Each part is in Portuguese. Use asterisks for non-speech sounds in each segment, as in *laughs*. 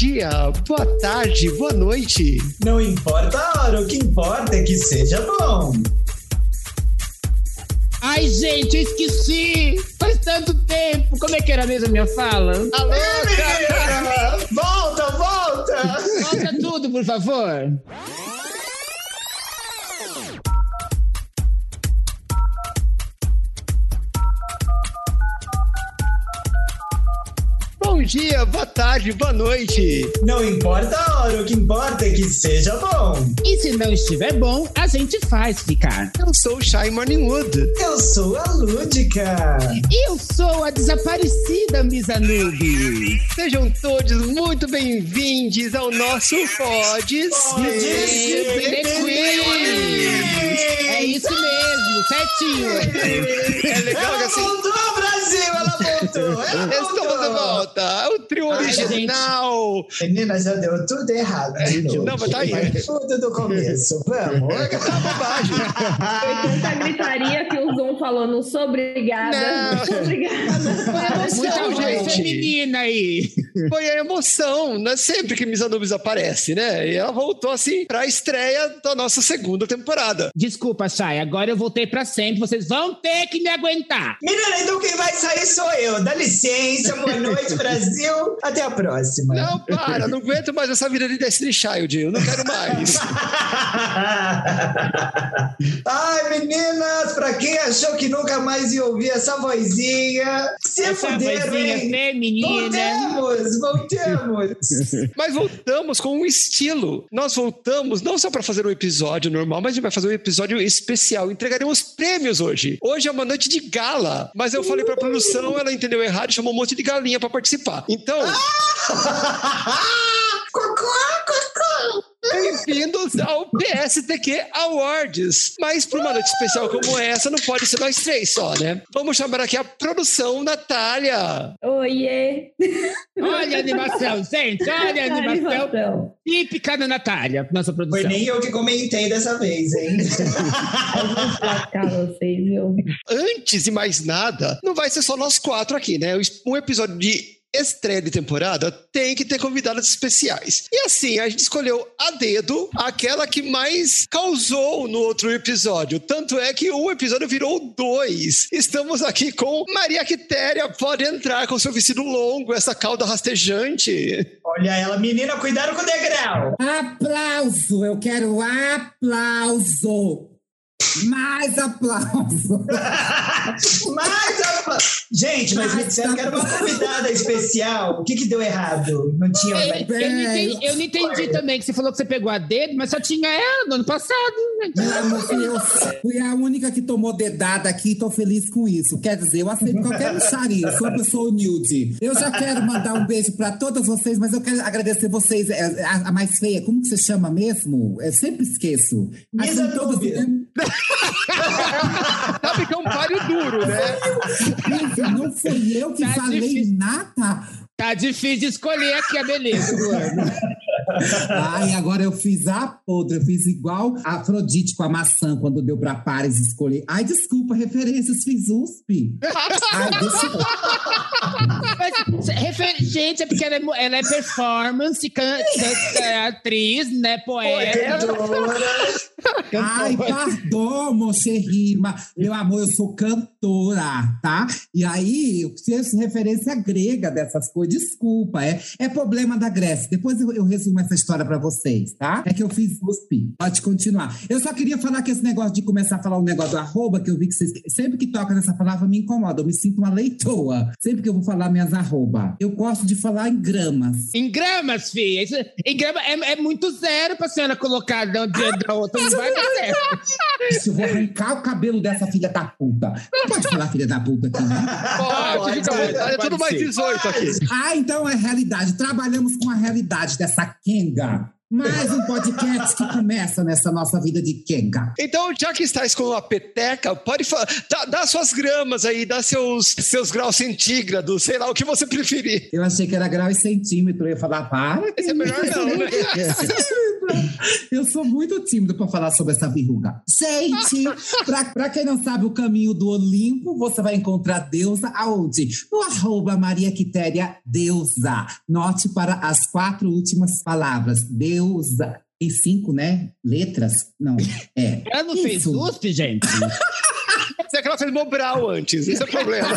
dia, boa tarde, boa noite. Não importa a hora, o que importa é que seja bom. Ai, gente, eu esqueci! Faz tanto tempo! Como é que era mesmo a minha fala? Alô, cara! Volta, volta! Volta tudo, por favor! Dia, boa tarde, boa noite. Não importa a hora, o que importa é que seja bom. E se não estiver bom, a gente faz ficar. Eu sou o Shy Morningwood. Eu sou a Lúdica. E eu sou a desaparecida Misanube. Sejam todos muito bem-vindos ao nosso Pods. É isso mesmo, certinho. É legal que Ela assim. voltou, Brasil! Ela voltou! Ela Estamos de volta! O trio Ai, original! Menina, já deu tudo errado. de novo. Não, mas tá aí. Tudo do começo. Vamos. *laughs* Tá bobagem! Foi tanta gritaria que o Zoom falou, não sou obrigada. Não. Não, sou obrigada. Foi Muita gente! feminina aí. Foi a emoção, não é sempre que Miss Anubis aparece, né? E ela voltou assim pra estreia da nossa segunda temporada. Desculpa, Chay, agora eu voltei pra sempre. Vocês vão ter que me aguentar. Menina, então quem vai sair sou eu. Dá licença, boa noite, Brasil. Até a próxima. Não, para, não aguento mais essa vida de Destiny Child, eu não quero mais. *laughs* Ai, meninas, pra quem achou que nunca mais ia ouvir essa vozinha, se Essa fuderam, vozinha hein? feminina. Voltemos, *laughs* voltemos. Mas voltamos com um estilo. Nós voltamos não só para fazer um episódio normal, mas a gente vai fazer um episódio especial. Entregaremos prêmios hoje. Hoje é uma noite de gala, mas eu falei pra produção, ela entendeu errado e chamou um monte de galinha para participar. Então, *laughs* Cocô, cocô. Bem-vindos ao PSTQ Awards. Mas para uma noite especial como essa, não pode ser nós três só, né? Vamos chamar aqui a produção Natália. Oiê. Olha a animação, gente. Olha a animação Animação. típica da Natália, nossa Foi produção. nem eu que comentei dessa vez, hein? Eu vou placar vocês, viu? Antes de mais nada, não vai ser só nós quatro aqui, né? Um episódio de estreia de temporada tem que ter convidados especiais. E assim, a gente escolheu a dedo aquela que mais causou no outro episódio. Tanto é que um episódio virou dois. Estamos aqui com Maria Quitéria. Pode entrar com seu vestido longo, essa cauda rastejante. Olha ela, menina, cuidado com o degrau. Aplauso, eu quero aplauso. Mais aplauso. *laughs* Mas, a- gente, mas me disseram que era uma convidada especial. O que que deu errado? Não tinha... Eu, eu não entendi, eu não entendi também que você falou que você pegou a dedo, mas só tinha ela no ano passado. fui, eu, fui a única que tomou dedada aqui e tô feliz com isso. Quer dizer, eu aceito qualquer micharia, eu sou uma pessoa humilde. Eu já quero mandar um beijo pra todas vocês, mas eu quero agradecer vocês. É, A, a mais feia, como que você chama mesmo? Eu sempre esqueço. Misa Assim, todas- Núbia. *laughs* Sabe que é um páreo duro, né? Gente, Não fui eu que Tá falei difícil. nada. Tá difícil de escolher aqui a beleza do ano. Ai, agora eu fiz a podre, eu fiz igual a Afrodite com a maçã quando deu pra Paris escolher. Ai, desculpa, referências, fiz USP. Ai, deixa refer- gente, é porque ela é, ela é performance, can, can- é atriz, né, poeta. Cantora. Ai, pardon, mas, meu amor, eu sou cantora, tá? E aí, eu fiz referência grega dessas coisas, desculpa, é, é problema da Grécia. Depois eu, eu resumo essa história pra vocês, tá? É que eu fiz USP, pode continuar. Eu só queria falar que esse negócio de começar a falar um negócio do arroba, que eu vi que vocês, sempre que toca nessa palavra me incomoda, eu me sinto uma leitoa, sempre que eu vou falar minhas arroba. Eu gosto de falar em gramas. Em gramas, filha. Isso- em grama é, é muito zero pra senhora colocar de um dia da *laughs* outra. Não vai dar certo. Isso, eu vou arrancar o cabelo dessa filha da puta. Não pode falar filha da puta aqui, né? Pode, vontade. É tudo mais 18 aqui. Ah, então é realidade. Trabalhamos com a realidade dessa Kenga. Mais um podcast que começa nessa nossa vida de Kenga. Então, já que estás com a peteca, pode falar, dá, dá suas gramas aí, dá seus, seus graus centígrados, sei lá, o que você preferir. Eu achei que era grau e centímetro. Eu ia falar, para. Esse é melhor não, né? *laughs* Eu sou muito tímido para falar sobre essa verruga. Gente, para quem não sabe o caminho do Olimpo, você vai encontrar deusa aonde? No arroba Maria Quitéria Deusa. Note para as quatro últimas palavras. Deusa. Tem cinco, né? Letras? Não. É. Ela não Isso. fez USP, gente? É que ela fez Mobral antes, esse é o problema.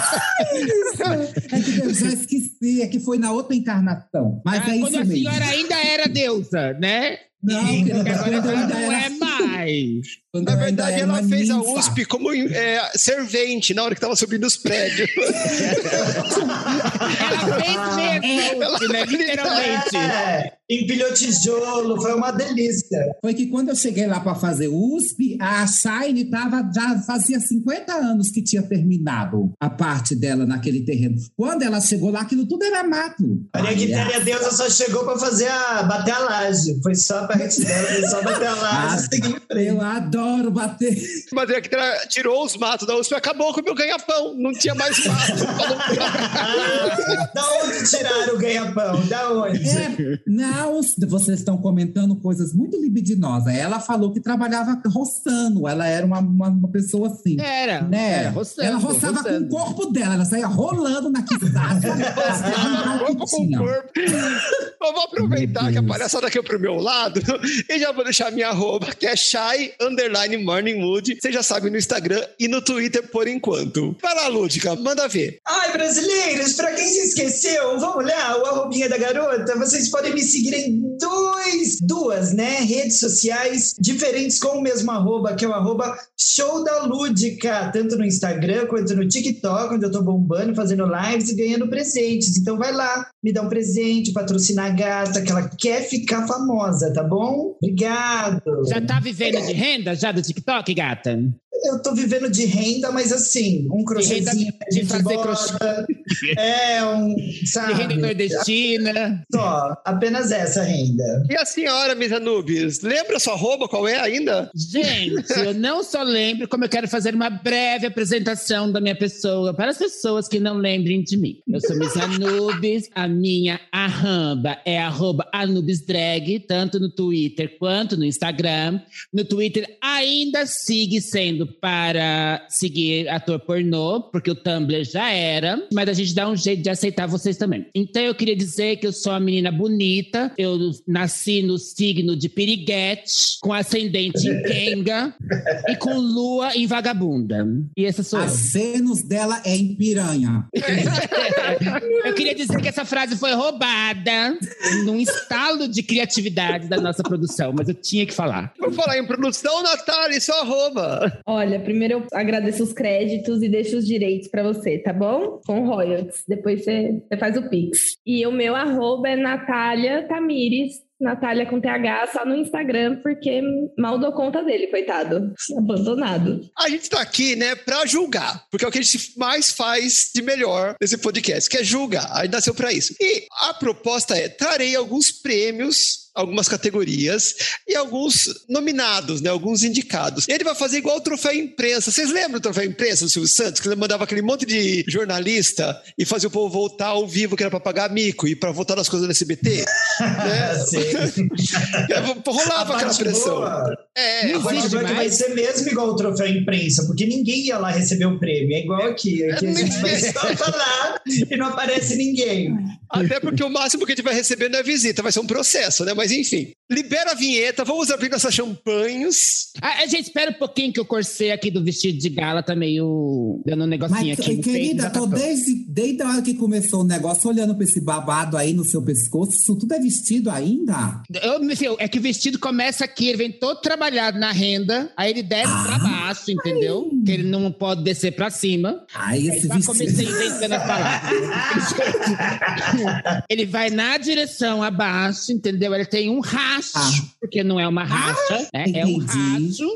É que eu já esqueci, é que foi na outra encarnação. Mas Ah, é quando isso a mesmo. senhora ainda era deusa, né? Não, quando eu ainda não era é mais. Quando Na verdade, ela fez a ninfa. USP como é, servente na hora que tava subindo os prédios. *laughs* Ela fez mesmo a USP, né? Literalmente. É, empilhou tijolo, foi uma delícia. Foi que quando eu cheguei lá para fazer USP, a Shine tava, já fazia 50 anos que tinha terminado a parte dela naquele terreno. Quando ela chegou lá, aquilo tudo era mato. Maria Quitéria Deusa só chegou pra fazer a bater a laje. Foi só a parte dela, foi só bater a laje *laughs* Ah. Eu adoro bater. Mas é que tirou os matos da USP e acabou com o meu ganha-pão. Não tinha mais mato. *laughs* Ah, da onde tiraram o ganha-pão? Da onde? É, não, vocês estão comentando coisas muito libidinosas. Ela falou que trabalhava roçando, ela era uma, uma, uma pessoa assim. Era, Né? era, roçando, ela roçava roçando. com o corpo dela, ela saía rolando na quiçaça. *laughs* corpo com corpo. Eu vou aproveitar que a palhaçada aqui é pro meu lado *laughs* e já vou deixar minha arroba, que é shy underline morning mood. Você já sabe no Instagram e no Twitter por enquanto. Vai lá, Lúdica, manda ver. Ai, brasileiros, pra quem se esqueceu, vamos lá, o arrobinha da garota. Vocês podem me seguir em dois, duas, né, redes sociais diferentes com o mesmo arroba, que é o arroba show da Lúdica, tanto no Instagram quanto no TikTok, onde eu tô bombando, fazendo lives e ganhando presentes. Então vai lá, me dá um presente, patrocina a gata, que ela quer ficar famosa, tá bom? Obrigado. Já tá vivendo de renda já do TikTok, gata? Eu tô vivendo de renda, mas assim, um crochêzinho de gente fazer bota. É, um, De sabe? renda nordestina. Só, apenas essa renda. E a senhora, Miss Anubis, lembra sua arroba qual é ainda? Gente, eu não só lembro como eu quero fazer uma breve apresentação da minha pessoa para as pessoas que não lembrem de mim. Eu sou Miss Anubis, a minha arramba é arroba AnubisDrag, tanto no Twitter quanto no Instagram. No Twitter ainda sigue sendo para seguir ator pornô, porque o Tumblr já era, mas a gente dá um jeito de aceitar vocês também. Então eu queria dizer que eu sou uma menina bonita, eu nasci no signo de Piriguete, com ascendente em Kenga *laughs* e com lua em vagabunda. E essa sou A eu. Vênus dela é em piranha. *laughs* Eu queria dizer que essa frase foi roubada num estalo de criatividade da nossa produção, mas eu tinha que falar. Vou falar em produção, Natália, sua arroba. Olha, primeiro eu agradeço os créditos e deixo os direitos pra você, tá bom? Com royalties. Depois você você faz o Pix. E o meu arroba é Natália Tamires. Natália com TH só no Instagram, porque mal dou conta dele, coitado. *laughs* Abandonado. A gente tá aqui, né, pra julgar, porque é o que a gente mais faz de melhor nesse podcast, que é julgar. A gente nasceu pra isso. E a proposta é: trarei alguns prêmios. Algumas categorias e alguns nominados, né? Alguns indicados. Ele vai fazer igual o troféu imprensa. Vocês lembram do troféu imprensa do Silvio Santos? Que ele mandava aquele monte de jornalista e fazia o povo voltar ao vivo, que era pra pagar mico e pra votar nas coisas do SBT? *laughs* né? Sim. *laughs* Rolava aquela pressão. boa- É, Não existe é vai mais. ser mesmo igual o troféu imprensa, porque ninguém ia lá receber o prêmio. É igual aqui. Aqui a gente vai só falar e não aparece ninguém. Até porque o máximo que a gente vai receber não é visita, vai ser um processo, né? Mas enfim. Libera a vinheta, vamos abrir nossas champanhes. A, a gente espera um pouquinho que o corset aqui do vestido de gala tá meio dando um negocinho Mas, aqui peito. querida, tô desde, desde a hora que começou o negócio olhando pra esse babado aí no seu pescoço. Isso tudo é vestido ainda? Eu, meu filho, é que o vestido começa aqui, ele vem todo trabalhado na renda, aí ele desce pra baixo, entendeu? Que ele não pode descer pra cima. Ai, Aí esse já comecei vestido. inventando as palavras. *laughs* ele vai na direção abaixo, entendeu? Ele tem um racho, Ah. porque não é uma racha, né? É um entendi. racho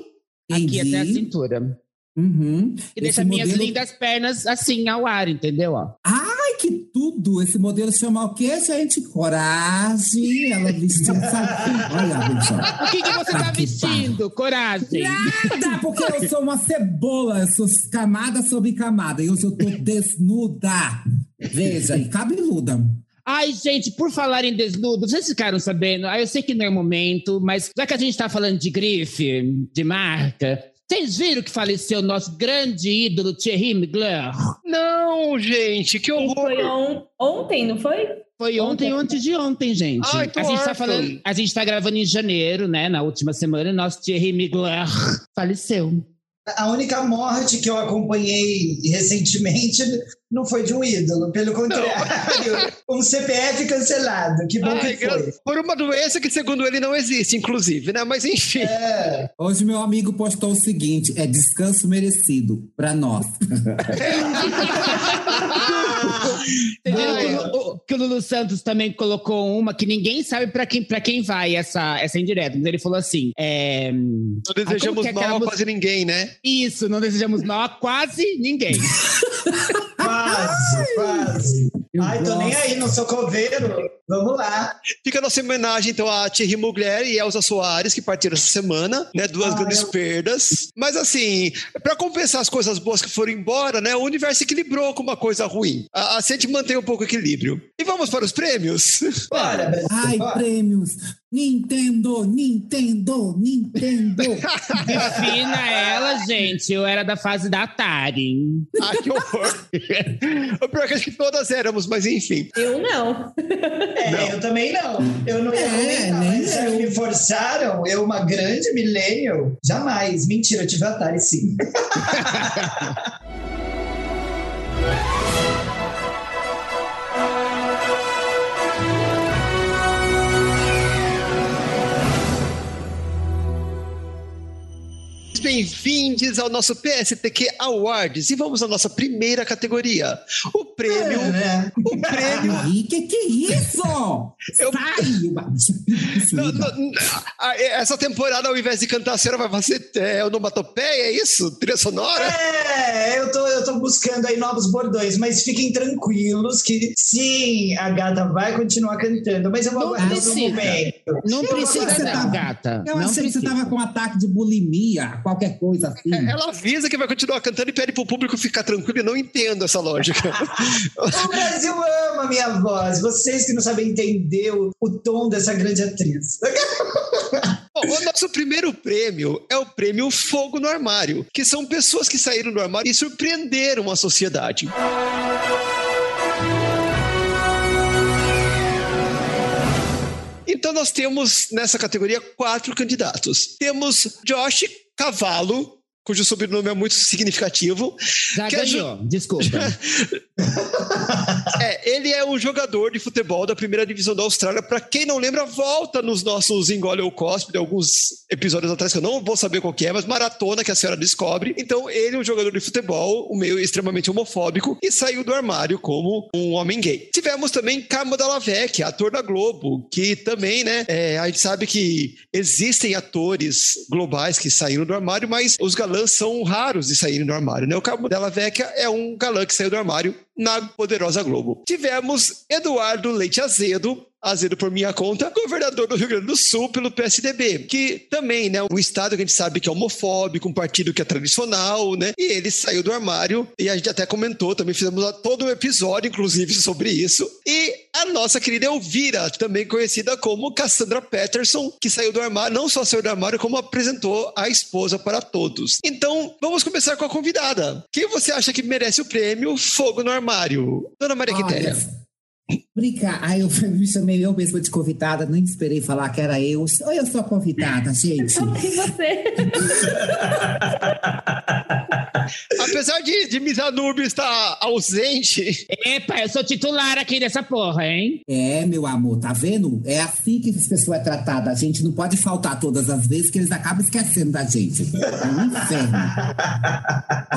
aqui até a cintura. Uhum. E deixa Esse minhas modelo- lindas pernas assim ao ar, entendeu? Ó. Ai, que tudo! Esse modelo chama o quê, gente? Coragem. Ela vestiu. Olha, gente. O que, que você tá Ah, que vestindo? Coragem. Nada, porque eu sou uma cebola, eu sou camada sobre camada. E hoje eu tô desnuda. Veja, e cabeluda. Ai, gente, por falar em desnudo, vocês ficaram sabendo? Ah, eu sei que não é o momento, mas já que a gente tá falando de grife, de marca, vocês viram que faleceu nosso grande ídolo Thierry Mugler? Não, gente, que horror. foi on- ontem, não foi? Foi ontem, antes de ontem, gente. Ai, a gente tá falando, a gente tá gravando em janeiro, né? Na última semana, e nosso Thierry Mugler faleceu. A única morte que eu acompanhei recentemente não foi de um ídolo, pelo contrário, um CPF cancelado. Que bom Ai, que foi. por uma doença que, segundo ele, não existe, inclusive, né? Mas enfim. É, Hoje meu amigo postou o seguinte: é descanso merecido pra nós. *laughs* Viram que, o, o- que o Lulu Santos também colocou uma que ninguém sabe pra quem, pra quem vai essa, essa indireta. Mas ele falou assim: é, Não desejamos é aquela a música? quase ninguém, né? Isso, não desejamos mal a quase ninguém. *laughs* quase, quase. Ai, tô nem aí, não sou coveiro. Vamos lá. Fica a nossa homenagem, então, a Thierry Mugler e Elza Soares, que partiram essa semana, né? Duas Ah, grandes eu- perdas. Mas, assim, para compensar as coisas boas que foram embora, né? O universo equilibrou com uma coisa ruim. A, a gente mantém um pouco o equilíbrio. E vamos para os prêmios? Bora. Ai, bora. prêmios! Nintendo, Nintendo, Nintendo! *laughs* Defina ela, gente. Eu era da fase da Atari. ah, que horror! o pior é que acho que todas éramos, mas enfim. Eu não. É, eu também não. Eu não ia É, comentar, mas já me forçaram, eu, uma grande millennial, jamais. Mentira, eu tive Atari sim. *laughs* Bem-vindos ao nosso PSTQ Awards e vamos à nossa primeira categoria. O prêmio. É, O prêmio. Que que é isso? Eu- Sai! Não, não, ah, essa temporada, ao invés de cantar, a senhora vai fazer é, onomatopeia, é isso? Trilha sonora? É, eu tô, eu tô buscando aí novos bordões, mas fiquem tranquilos que sim, a gata vai continuar cantando, mas eu vou Não aguardar no precisa. momento. Não Eu precisa, achei que você não, tava- gata. Eu não achei que você precisa. tava com um ataque de bulimia, qualquer coisa assim. É, Ela avisa que vai continuar cantando e pede pro público ficar tranquilo. Eu não entendo essa lógica. *laughs* O Brasil ama a minha voz, vocês que não sabem entender o, o tom dessa grande atriz. *laughs* Bom, o nosso primeiro prêmio é o prêmio Fogo no Armário, que são pessoas que saíram do armário e surpreenderam a sociedade. Então nós temos nessa categoria quatro candidatos. Temos Josh Cavalo, cujo sobrenome é muito significativo. Já Que ganhou, desculpa. *laughs* É, ele é um jogador de futebol da primeira divisão da Austrália. Para quem não lembra, volta nos nossos Engole ou Cospe, de alguns episódios atrás, que eu não vou saber qual que é, mas maratona que a senhora descobre. Então, ele é um jogador de futebol, um meio extremamente homofóbico, e saiu do armário como um homem gay. Tivemos também Carmo Dallavec, ator da Globo, que também, né, é, a gente sabe que existem atores globais que saíram do armário, mas os galãs são raros de saírem do armário, né? O Carmo Dallavec é um galã que saiu do armário na poderosa Globo. Tivemos Eduardo Leite Azedo, Azedo por minha conta, governador do Rio Grande do Sul pelo PSDB, que também, né, um estado que a gente sabe que é homofóbico, um partido que é tradicional, né, e ele saiu do armário, e a gente até comentou, também fizemos todo um episódio, inclusive, *laughs* sobre isso, e a nossa querida Elvira, também conhecida como Cassandra Peterson, que saiu do armário, não só saiu do armário, como apresentou a esposa para todos. Então, vamos começar com a convidada. Quem você acha que merece o prêmio Fogo no Armário? Dona Maria Quitéria. Brincar. Ai, eu me chamei eu mesma de convidada, nem esperei falar que era eu. Oi, eu sou a convidada, *laughs* gente. Só tem você. *laughs* *laughs* Apesar de, de Miss Anubis estar ausente, Epa, eu sou titular aqui dessa porra, hein? É, meu amor, tá vendo? É assim que as pessoas é tratada. A gente não pode faltar todas as vezes que eles acabam esquecendo da gente. É um inferno.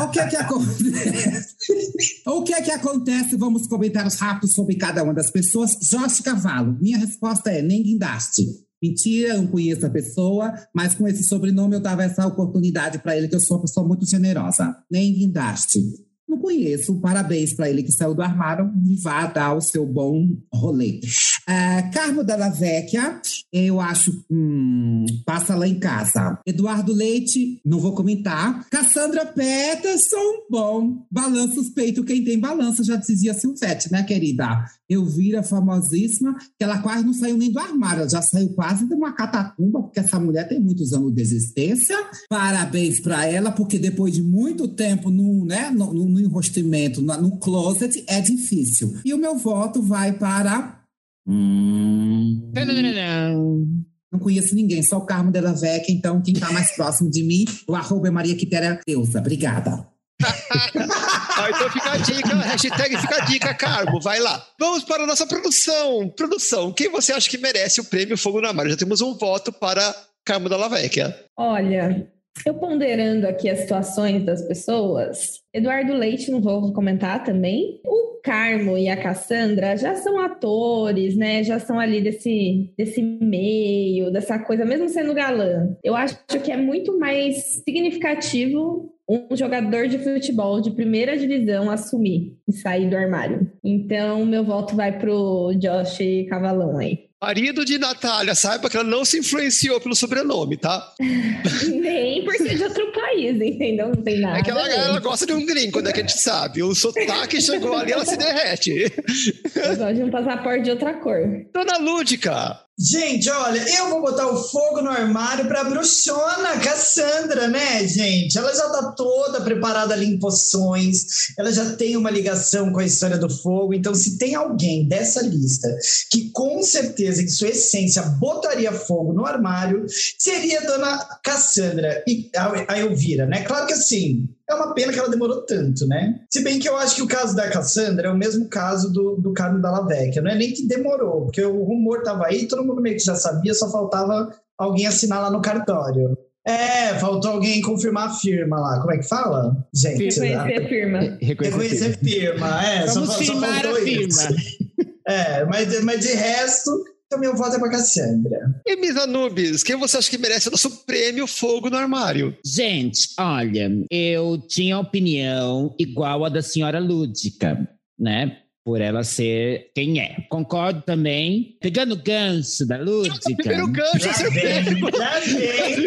o que é que acontece? *laughs* o que é que acontece? Vamos comentários rápidos sobre cada uma das pessoas. Jorge Cavalo. Minha resposta é nem guindaste. Mentira, eu não conheço a pessoa, mas com esse sobrenome eu dava essa oportunidade para ele, que eu sou uma pessoa muito generosa. Nem guindaste. Não conheço. Parabéns para ele que saiu do armário e vá dar o seu bom rolê. Uh, Carmo Della Vecchia, eu acho. Hum, passa lá em casa. Eduardo Leite, não vou comentar. Cassandra Peterson, bom. Balança os peitos, quem tem balança, já dizia Silvete, né, querida? Eu vira famosíssima, que ela quase não saiu nem do armário, ela já saiu quase de uma catacumba, porque essa mulher tem muitos anos de existência. Parabéns para ela, porque depois de muito tempo no, né, no, no enrostimento, no, no closet, é difícil. E o meu voto vai para. Não conheço ninguém, só o Carmo Della Vecchia, então quem está mais próximo de mim, o arroba é Maria Quitéria Deusa. Obrigada. *laughs* ah, então fica a dica, hashtag fica a dica, Carmo, vai lá. Vamos para a nossa produção. Produção, quem você acha que merece o prêmio Fogo na Mar? Já temos um voto para Carmo Della Vecchia. Olha, eu ponderando aqui as situações das pessoas, Eduardo Leite, não vou comentar também. O Carmo e a Cassandra já são atores, né? Já são ali desse, desse meio, dessa coisa, mesmo sendo galã. Eu acho que é muito mais significativo um jogador de futebol de primeira divisão assumir e sair do armário. Então, meu voto vai pro Josh Cavalão aí. Marido de Natália, saiba que ela não se influenciou pelo sobrenome, tá? *laughs* Nem por ser de outro país, entendeu? Não tem nada. É que ela, ela gosta de um gringo, né? Que a gente sabe. O sotaque chegou ali, ela se derrete. Eu gosto de um passaporte de outra cor. Dona Lúdica, Gente, olha, eu vou botar o fogo no armário pra bruxona Cassandra, né, gente? Ela já tá toda preparada ali em poções, ela já tem uma ligação com a história do fogo, então se tem alguém dessa lista que com certeza, em sua essência, botaria fogo no armário, seria a dona Cassandra e a Elvira, né? Claro que assim, é uma pena que ela demorou tanto, né? Se bem que eu acho que o caso da Cassandra é o mesmo caso do, do Carmo da Lavecchia. Não é nem que demorou, porque o rumor tava aí, todo mundo meio que já sabia, só faltava alguém assinar lá no cartório. É, faltou alguém confirmar a firma lá. Como é que fala? Gente, reconhecer a firma. Reconhecer firma, é. Vamos só, firmar só a firma. Isso. É, mas, mas de resto, então, meu voto é pra Cassandra. E Miss Anubis, quem você acha que merece o nosso prêmio Fogo no Armário? Gente, olha, eu tinha opinião igual a da senhora Lúdica, né? Por ela ser quem é. Concordo também. Pegando o gancho da Lúdica. Primeiro gancho, você vem.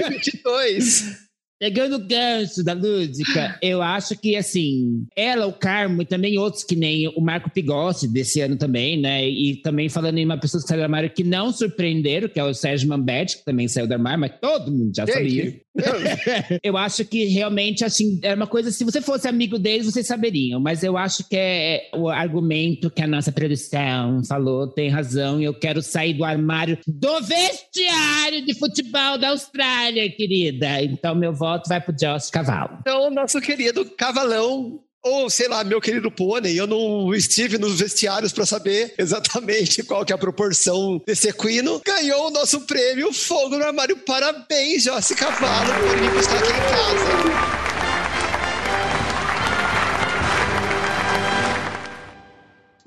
22. *laughs* Pegando o gancho da Lúdica, *laughs* eu acho que, assim, ela, o Carmo e também outros que nem o Marco Pigossi desse ano também, né? E também falando em uma pessoa que saiu do armário que não surpreenderam, que é o Sérgio Mambetti, que também saiu do armário, mas todo mundo já Gente, sabia. *laughs* eu acho que realmente, assim, é uma coisa, se você fosse amigo deles, vocês saberiam, mas eu acho que é o argumento que a nossa produção falou tem razão eu quero sair do armário do vestiário de futebol da Austrália, querida. Então, meu voto vai pro Josh Cavalo. Então, nosso querido Cavalão ou sei lá, meu querido pônei, eu não estive nos vestiários para saber exatamente *laughs* qual que é a proporção desse equino, ganhou o nosso prêmio Fogo no Armário. Parabéns, Jossi Cavalo, por vir estar aqui em casa.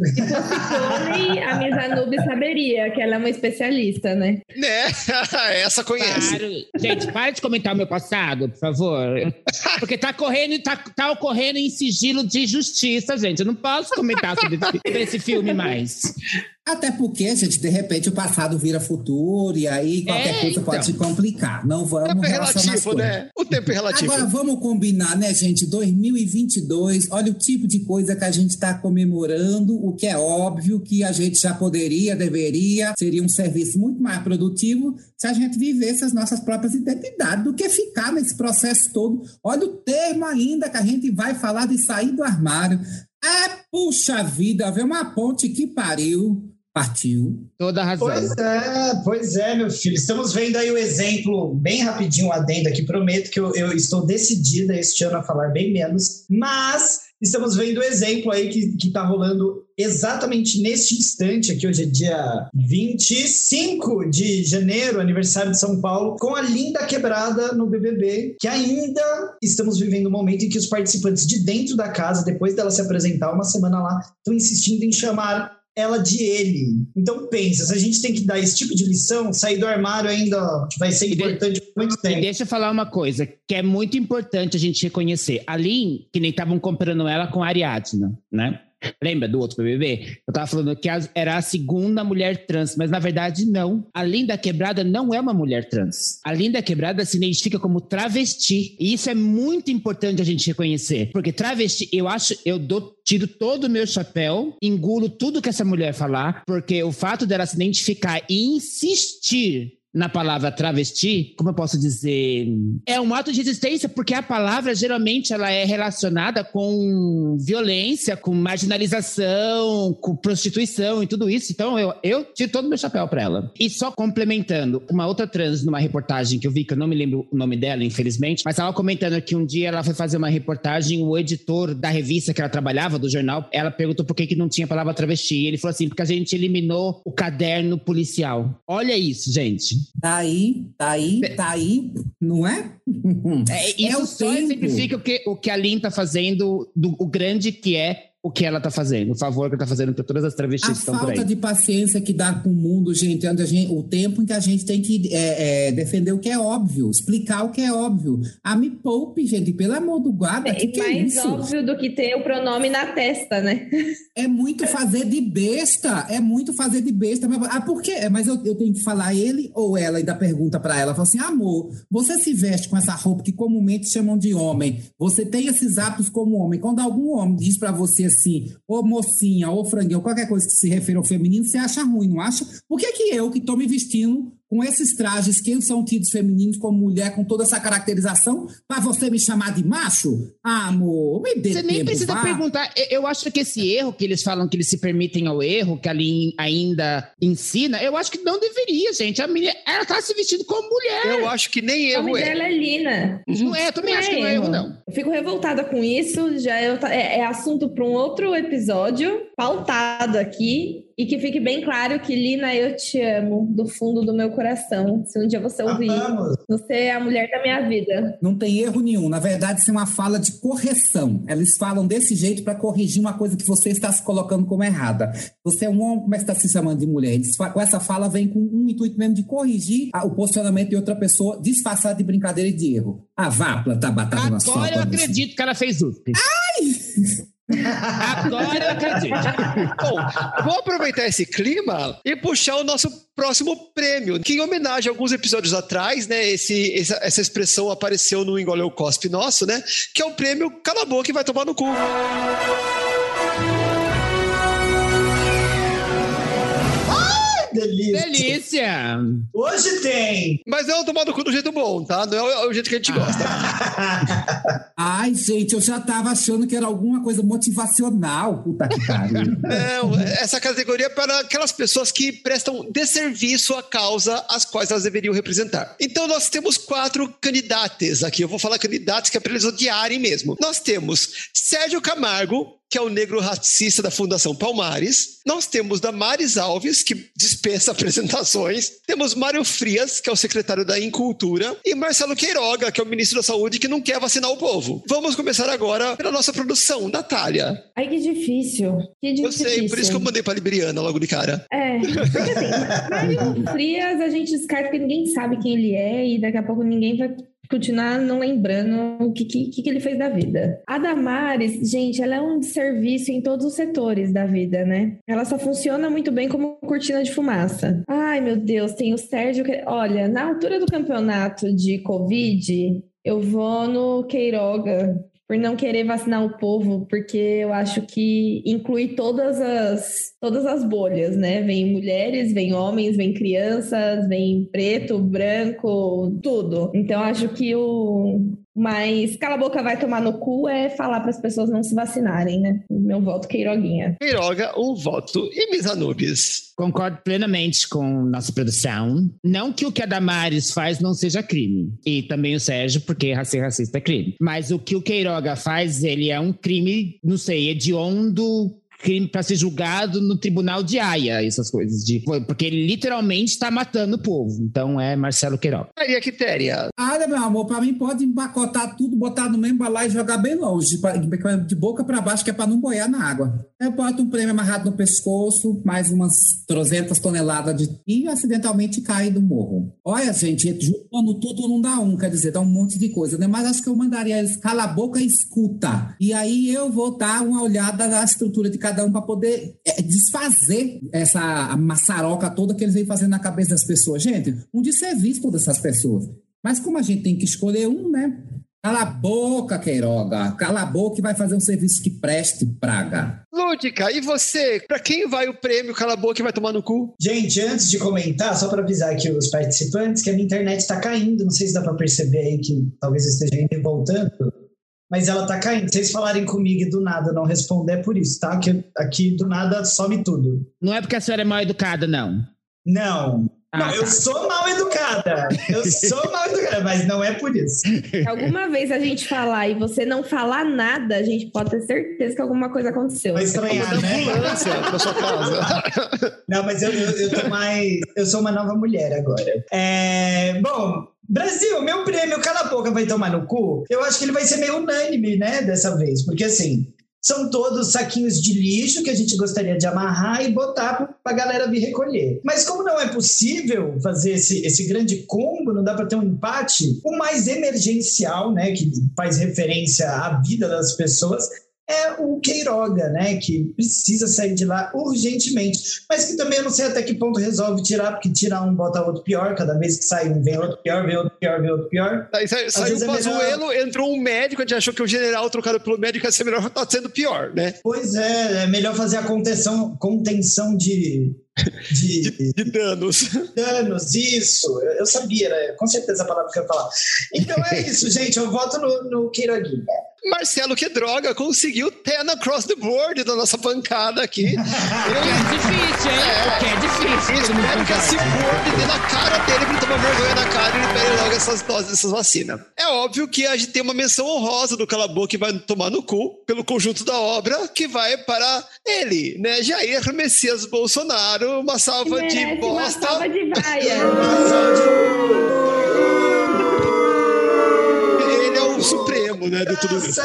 Se fosse a Miss Anubis saberia que ela é uma especialista, né? Né? *laughs* Essa conhece. Claro. Gente, para de comentar o meu passado, por favor. Porque tá correndo, tá, tá ocorrendo em sigilo de justiça, gente. Eu não posso comentar sobre, sobre esse filme mais. Até porque, gente, de repente o passado vira futuro e aí qualquer é, coisa então. pode se complicar. Não vamos o tempo é relativo, né? O tempo é relativo. Agora vamos combinar, né, gente? 2022, olha o tipo de coisa que a gente está comemorando, o que é óbvio que a gente já poderia, deveria, seria um serviço muito mais produtivo se a gente vivesse as nossas próprias identidades do que ficar nesse processo todo. Olha o termo ainda que a gente vai falar de sair do armário. Ah, puxa vida, vê uma ponte que pariu partiu. Toda a razão. Pois é, pois é, meu filho. Estamos vendo aí o exemplo, bem rapidinho, adendo aqui. Prometo que eu, eu estou decidida este ano a falar bem menos, mas estamos vendo o exemplo aí que está rolando exatamente neste instante, aqui hoje é dia 25 de janeiro, aniversário de São Paulo, com a linda quebrada no BBB, que ainda estamos vivendo um momento em que os participantes de dentro da casa, depois dela se apresentar uma semana lá, estão insistindo em chamar ela de ele. Então pensa, se a gente tem que dar esse tipo de lição, sair do armário ainda vai ser importante por muito tempo. E deixa eu falar uma coisa que é muito importante a gente reconhecer. A Lin, que nem estavam comparando ela com a Ariadna, né? Lembra do outro BBB? Eu tava falando que era a segunda mulher trans, mas na verdade não. A Linda Quebrada não é uma mulher trans. A Linda Quebrada se identifica como travesti. E isso é muito importante a gente reconhecer. Porque travesti, eu acho, eu dou, tiro todo o meu chapéu, engulo tudo que essa mulher falar, porque o fato dela se identificar e insistir na palavra travesti, como eu posso dizer, é um ato de resistência, porque a palavra geralmente ela é relacionada com violência, com marginalização, com prostituição e tudo isso. Então eu, eu tiro todo o meu chapéu para ela. E só complementando, uma outra trans numa reportagem que eu vi, que eu não me lembro o nome dela, infelizmente, mas estava comentando que um dia ela foi fazer uma reportagem, o editor da revista que ela trabalhava, do jornal, ela perguntou por que, que não tinha a palavra travesti. E ele falou assim, porque a gente eliminou o caderno policial. Olha isso, gente. Tá aí, tá aí, tá aí, não é? É, *laughs* isso é só tempo. exemplifica o que, o que a Lin tá fazendo, do, o grande que é o que ela está fazendo, o favor que está fazendo para todas as travestis a que estão por aí. A falta de paciência que dá com o mundo, gente, gente, o tempo em que a gente tem que é, é, defender o que é óbvio, explicar o que é óbvio. Ah, me poupe, gente, pelo amor do guarda, é, que, que mais é isso? óbvio do que ter o pronome na testa, né? É muito fazer de besta, é muito fazer de besta. Mas, ah, por quê? Mas eu, eu tenho que falar ele ou ela, ainda pergunta para ela, fala assim, amor, você se veste com essa roupa que comumente chamam de homem, você tem esses hábitos como homem, quando algum homem diz para você assim, ou mocinha, ou franguinho, qualquer coisa que se refira ao feminino, você acha ruim, não acha? Por que, que eu, que estou me vestindo com esses trajes que são tidos femininos como mulher, com toda essa caracterização, para você me chamar de macho? Ah, amor, me dê Você nem tempo, precisa vá. perguntar. Eu acho que esse erro que eles falam que eles se permitem ao erro, que ali ainda ensina, eu acho que não deveria, gente. A menina, ela tá se vestindo como mulher. Eu acho que nem erro é. Ela é Lina. Não é, eu também não acho é que não é erro, não. Eu fico revoltada com isso, já é, é, é assunto para um outro episódio, pautado aqui, e que fique bem claro que, Lina, eu te amo do fundo do meu coração. Se um dia você ouvir, você é a mulher da minha vida. Não tem erro nenhum. Na verdade, isso é uma fala de correção. Eles falam desse jeito para corrigir uma coisa que você está se colocando como errada. Você é um homem, como é que está se chamando de mulher? Eles, com essa fala vem com um intuito mesmo de corrigir o posicionamento de outra pessoa, disfarçado de brincadeira e de erro. Ah, vá plantar batata na sua Agora eu acredito que ela fez USP. Ai! Agora eu acredito. Bom, vou aproveitar esse clima e puxar o nosso próximo prêmio, que em homenagem a alguns episódios atrás, né, esse, essa, essa expressão apareceu no Engoleu Cospe nosso, né, que é o prêmio Cala a Boca e Vai Tomar no Cu. Delícia. Delícia! Hoje tem! Mas é o tomar no cu do jeito bom, tá? Não é o jeito que a gente gosta. *laughs* Ai, gente, eu já tava achando que era alguma coisa motivacional. Puta que pariu. *laughs* Não, essa categoria é para aquelas pessoas que prestam desserviço à causa as quais elas deveriam representar. Então nós temos quatro candidatos aqui. Eu vou falar candidatos que é para eles odiarem mesmo. Nós temos Sérgio Camargo, que é o negro racista da Fundação Palmares. Nós temos Damares Alves, que dispensa *laughs* apresentações. Temos Mário Frias, que é o secretário da Incultura. E Marcelo Queiroga, que é o ministro da Saúde, que não quer vacinar o povo. Vamos começar agora pela nossa produção, Natália. Ai, que difícil. Que difícil. Eu sei, por isso que eu mandei pra Libriana logo de cara. É, porque assim, *laughs* Mário Frias a gente descarta porque ninguém sabe quem ele é e daqui a pouco ninguém vai continuar não lembrando o que, que, que ele fez da vida. A Damares, gente, ela é um serviço em todos os setores da vida, né? Ela só funciona muito bem como cortina de fumaça. Ai, meu Deus, tem o Sérgio. Que... Olha, na altura do campeonato de Covid, eu vou no Queiroga, por não querer vacinar o povo, porque eu acho que inclui todas as, todas as bolhas, né? Vem mulheres, vem homens, vem crianças, vem preto, branco, tudo. Então acho que o, mas cala a boca, vai tomar no cu é falar para as pessoas não se vacinarem, né? Meu voto, Queiroguinha. Queiroga, um voto. E Miss Anubis? Concordo plenamente com nossa produção. Não que o que a Damares faz não seja crime. E também o Sérgio, porque ser racista é crime. Mas o que o Queiroga faz, ele é um crime, não sei, hediondo, crime para ser julgado no tribunal de Haia, essas coisas. De, porque ele literalmente está matando o povo. Então é Marcelo Queiroga. Maria Quitéria. Olha, meu amor, para mim pode empacotar tudo, botar no mesmo balai e jogar bem longe, de boca para baixo, que é para não boiar na água. eu boto um prêmio amarrado no pescoço, mais umas 300 toneladas de. e acidentalmente cai do morro. Olha, gente, juntando tudo não dá um, quer dizer, dá um monte de coisa, né? Mas acho que eu mandaria eles cala a boca e escuta. E aí eu vou dar uma olhada na estrutura de cada um para poder é, desfazer essa maçaroca toda que eles vêm fazendo na cabeça das pessoas. Gente, um desserviço por essas pessoas. Mas como a gente tem que escolher um, né? Cala a boca, Queiroga. Cala a boca e vai fazer um serviço que preste, praga. Lúdica, e você? Para quem vai o prêmio Cala a boca e vai tomar no cu? Gente, antes de comentar, só para avisar aqui os participantes que a minha internet está caindo. Não sei se dá para perceber aí que talvez eu esteja indo e voltando. Mas ela tá caindo. Se vocês falarem comigo e do nada não responder, é por isso, tá? Que aqui do nada some tudo. Não é porque a senhora é mal educada, não. Não. Ah, não, eu tá. sou mal educada. Eu sou mal educada, mas não é por isso. Se *laughs* alguma vez a gente falar e você não falar nada, a gente pode ter certeza que alguma coisa aconteceu. Vai estranhar, né? Ambulância na sua casa. Não, mas eu, eu, eu tô mais. Eu sou uma nova mulher agora. É, bom, Brasil, meu prêmio Cala a Boca vai tomar no cu. Eu acho que ele vai ser meio unânime, né, dessa vez. Porque assim. São todos saquinhos de lixo que a gente gostaria de amarrar e botar para a galera vir recolher. Mas como não é possível fazer esse, esse grande combo, não dá para ter um empate, o mais emergencial, né, que faz referência à vida das pessoas, é o Queiroga, né? Que precisa sair de lá urgentemente. Mas que também eu não sei até que ponto resolve tirar, porque tirar um bota outro pior, cada vez que sai um vem outro pior, vem outro pior, vem outro pior. Aí sa- saiu vezes o é melhor- Pazuello, entrou um médico, a gente achou que o general trocado pelo médico ia ser melhor, *laughs* tá sendo pior, né? Pois é, é melhor fazer a contenção, contenção de, de De danos. danos, isso. Eu, eu sabia, né? Com certeza a palavra que eu ia falar. Então é *laughs* isso, gente. Eu voto no, no Queiroguinha. Marcelo, que droga, conseguiu 10 across the board da nossa bancada aqui. *laughs* Que é difícil, hein? Que é difícil. Eu espero que a concordar. Cyborg dê na cara dele pra ele tomar vergonha na cara e libere logo essas doses dessas vacinas. É óbvio que a gente tem uma menção honrosa do Calabou que vai tomar no cu pelo conjunto da obra que vai para ele, né? Jair Messias Bolsonaro, uma salva de Merece uma bosta. salva de vaia. Ele é o supremo, né, de tudo isso.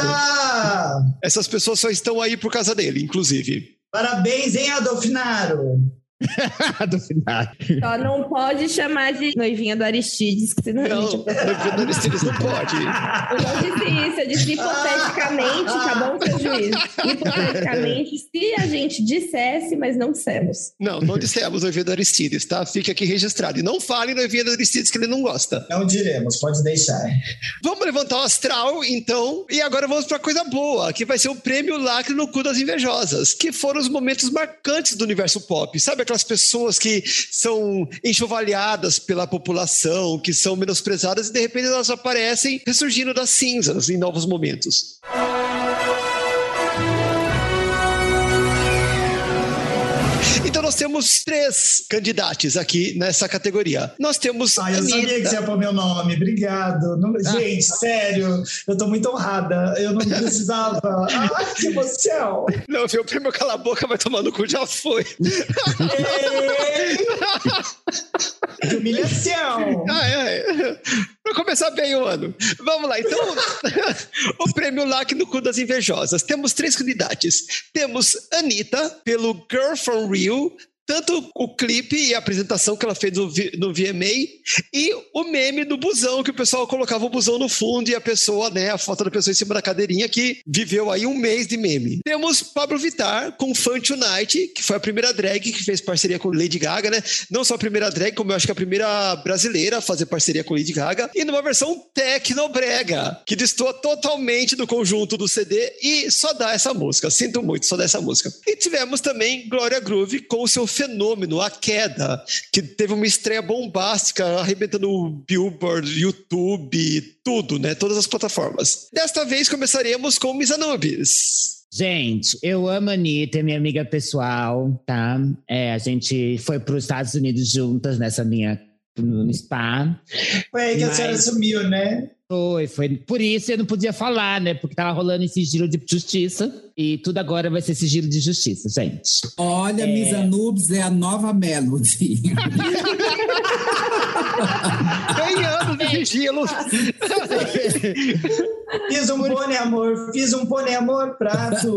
Essas pessoas só estão aí por causa dele, inclusive. Parabéns, hein, Adolfinaro? *laughs* do final. Só não pode chamar de noivinha do Aristides, que senão a Não, gente... no Aristides não pode. Eu não disse isso, eu disse hipoteticamente, tá bom, seu juiz? Hipoteticamente, se a gente dissesse, mas não dissemos. Não, não dissemos noivinha do Aristides, tá? Fica aqui registrado. E não fale noivinha do Aristides que ele não gosta. Não diremos, pode deixar. Vamos levantar o astral, então, e agora vamos pra coisa boa, que vai ser o prêmio Lacre no Cu das Invejosas, que foram os momentos marcantes do universo pop. Sabe aquelas pessoas que são enxovalhadas pela população, que são menosprezadas e de repente elas aparecem ressurgindo das cinzas em novos momentos. Então nós temos três candidatos aqui nessa categoria. Nós temos Ah, eu sabia que Anitta. você ia pôr meu nome. Obrigado. Não- gente, sério, eu tô muito honrada. Eu não precisava. *laughs* Ai, que emoção. Não, viu? O prêmio Cala a Boca vai tomar no cu, já foi. Ei! Que humilhação. Ah, é. Pra começar bem o ano. Vamos lá, então. o prêmio LAC no cu das invejosas. Temos três candidatos. Temos Anitta, pelo Girl from Rio. Tanto o clipe e a apresentação que ela fez no, no VMA e o meme do busão, que o pessoal colocava o busão no fundo e a pessoa, né, a foto da pessoa em cima da cadeirinha que viveu aí um mês de meme. Temos Pablo Vittar com Fun Tonight, que foi a primeira drag que fez parceria com Lady Gaga, né? Não só a primeira drag, como eu acho que a primeira brasileira a fazer parceria com Lady Gaga, e numa versão tecnobrega, que destoa totalmente do conjunto do CD e só dá essa música. Sinto muito, só dá essa música. E tivemos também Glória Groove com o seu fenômeno, A Queda, que teve uma estreia bombástica, arrebentando o Billboard, YouTube, tudo, né? Todas as plataformas. Desta vez começaremos com Miss Anubis. Gente, eu amo a Anitta, é minha amiga pessoal, tá? É, a gente foi para os Estados Unidos juntas nessa minha no spa. Foi aí que a Mas- senhora sumiu, né? Foi, foi. Por isso eu não podia falar, né? Porque tava rolando esse sigilo de justiça. E tudo agora vai ser sigilo de justiça, gente. Olha, Miss Anubis é a nova Melody. Ganhando de sigilo. Fiz um pônei amor, fiz um pônei amor pra tu.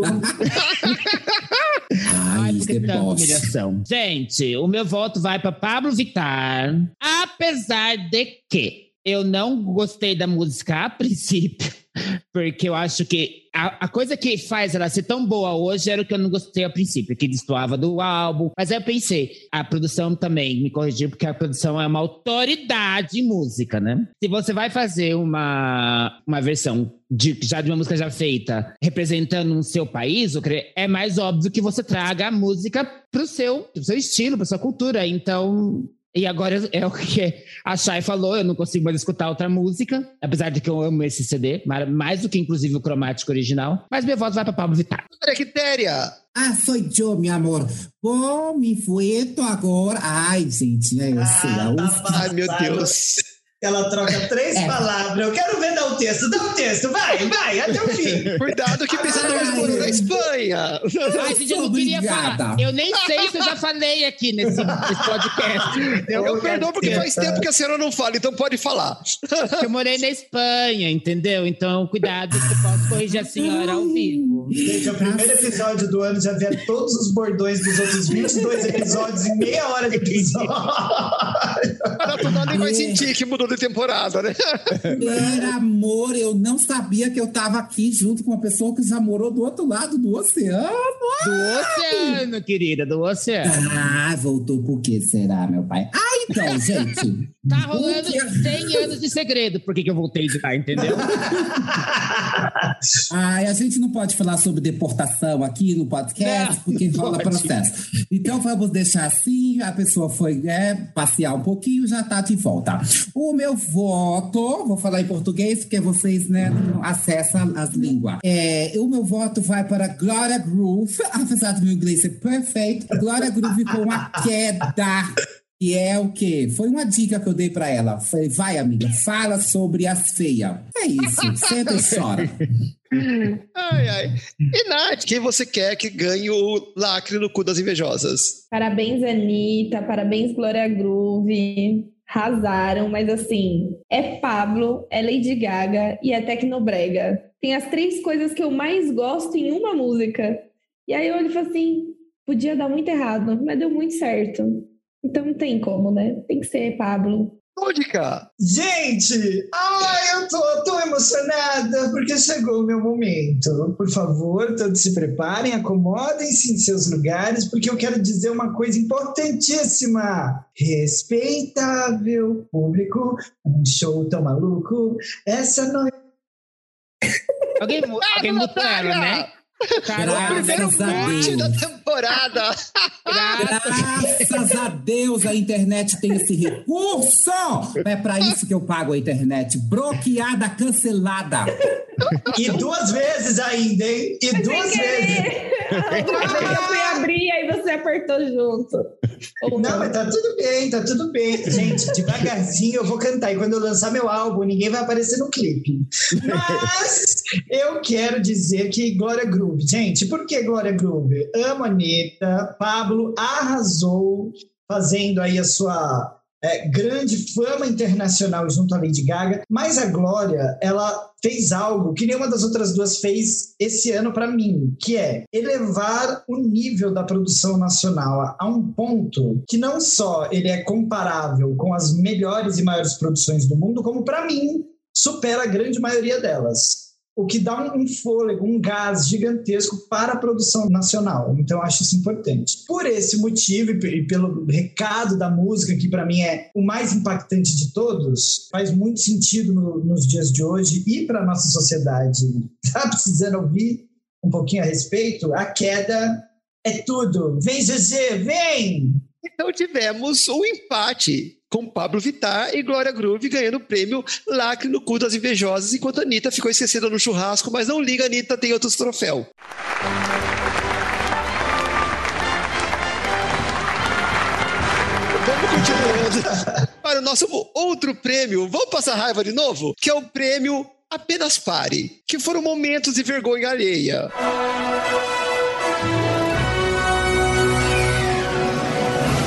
tanta deboche. humilhação. Gente, o meu voto vai para Pablo Vittar, apesar de que eu não gostei da música a princípio, *laughs* porque eu acho que a, a coisa que faz ela ser tão boa hoje era o que eu não gostei a princípio, que destoava do álbum. Mas aí eu pensei, a produção também me corrigiu, porque a produção é uma autoridade em música, né? Se você vai fazer uma, uma versão de, já de uma música já feita, representando um seu país, é mais óbvio que você traga a música pro seu, seu estilo, pra sua cultura. Então, e agora é o que a Chay falou, eu não consigo mais escutar outra música, apesar de que eu amo esse CD, mais do que inclusive o cromático original. Mas meu voto vai para Pablo Vittar. Quitéria. Ah, sou eu, meu amor. Bom, me fueto agora. Ai, gente, né? Eu sei. a Ah, USP. tá Ai, meu. Deus. Ela troca três É. palavras. Eu quero ver dar o texto. Dá o texto. Vai, vai, até o fim. *laughs* Cuidado que precisa mais morou na Espanha. Ai, gente, eu não queria Obrigada. falar. Eu nem sei se eu já falei aqui nesse, nesse podcast. Eu, eu perdoo porque faz tempo que a senhora não fala, então pode falar. Eu morei na Espanha, entendeu? Então, cuidado, que eu posso corrigir a senhora ao vivo. Gente, o primeiro episódio do ano já vê todos os bordões dos outros 22 episódios em meia hora de episódio. Para tu nem vai sentir que mudou de temporada, né? Meu amor, eu não sabia que eu tava aqui junto com uma pessoa que já morou do outro lado do oceano. Do oceano, querida, do oceano. Ah, voltou por quê, será, meu pai? Ah, então, *laughs* gente. Tá rolando que- 100 anos de segredo. Por que, que eu voltei de lá, entendeu? *laughs* Ai, a gente não pode falar sobre deportação aqui no podcast, Não, porque não rola pode. processo. Então vamos deixar assim, a pessoa foi é, passear um pouquinho, já tá de volta. O meu voto, vou falar em português, porque vocês né, não acessam as línguas. É, o meu voto vai para Gloria Groove, *laughs* apesar do meu inglês ser perfeito, Gloria Groove com a queda. Que é o quê? Foi uma dica que eu dei pra ela. Falei, vai, amiga, fala sobre as feias. É isso, senta e chora. Ai, ai. E Nath, quem você quer que ganhe o lacre no cu das invejosas? Parabéns, Anitta. Parabéns, Glória Groove. Arrasaram, mas assim, é Pablo, é Lady Gaga e é Tecnobrega. Tem as três coisas que eu mais gosto em uma música. E aí eu olho e falo assim: podia dar muito errado, mas deu muito certo. Então não tem como, né? Tem que ser Pablo. Lúdica. Gente, ai, eu tô, tô emocionada porque chegou o meu momento. Por favor, todos se preparem, acomodem-se em seus lugares, porque eu quero dizer uma coisa importantíssima. Respeitável público, um show tão maluco. Essa noite. Alguém, mu- alguém mutou ela, né? Caralho, Primeiro Graças a mute Deus. da temporada. *laughs* graças a Deus a internet tem esse recurso. É para isso que eu pago a internet. Bloqueada, cancelada. E duas vezes ainda, hein? E duas vezes. eu fui abrir, aí você apertou junto. Não, mas tá tudo bem, tá tudo bem. Gente, devagarzinho eu vou cantar. E quando eu lançar meu álbum, ninguém vai aparecer no clipe. Mas eu quero dizer que Glória Groove. Gente, por que Glória Groove? Amo a Anitta. Pablo arrasou fazendo aí a sua é, grande fama internacional junto à Lady Gaga. Mas a Glória, ela fez algo que nenhuma das outras duas fez esse ano para mim, que é elevar o nível da produção nacional a, a um ponto que não só ele é comparável com as melhores e maiores produções do mundo, como para mim supera a grande maioria delas. O que dá um, fôlego, um gás gigantesco para a produção nacional. Então, acho isso importante. Por esse motivo e pe- pelo recado da música, que para mim é o mais impactante de todos, faz muito sentido no- nos dias de hoje e para a nossa sociedade. *laughs* Tá precisando ouvir um pouquinho a respeito? A queda é tudo. Vem, GG, vem! Então tivemos um empate com Pablo Vittar e Glória Groove ganhando o prêmio Lacre no cu das invejosas, enquanto a Anitta ficou esquecida no churrasco, mas não liga, Anitta tem outros troféus. Vamos continuando para o nosso outro prêmio. Vamos passar raiva de novo? Que é o prêmio Apenas Pare, que foram momentos de vergonha alheia.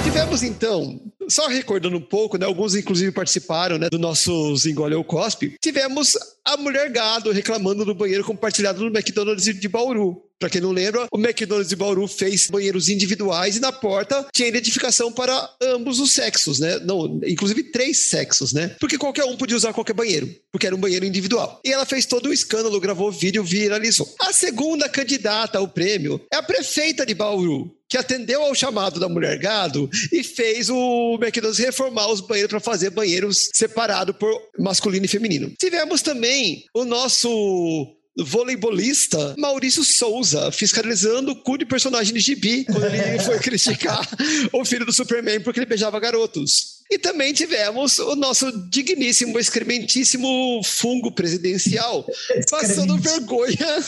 Tivemos então só recordando um pouco, né? Alguns inclusive participaram, né? Do nosso Zingole ou Cospe. Tivemos a mulher gado reclamando do banheiro compartilhado no McDonald's de Bauru. Para quem não lembra, o McDonald's de Bauru fez banheiros individuais e na porta tinha identificação para ambos os sexos, né? Não, inclusive três sexos, né? Porque qualquer um podia usar qualquer banheiro, porque era um banheiro individual. E ela fez todo o escândalo, gravou vídeo, viralizou. A segunda candidata ao prêmio é a prefeita de Bauru, que atendeu ao chamado da mulher gado e fez o McDonald's reformar os banheiros para fazer banheiros separados por masculino e feminino. Tivemos também o nosso voleibolista Maurício Souza fiscalizando o cu de personagem de gibi quando ele foi *laughs* criticar o filho do Superman porque ele beijava garotos. E também tivemos o nosso digníssimo, excrementíssimo fungo presidencial passando vergonha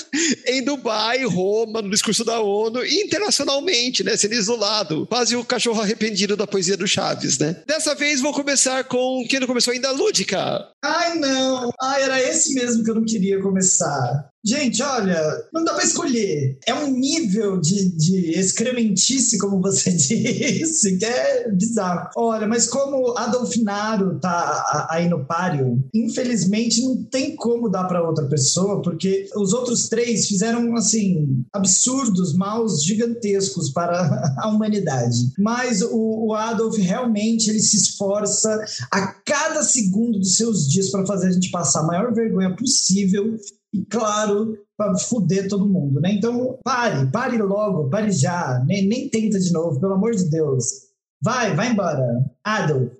em Dubai, Roma, no discurso da ONU e internacionalmente, né? Sendo isolado. Quase o cachorro arrependido da poesia do Chaves, né? Dessa vez vou começar com quem não começou ainda, Lúdica. Ai, não. Ai, era esse mesmo que eu não queria começar. Gente, olha, não dá para escolher. É um nível de, de excrementice, como você *laughs* disse, que é bizarro. Olha, mas como Adolfinaro tá aí no páreo, infelizmente não tem como dar para outra pessoa, porque os outros três fizeram, assim, absurdos, maus gigantescos para *laughs* a humanidade. Mas o, o Adolf realmente ele se esforça a cada segundo dos seus dias para fazer a gente passar a maior vergonha possível e, claro, para fuder todo mundo, né? Então, pare, pare logo, pare já, nem, nem tenta de novo, pelo amor de Deus. Vai, vai embora. Adolf.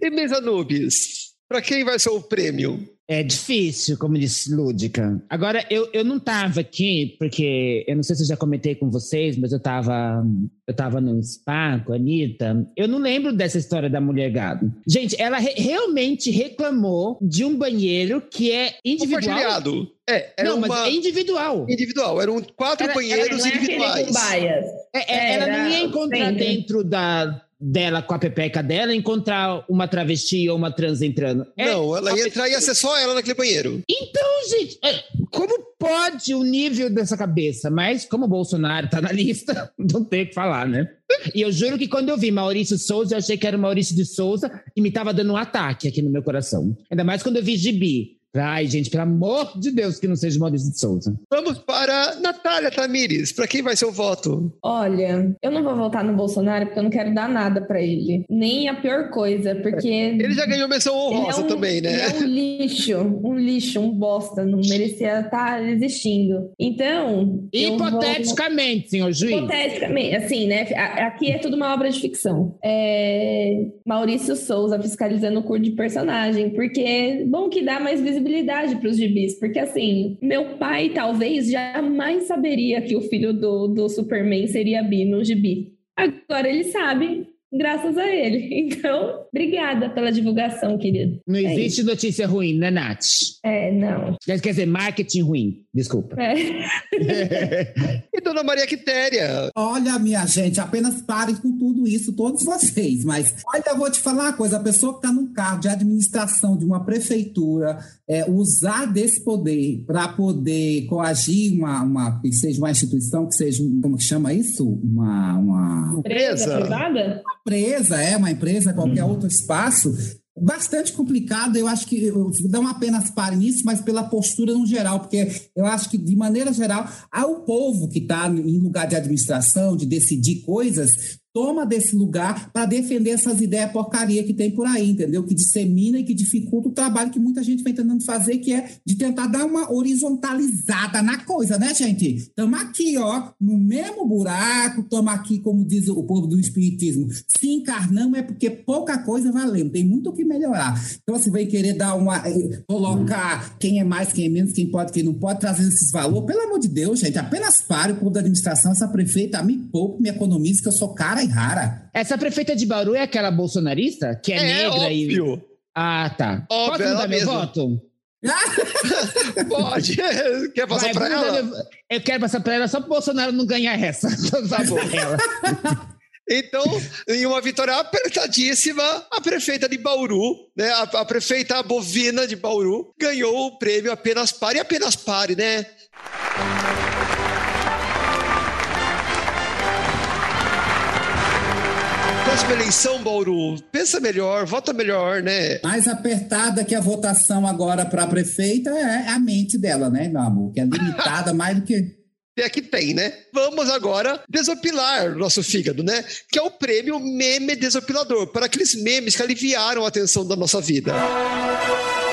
E Mesa Nubes, para quem vai ser o prêmio? É difícil, como disse Lúdica. Agora, eu, eu não estava aqui, porque eu não sei se eu já comentei com vocês, mas eu estava eu tava num spa com a Anitta. Eu não lembro dessa história da mulher gado. Gente, ela re realmente reclamou de um banheiro que é individual. Compartilhado. É, era não, uma... mas é individual. Individual, eram quatro Era- banheiros não é aquele individuais. É, é, ela não ia Era encontrar sempre. dentro da, dela, com a pepeca dela, encontrar uma travesti ou uma trans entrando. É Não, ela ia entrar e ia ser só ela naquele banheiro. Então, gente, é, como pode o nível dessa cabeça? Mas como o Bolsonaro tá na lista, *laughs* não tem o que falar, né? E eu juro que quando eu vi Maurício Souza, eu achei que era o Maurício de Souza e me tava dando um ataque aqui no meu coração. Ainda mais quando eu vi Gibi. Ai, gente, pelo amor de Deus, que não seja Maurício de Souza. Vamos para Natália Tamires. Para quem vai ser o voto? Olha, eu não vou votar no Bolsonaro porque eu não quero dar nada pra ele. Nem a pior coisa, porque. *laughs* Ele já ganhou menção ele honrosa é um- também, Ele né? é um lixo, um lixo, um bosta, não merecia estar existindo. Então. eu vou- Hipoteticamente, senhor juiz. Hipoteticamente, assim, né? Aqui é tudo uma obra de ficção. É, Maurício Souza fiscalizando o curso de personagem, porque é bom que dá mais visibilidade para os gibis, porque assim, meu pai talvez jamais saberia que o filho do, do Superman seria bi no gibi. Agora ele sabe, graças a ele. *laughs* Então, obrigada pela divulgação, querido. Não É existe notícia ruim, né, Nath? É, não. Quer dizer, marketing ruim. Desculpa. É. *laughs* E Dona Maria Quitéria. Olha, minha gente, apenas parem com tudo isso, todos vocês. Mas, olha, eu vou te falar uma coisa: a pessoa que está num cargo de administração de uma prefeitura, é, usar desse poder para poder coagir uma, uma, que seja uma instituição, que seja, um- como que chama isso? Uma, uma Empresa. privada? empresa, é uma empresa, qualquer espaço, bastante complicado. Eu acho que eu- não apenas para nisso, mas pela postura no geral, porque eu acho que, de maneira geral, há o povo que está em lugar de administração, de decidir coisas. Toma desse lugar para defender essas ideias porcaria que tem por aí, entendeu? Que dissemina e que dificulta o trabalho que muita gente vem tentando fazer, que é de tentar dar uma horizontalizada na coisa, né, gente? Estamos aqui, ó, no mesmo buraco, estamos aqui, como diz o povo do Espiritismo, se encarnamos é porque pouca coisa valendo, tem muito o que melhorar. Então, você vai querer dar uma. eh, colocar quem é mais, quem é menos, quem pode, quem não pode, trazendo esses valores, pelo amor de Deus, gente, apenas pare o povo da administração, essa prefeita, me poupe, me economize, que eu sou cara e rara. Essa prefeita de Bauru é aquela bolsonarista? Que é, É, negra e. óbvio. Ah, tá. Óbvio, Posso mudar meu voto? *laughs* Pode. *laughs* Quer passar Vai, para vamos ela? meu- Eu quero passar pra ela só pro Bolsonaro não ganhar essa. *laughs* Tá bom. Ela. Então, em uma vitória apertadíssima, a prefeita de Bauru, né, a, a prefeita bovina de Bauru, ganhou o prêmio Apenas Pare, apenas pare, né? Próxima eleição, Bauru, pensa melhor, vota melhor, né? Mais apertada que a votação agora para prefeita é a mente dela, né, meu amor? Que é limitada *laughs* mais do que. É que tem, né? Vamos agora desopilar o nosso fígado, né? Que é o prêmio Meme Desopilador, para aqueles memes que aliviaram a tensão da nossa vida. Pera,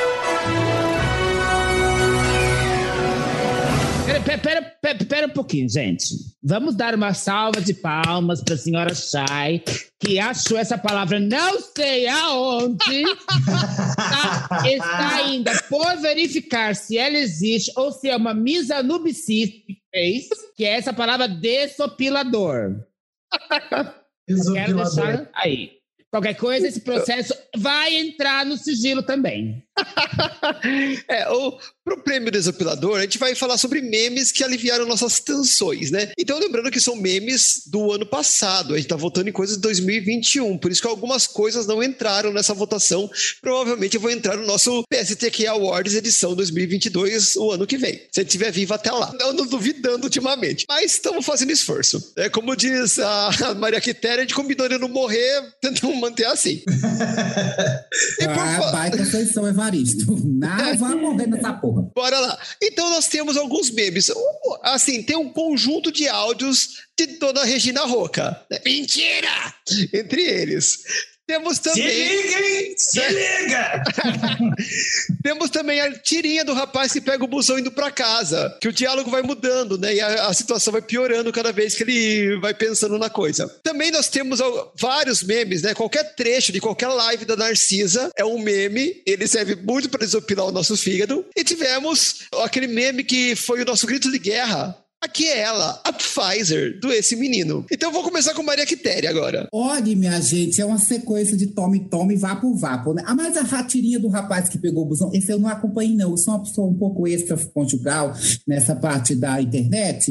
pera, pera, pera, pera um pouquinho, gente. Vamos dar uma salva de palmas para a senhora Chay, que achou essa palavra não sei aonde. Tá- está ainda por verificar se ela existe ou se é uma misanubicice que fez, que é essa palavra desopilador. Quero Desopilador. deixar aí. Qualquer coisa, esse processo vai entrar no sigilo também. *laughs* É, o, pro prêmio Desopilador, a gente vai falar sobre memes que aliviaram nossas tensões, né? Então, lembrando que são memes do ano passado, a gente tá votando em coisas de 2021, por isso que algumas coisas não entraram nessa votação. Provavelmente vão entrar no nosso PSTQ Awards edição 2022, o ano que vem, se ele estiver vivo até lá. Eu não duvidando ultimamente, mas estamos fazendo esforço. É como diz a *laughs* Maria Quitéria, a gente combinou de não morrer, *laughs* tentamos manter assim. E por Ah, fa- baita feição, Evaristo. *laughs* Não vai morrer nessa porra. Bora lá. Então nós temos alguns memes. Assim, tem um conjunto de áudios de Dona Regina Roca. Mentira! Entre eles. Temos Se também, liga, hein? Se liga! temos também a tirinha do rapaz que pega o busão indo pra casa, que o diálogo vai mudando, né? E a, a situação vai piorando cada vez que ele vai pensando na coisa. Também nós temos vários memes, né? Qualquer trecho de qualquer live da Narcisa é um meme, ele serve muito para desopilar o nosso fígado. E tivemos aquele meme que foi o nosso grito de guerra. Aqui é ela, a Pfizer, do esse menino. Então vou começar com Maria Quitéria agora. Olha, minha gente, é uma sequência de tome, tome, vapo, vapo, né? Ah, mas a ratirinha do rapaz que pegou o busão, esse eu não acompanhei, não. Eu sou uma pessoa um pouco extra-conjugal nessa parte da internet.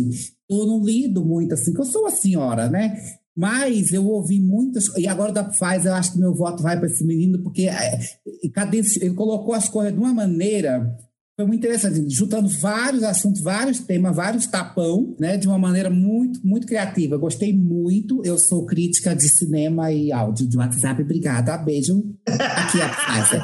Eu não lido muito assim, que eu sou uma senhora, né? Mas eu ouvi muitas. E agora da Pfizer, eu acho que meu voto vai para esse menino, porque é, ele colocou as coisas de uma maneira foi muito interessante, juntando vários assuntos, vários temas, vários tapão, né, de uma maneira muito, muito criativa. Gostei muito. Eu sou crítica de cinema e áudio de WhatsApp. Obrigada. Beijo. Aqui é a Pfizer.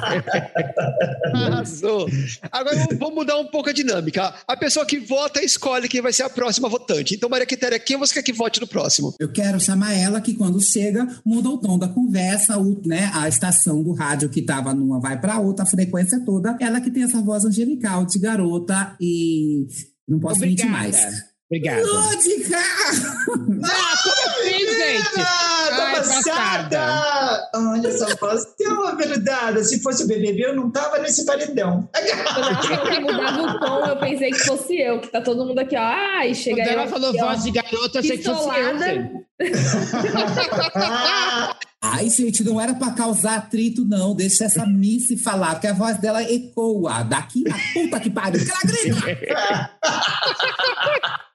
*laughs* Arrasou. Agora vamos mudar um pouco a dinâmica. A pessoa que vota escolhe quem vai ser a próxima votante. Então, Maria Quitéria, quem você quer que vote no próximo? Eu quero chamar ela que quando chega, muda o tom da conversa, o, né, a estação do rádio que estava numa vai para outra, a frequência toda. Ela que tem essa voz angelical de garota e não posso mentir mais. Obrigada. Lúdica! Ah, como assim, *laughs* gente? Ah, tá Ai, passada! Olha só, posso ter uma verdade. Se fosse o BBB, eu não tava nesse paredão. Mudava o tom, eu pensei que fosse eu, que tá todo mundo aqui, ó. Ai, chega Quando eu ela aqui, falou ó, voz de garota, eu achei que fosse eu. *laughs* Ai, gente, não era pra causar atrito, não. Deixa essa Missy falar, porque a voz dela ecoa. Daqui na puta que pariu, que ela grita. *laughs*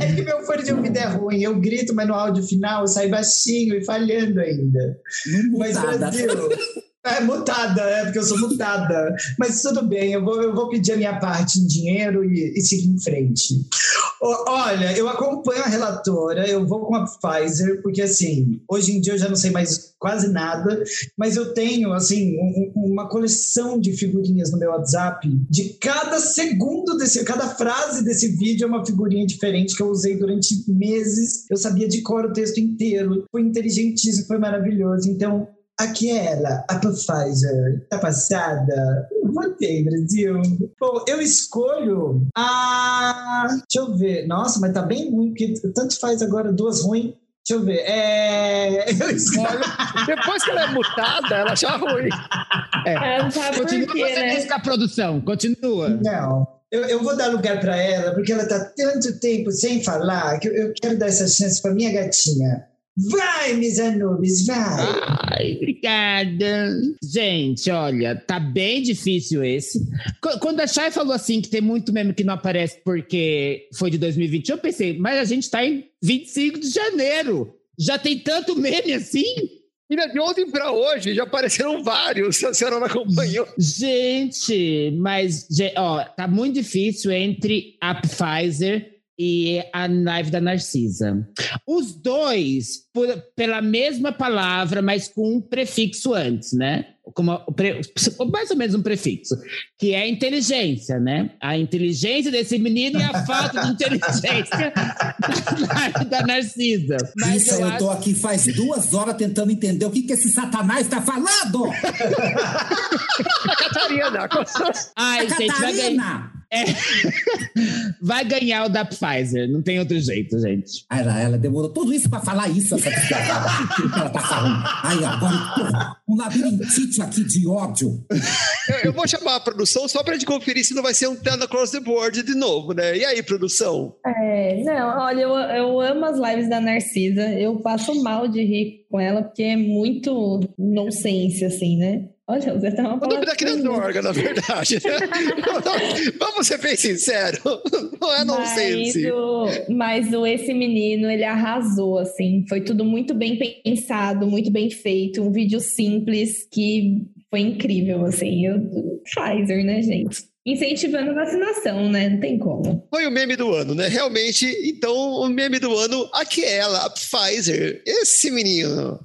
É que meu fone de ouvido é ruim. Eu grito, mas no áudio final sai baixinho e falhando ainda. Não Mas mutada. Brasil. É mutada, é porque eu sou mutada. Mas tudo bem, eu vou, eu vou pedir a minha parte em dinheiro e, e seguir em frente. O- olha, eu acompanho a relatora, eu vou com a Pfizer, porque assim, hoje em dia eu já não sei mais quase nada, mas eu tenho assim um- um- uma coleção de figurinhas no meu WhatsApp. De cada segundo desse, cada frase desse vídeo é uma figurinha diferente que eu usei durante meses. Eu sabia de cor o texto inteiro. Foi inteligentíssimo, foi maravilhoso. Então, Aqui é ela, a Pfizer. Tá passada? Votei, Brasil. Bom, eu escolho a. Deixa eu ver. Nossa, mas tá bem ruim, porque tanto faz agora duas ruins. Deixa eu ver. É. *laughs* Eu escolho. Depois que ela é mutada, ela acha ruim. É, não sabe por Continua quê, fazendo né? a produção, continua. Não. Eu, eu vou dar lugar para ela, porque ela tá tanto tempo sem falar que eu, eu quero dar essa chance para minha gatinha. Vai, Miss Anubis, vai! Ai, obrigada. Gente, olha, tá bem difícil esse. Qu- Quando a Chay falou assim que tem muito meme que não aparece porque foi de 2020, eu pensei, mas a gente tá em 25 de janeiro. Já tem tanto meme assim? E de ontem para hoje já apareceram vários, se a senhora não acompanhou. Gente, mas, ó, tá muito difícil entre a Pfizer e a live da Narcisa. Os dois, por, pela mesma palavra, mas com um prefixo antes, né? Como, mais ou menos um prefixo, que é inteligência, né? A inteligência desse menino e a falta de inteligência da, *laughs* da Narcisa. Mas Isso, eu, eu tô acho... aqui faz duas horas tentando entender o que, que esse satanás está falando! *laughs* Catarina! Ai, a gente, Catarina. vai ganhar. É. *laughs* Vai ganhar o da Pfizer, não tem outro jeito, gente. Ela, ela demorou tudo isso para falar isso, essa *laughs* ela tá falando. Aí agora, um labirintite aqui de ódio. Eu, eu, vou chamar a produção só pra gente conferir se não vai ser um Tenda Across the Board de novo, né? E aí, produção? É, não, olha, eu, eu amo as lives da Narcisa. Eu passo mal de rir com ela, porque é muito nonsense, assim, né? Olha, você tá uma O nome da criança orga, na verdade. *laughs* Vamos ser bem sinceros. Não é nonsense. Mas, o, mas o, esse menino, ele arrasou, assim. Foi tudo muito bem pensado, muito bem feito. Um vídeo simples que foi incrível, assim. Eu, Pfizer, né, gente? Incentivando a vacinação, né? Não tem como. Foi o meme do ano, né? Realmente, então, o meme do ano, aquela, a Pfizer. Esse menino.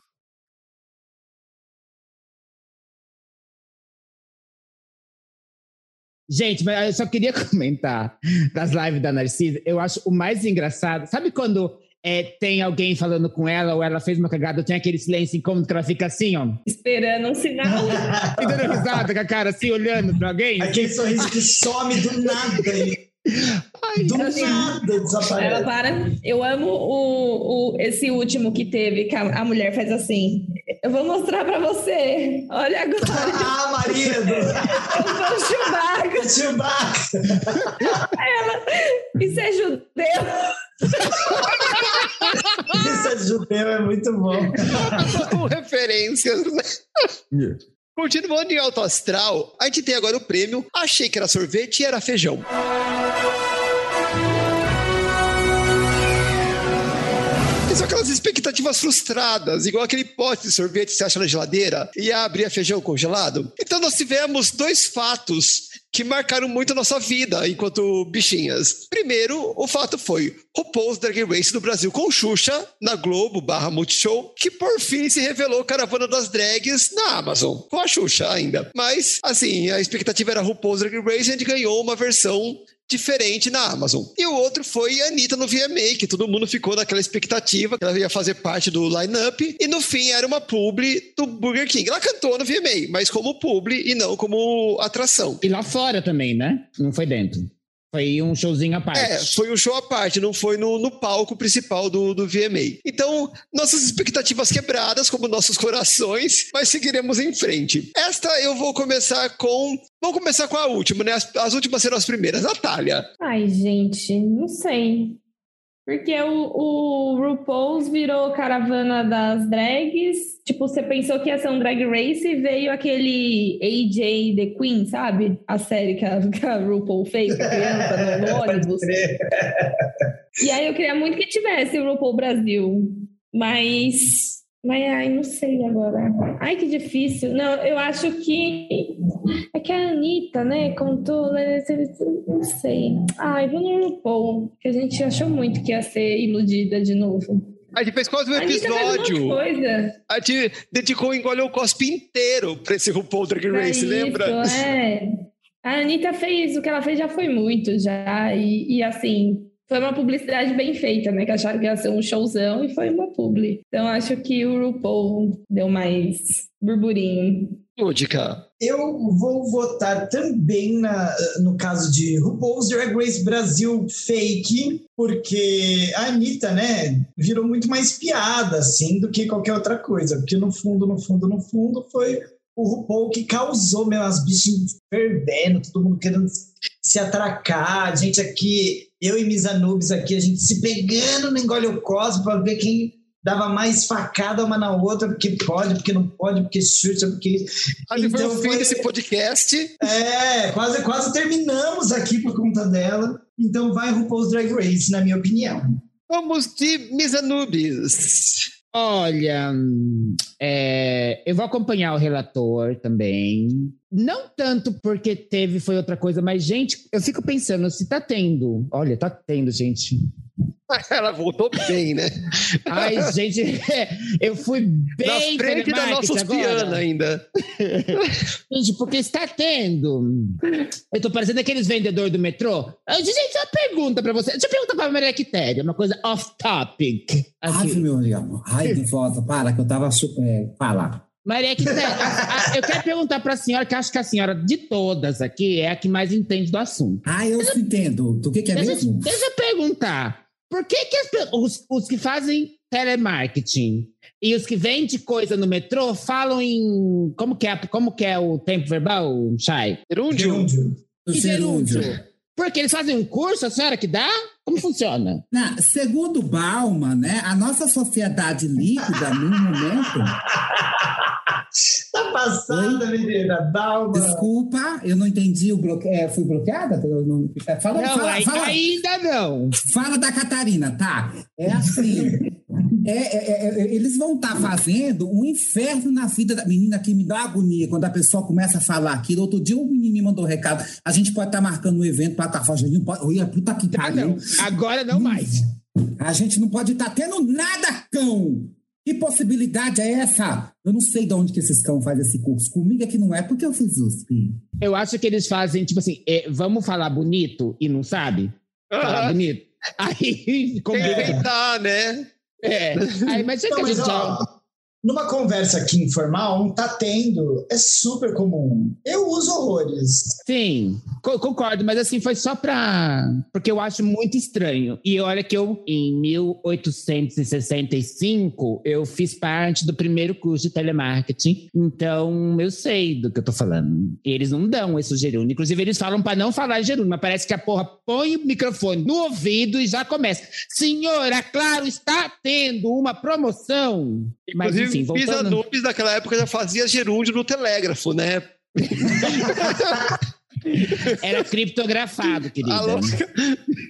Gente, mas eu só queria *laughs* comentar das lives da Narcisa. Eu acho o mais engraçado. Sabe quando é, tem alguém falando com ela ou ela fez uma cagada, tem aquele silêncio incômodo que ela fica assim, ó. Esperando um sinal. e dando risada com a cara assim, olhando pra alguém. Aquele sorriso que some do nada. Ai, Do assim, nada desaparece. Ela para. Eu amo o, o, esse último que teve, que a, a mulher faz assim. Eu vou mostrar pra você. Olha agora. *laughs* Ah, marido! Eu sou Chewbacca. *laughs* Chewbacca. Ela, isso é judeu? isso é judeu, é muito bom. Com referências, né? Yeah. Continuando em alto astral, a gente tem agora o prêmio Achei que era sorvete e era feijão. São aquelas expectativas frustradas, igual aquele pote de sorvete que você acha na geladeira e abria feijão congelado. Então nós tivemos dois fatos que marcaram muito a nossa vida enquanto bichinhas. Primeiro, o fato foi RuPaul's Drag Race do Brasil com Xuxa, na Globo barra Multishow, que por fim se revelou Caravana das Drags na Amazon, com a Xuxa ainda. Mas, assim, a expectativa era RuPaul's Drag Race e a gente ganhou uma versão diferente na Amazon. E o outro foi a Anitta no VMA, que todo mundo ficou naquela expectativa que ela ia fazer parte do line-up, e no fim era uma publi do Burger King. Ela cantou no VMA, mas como publi e não como atração. E lá fora também, né? Não foi dentro. Foi um showzinho à parte. É, foi um show à parte, não foi no, no palco principal do, do VMA. Então, nossas expectativas quebradas, como nossos corações, mas seguiremos em frente. Esta eu vou começar com. Vamos começar com a última, né? As, as últimas serão as primeiras. Natália. Ai, gente, não sei. Porque o, o RuPaul's virou caravana das drags. Tipo, você pensou que ia ser um drag race e veio aquele AJ The Queen, sabe? A série que a, *laughs* que a RuPaul fez com criança *laughs* no ônibus. e aí eu queria muito que tivesse o RuPaul Brasil. Mas mas, ai, não sei agora. Ai, que difícil. Não, eu acho que. É que a Anitta, né, contou. Né, não sei. Ai, vou no RuPaul, que a gente achou muito que ia ser iludida de novo. A gente fez quase um episódio. A, a gente dedicou engolheu o cospe inteiro pra esse RuPaul Drag Race, lembra? É. A Anitta fez, o que ela fez já foi muito, já. E, e assim, foi uma publicidade bem feita, né? Que acharam que ia ser um showzão e foi uma publi. Então acho que o RuPaul deu mais burburinho. Lúdica. Eu vou votar também na, no caso de RuPaul's Drag Race Brasil fake, porque a Anitta, né, virou muito mais piada, assim, do que qualquer outra coisa. Porque no fundo, no fundo, no fundo, foi o RuPaul que causou mesmo as bichas fervendo, todo mundo querendo se atracar, a gente aqui, eu e Misa Nubes aqui, a gente se pegando no engole o cosmo para ver quem dava mais facada uma na outra, porque pode, porque não pode, porque chuta, porque. Ali então, foi o fim foi... desse podcast. É, quase, quase terminamos aqui por conta dela. Então vai RuPaul's Drag Race, na minha opinião. Vamos de Misa Nubes. Olha, é, eu vou acompanhar o relator também. Não tanto porque teve, foi outra coisa, mas, gente, eu fico pensando, se tá tendo. Olha, tá tendo, gente. *laughs* Ela voltou bem, né? Ai, gente, *laughs* eu fui bem. Na frente da nossa piana ainda. *laughs* Gente, porque está tendo. Eu tô parecendo aqueles vendedores do metrô. Gente, uma pergunta pra você. Deixa eu perguntar pra Maria Quitéria, uma coisa off-topic. Ai, meu Deus. Ai, nervosa. Para, que eu tava super. É, fala. Maria Quitéria, eu quero perguntar pra senhora, que acho que a senhora de todas aqui é a que mais entende do assunto. Ah, eu deixa, entendo. Do que, que é deixa, mesmo? Deixa eu perguntar. Por que, que as, os, os que fazem telemarketing e os que vendem coisa no metrô falam em. Como que é, como que é o tempo verbal, Chay? Gerúndio. Gerúndio. Porque eles fazem um curso, a senhora que dá? Como funciona? Não, segundo Bauman, né, a nossa sociedade líquida, no momento. tá passada, Oi? menina. Bauman. Desculpa, eu não entendi o bloque... É, fui bloqueada? Não, fala, não fala, fala, ainda não. Fala da Catarina, tá? É assim. É, é, é, eles vão estar tá fazendo um inferno na vida da menina que me dá agonia quando a pessoa começa a falar aquilo. Outro dia um menino me mandou um recado. A gente pode estar tá marcando um evento para estar tá fazendo. Olha, puta que pariu. Agora não mais. A gente não pode estar tá tendo nada, cão. Que possibilidade é essa? Eu não sei de onde que esses cão fazem esse curso. Comigo é que não é, porque eu fiz USP. Eu acho que eles fazem, tipo assim, é, vamos falar bonito e não sabe? Falar bonito. Aí complica. Inventar, né? É. Aí, mas é que a gente já... Numa conversa aqui informal, um tá tendo, é super comum. Eu uso horrores. Sim, concordo, mas assim, foi só pra. Porque eu acho muito estranho. E olha que eu, em 1865, eu fiz parte do primeiro curso de telemarketing. Então, eu sei do que eu tô falando. Eles não dão esse gerúndio. Inclusive, eles falam para não falar gerúndio, mas parece que a porra põe o microfone no ouvido e já começa. Senhora, claro, está tendo uma promoção. Inclusive, mas, enfim, voltando... Fiz Anubis naquela época já fazia gerúndio no telégrafo, né? *laughs* Era criptografado, querida.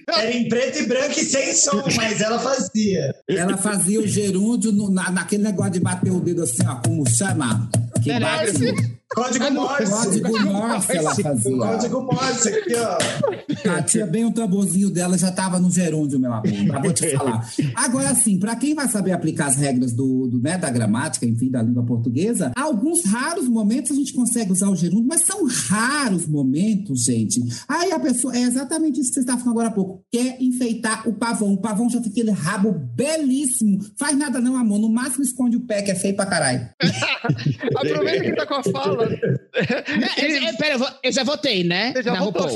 Era em preto e branco e sem som, mas ela fazia. Ela fazia o gerúndio no, na, naquele negócio de bater o dedo assim, ó, como chama? Que bate. Código Morse. Código Morse ela fazia. Código Morse aqui, ó. A tia bem o tamborzinho dela já estava no gerúndio, meu amor. Vou te falar. Agora, assim, para quem vai saber aplicar as regras do, do, né, da gramática, enfim, da língua portuguesa, alguns raros momentos a gente consegue usar o gerúndio, mas são raros momentos, gente. Aí a pessoa, é exatamente isso que você estava falando agora há pouco, quer enfeitar o pavão. O pavão já fica aquele rabo belíssimo. Faz nada não, amor. No máximo esconde o pé, que é feio pra caralho. *laughs* Aproveita que tá com a fala é, pera, eu, vou, eu, já votei, né? Você já na votou,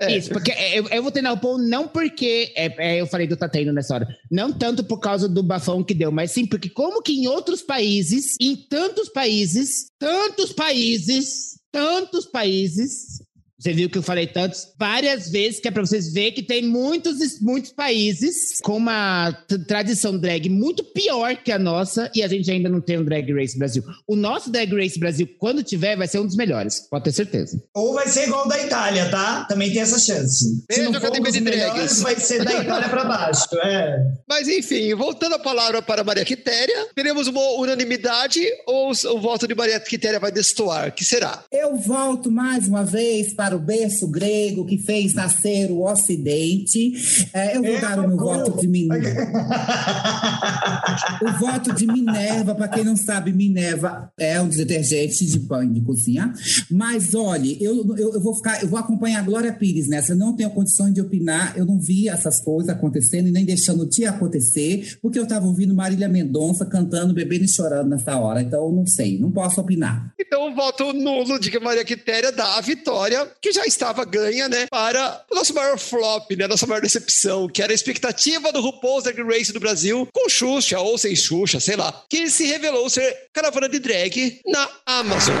É. Isso, porque eu, eu votei na RuPaul não porque é, é, eu falei do Tateno nessa hora, não tanto por causa do bafão que deu, mas sim porque como que em outros países, em tantos países, tantos países, tantos países, você viu que eu falei tantos várias vezes, que é para vocês verem que tem muitos, muitos países com uma tradição drag muito pior que a nossa e a gente ainda não tem um Drag Race Brasil. O nosso Drag Race Brasil, quando tiver, vai ser um dos melhores, pode ter certeza. Ou vai ser igual da Itália, tá? Também tem essa chance. Se não for um dos melhores, vai ser da Itália para baixo. É. Mas enfim, voltando a palavra para Maria Quitéria, teremos uma unanimidade ou o voto de Maria Quitéria vai destoar? que será? Eu volto mais uma vez para o berço grego que fez nascer o Ocidente. É, eu vou dar o meu voto de Minerva. *laughs* o voto de Minerva, para quem não sabe, Minerva é um detergente de banho de cozinha. Mas olhe, eu, eu, eu, vou ficar, eu vou acompanhar a Glória Pires nessa. Eu não tenho condições de opinar, eu não vi essas coisas acontecendo e nem deixando o dia acontecer, porque eu estava ouvindo Marília Mendonça cantando, bebendo e chorando nessa hora. Então, eu não sei, não posso opinar. Então, o voto nulo de que Maria Quitéria dá a vitória que já estava ganha, né, para o nosso maior flop, né, a nossa maior decepção, que era a expectativa do RuPaul's Drag Race do Brasil, com Xuxa ou sem Xuxa, sei lá, que se revelou ser caravana de drag na Amazon.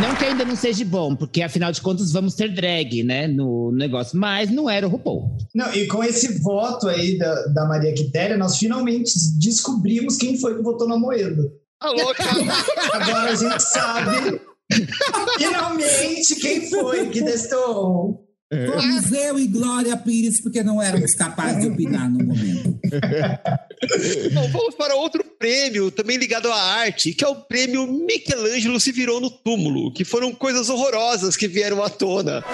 Não que ainda não seja bom, porque afinal de contas vamos ter drag, né, no negócio, mas não era o RuPaul. Não, e com esse voto aí da, da Maria Quitéria, nós finalmente descobrimos quem foi que votou na Moeda. A louca! *laughs* Agora a gente sabe *laughs* finalmente quem foi que testou Fomos eu e Glória Pires, porque não éramos capazes de opinar no momento. Bom, vamos para outro prêmio, também ligado à arte, que é o prêmio Michelangelo se virou no túmulo, que foram coisas horrorosas que vieram à tona.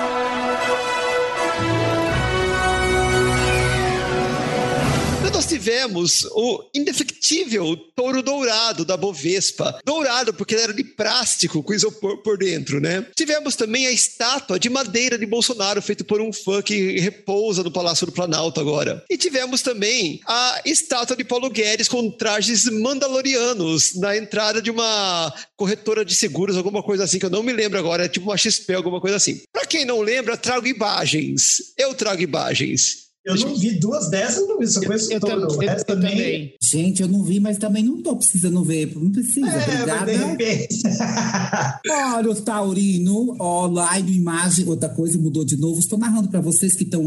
Nós tivemos o indefectível touro dourado da Bovespa. Dourado porque ele era de plástico com isopor por dentro, né? Tivemos também a estátua de madeira de Bolsonaro, feita por um fã que repousa no Palácio do Planalto agora. E tivemos também a estátua de Paulo Guedes com trajes mandalorianos na entrada de uma corretora de seguros, alguma coisa assim, que eu não me lembro agora, é tipo uma XP, alguma coisa assim. Pra quem não lembra, trago imagens. Eu trago imagens. Eu não vi duas dessas, não vi, só conheço Eu, todo. tam- O eu- resto eu também. também. Gente, eu não vi, mas também não tô precisando ver. Não precisa, É, mas de obrigada. repente. *laughs* Olha o Taurino, ó, live, imagem, outra coisa mudou de novo. Estou narrando para vocês que estão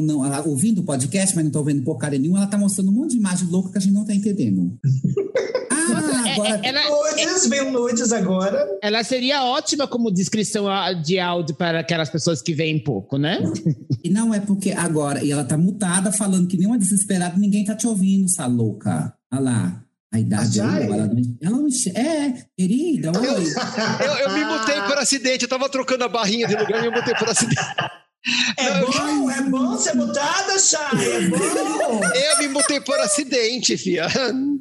ouvindo o podcast, mas não estão vendo porcaria nenhuma. Ela tá mostrando um monte de imagem louca que a gente não tá entendendo. *laughs* Ah, É, agora. é, ela, Nudes, veio nudes agora. ela seria ótima como descrição ah, de áudio para aquelas pessoas que veem pouco, né? E não é porque agora. E ela tá mutada, falando que nem uma desesperada, ninguém tá te ouvindo, essa louca. Olha lá. A idade Ah, é? ela não, ela não enche- É, querida, *laughs* oi. Eu, eu me mutei por acidente, eu tava trocando a barrinha de lugar e me mutei por acidente. É bom, é bom ser mutada, Chay, é bom. Eu me mutei por acidente, fia.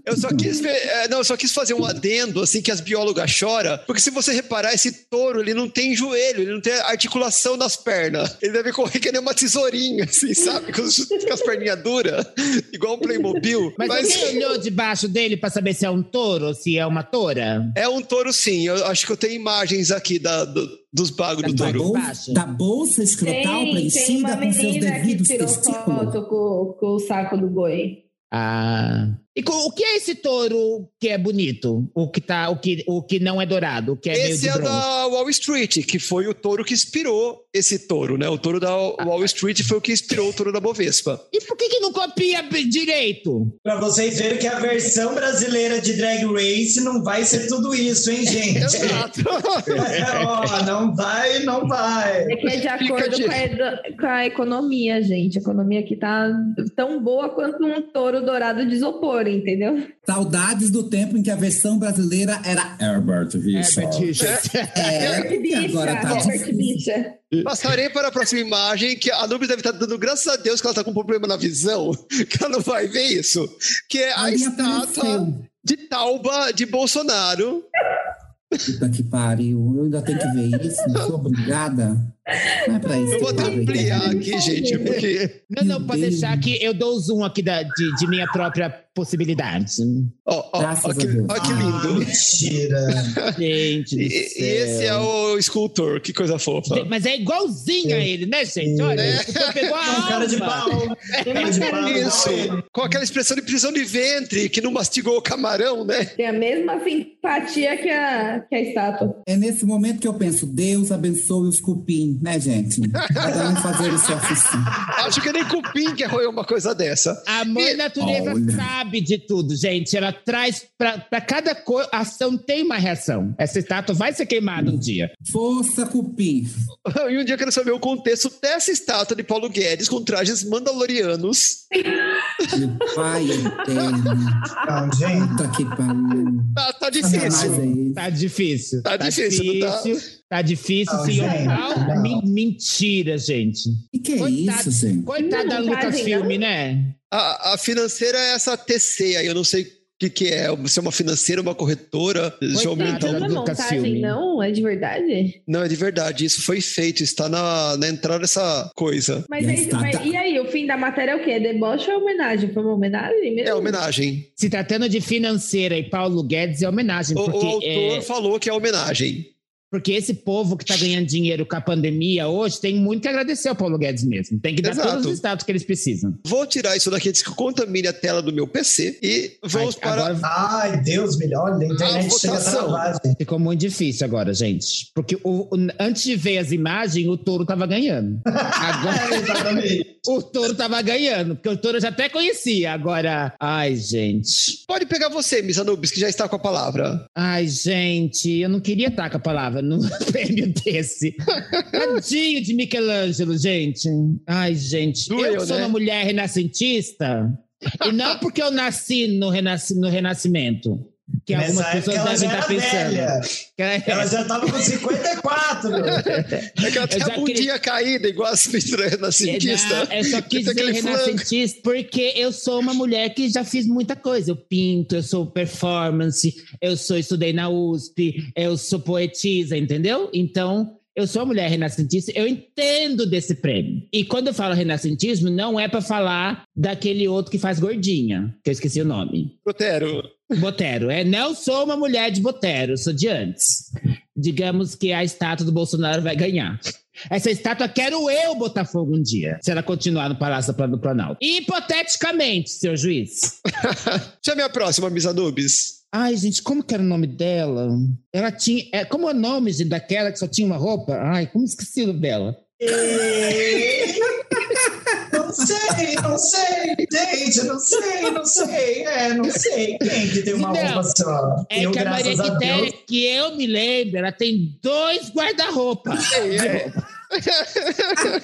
Eu só quis ver, é, não, eu só quis fazer um adendo, assim, que as biólogas choram, porque se você reparar, esse touro, ele não tem joelho, ele não tem articulação nas pernas. Ele deve correr que nem uma tesourinha, assim, sabe? Com, com as perninhas duras, igual um Playmobil. Mas, Mas você olhou debaixo dele para saber se é um touro ou se é uma toura? é um touro, sim. Eu acho que eu tenho imagens aqui da, do- dos bagos do touro. da bolsa escrotal Tem, tem preenchida uma com seus menina que devidos tirou testículos. foto com, com o saco do boi. Ah. E o que é esse touro que é bonito? O que, tá, o que, o que não é dourado, o que é meio Esse de é bronze? da Wall Street, que foi o touro que inspirou esse touro, né? O touro da Wall Street foi o que inspirou o touro da Bovespa. E por que, que não copia direito? Pra vocês verem que a versão brasileira de Drag Race não vai ser tudo isso, hein, gente? Exato. É, *laughs* ó, não vai, não vai. É que é de acordo com, a, com a economia, gente. A economia aqui tá tão boa quanto um touro dourado de isopor, entendeu? Saudades do tempo em que a versão brasileira era Herbert Herbert Richard. É, *laughs* agora tá Herbert Bicha. Passarei para a próxima imagem, que a Nubes deve estar dando graças a Deus que ela está com um problema na visão, *laughs* que ela não vai ver isso, que é a Ali estátua de Tauba de Bolsonaro. Puta que pariu. Eu ainda tenho que ver isso. Não sou obrigada. Não é pra isso. Eu vou até ampliar aqui, gente, porque... Não, não, pode deixar que eu dou zoom aqui da, de, de minha própria possibilidade. Ó, ó, Graças ó, a que, que Ah, lindo. mentira. *laughs* Gente do E, céu. e esse é o escultor, que coisa fofa. Mas é igualzinho a ele, né, gente? Olha, É. ele pegou a Um cara de alma. pau. Cara de pau. Isso, com aquela expressão de prisão de ventre, que não mastigou o camarão, né? Tem a mesma simpatia que a, que a estátua. É nesse momento que eu penso, Deus abençoe os cupim, né, gente? Cada um fazer o seu. Acho que nem cupim que arroiu uma coisa dessa. A mãe natureza Olha. sabe de tudo, gente. Ela traz pra, pra cada ação tem uma reação. Essa estátua vai ser queimada um dia. Força, cupim. *laughs* E um dia eu quero saber o contexto dessa estátua de Paulo Guedes com trajes mandalorianos. Meu pai eterno. Não, gente. Puta que pariu. Tá, tá difícil. é. Tá difícil. Tá difícil, não tá? difícil. Tá difícil, Não, senhor. Não, não. men- mentira, gente. E que é Coitado. isso, gente? Coitada da Não, não fazem, Lucasfilm, não. né? A, a financeira é essa TC aí, eu não sei o que, que é. Se é uma financeira, uma corretora. Deixa eu Coitada aumentar um Não é? É de verdade? Não, é de verdade, isso foi feito, está na, na entrada dessa coisa. Mas, E estátua- mas- e aí, o fim da matéria é o quê? Deboche ou homenagem? Foi uma homenagem mesmo? É homenagem. Se tratando de financeira e Paulo Guedes, é homenagem. O, o Porque, autor é, falou que é homenagem. Porque esse povo que tá ganhando dinheiro com a pandemia hoje tem muito que agradecer ao Paulo Guedes mesmo. Tem que dar Exato. todos os status que eles precisam. Vou tirar isso daqui antes que contamine a tela do meu PC e vamos Ai, para. agora Ai, Deus, melhor. A internet A chega a votação. ficou muito difícil agora, gente. Porque o- o- antes de ver as imagens, o touro tava ganhando. *laughs* Agora Exatamente. o touro tava ganhando, porque o touro eu já até conhecia. Agora, ai, gente. Pode pegar você, Miss Anubis, que já está com a palavra. Ai, gente, eu não queria estar com a palavra. Num *laughs* prêmio desse. Tadinho de Michelangelo, gente. Ai, gente. Doeu, eu sou né? uma mulher renascentista, e não porque eu nasci no, renasc no Renascimento, que Nessa algumas pessoas ela devem já estar pensando. velha. Ela- já tava com 54. *laughs* É que ela tem a já bundinha caída, igual as pinturas renascentistas. Não, eu só *laughs* quis dizer renascentista porque eu sou uma mulher que já fiz muita coisa. Eu pinto, eu sou performance, eu sou estudei na USP, eu sou poetisa, entendeu? Então, eu sou mulher renascentista, eu entendo desse prêmio. E quando eu falo renascentismo, não é para falar daquele outro que faz gordinha, que eu esqueci o nome. Botero, Botero. É, não sou uma mulher de Botero, sou de antes. Digamos que a estátua do Bolsonaro vai ganhar. Essa estátua quero eu botar fogo um dia, se ela continuar no Palácio do Planalto. Hipoteticamente, seu juiz. *laughs* chame a próxima, Miss Anubis. Ai, gente, como que era o nome dela? Ela tinha. É, como é o nome gente, daquela que só tinha uma roupa? Ai, como esqueci o nome dela? E- Não sei, não sei. Gente, não sei, não sei. É, não sei. Quem que tem uma Não, roupa só? É eu, que a Maria Quitéria, que eu me lembro, ela tem dois guarda-roupa. É,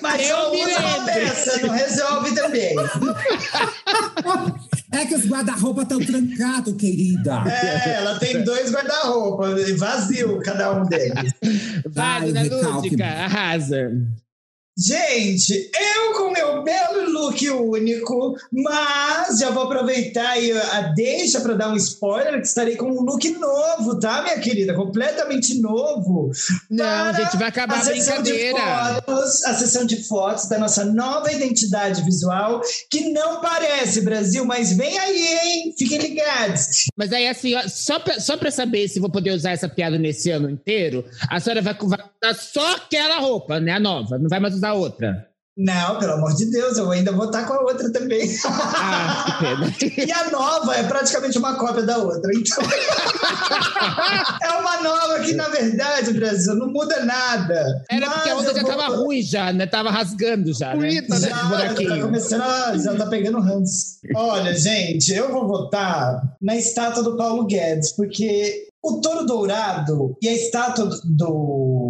Mas Eu eu me lembro. peça, não resolve também. É que os guarda-roupa estão trancados, querida. É, ela tem dois guarda-roupa, vazio cada um deles. Vai, Ai, Dona recalque. Lúdica, arrasa. Gente, eu com meu belo look único, mas já vou aproveitar aí a deixa para dar um spoiler que estarei com um look novo, tá, minha querida? Completamente novo. Não, Para gente, vai acabar a de brincadeira. fotos, a sessão de fotos da nossa nova identidade visual, que não parece Brasil, mas vem aí, hein? Fiquem ligados. Mas aí, assim, ó, só pra, só pra saber se vou poder usar essa piada nesse ano inteiro, a senhora vai, vai usar só aquela roupa, né? A nova, não vai mais usar outra. Não, pelo amor de Deus, eu ainda vou estar com a outra também. Ah, que pena. *laughs* E a nova é praticamente uma cópia da outra. Então. *laughs* é uma nova que, na verdade, Brasil, não muda nada. Era porque a Mas outra já vou- tava ruim já, né? Tava rasgando já? Ruída, né? Já, já tá começando a, já tá pegando ranço. Olha, gente, eu vou votar na estátua do Paulo Guedes, porque o touro dourado e a estátua do-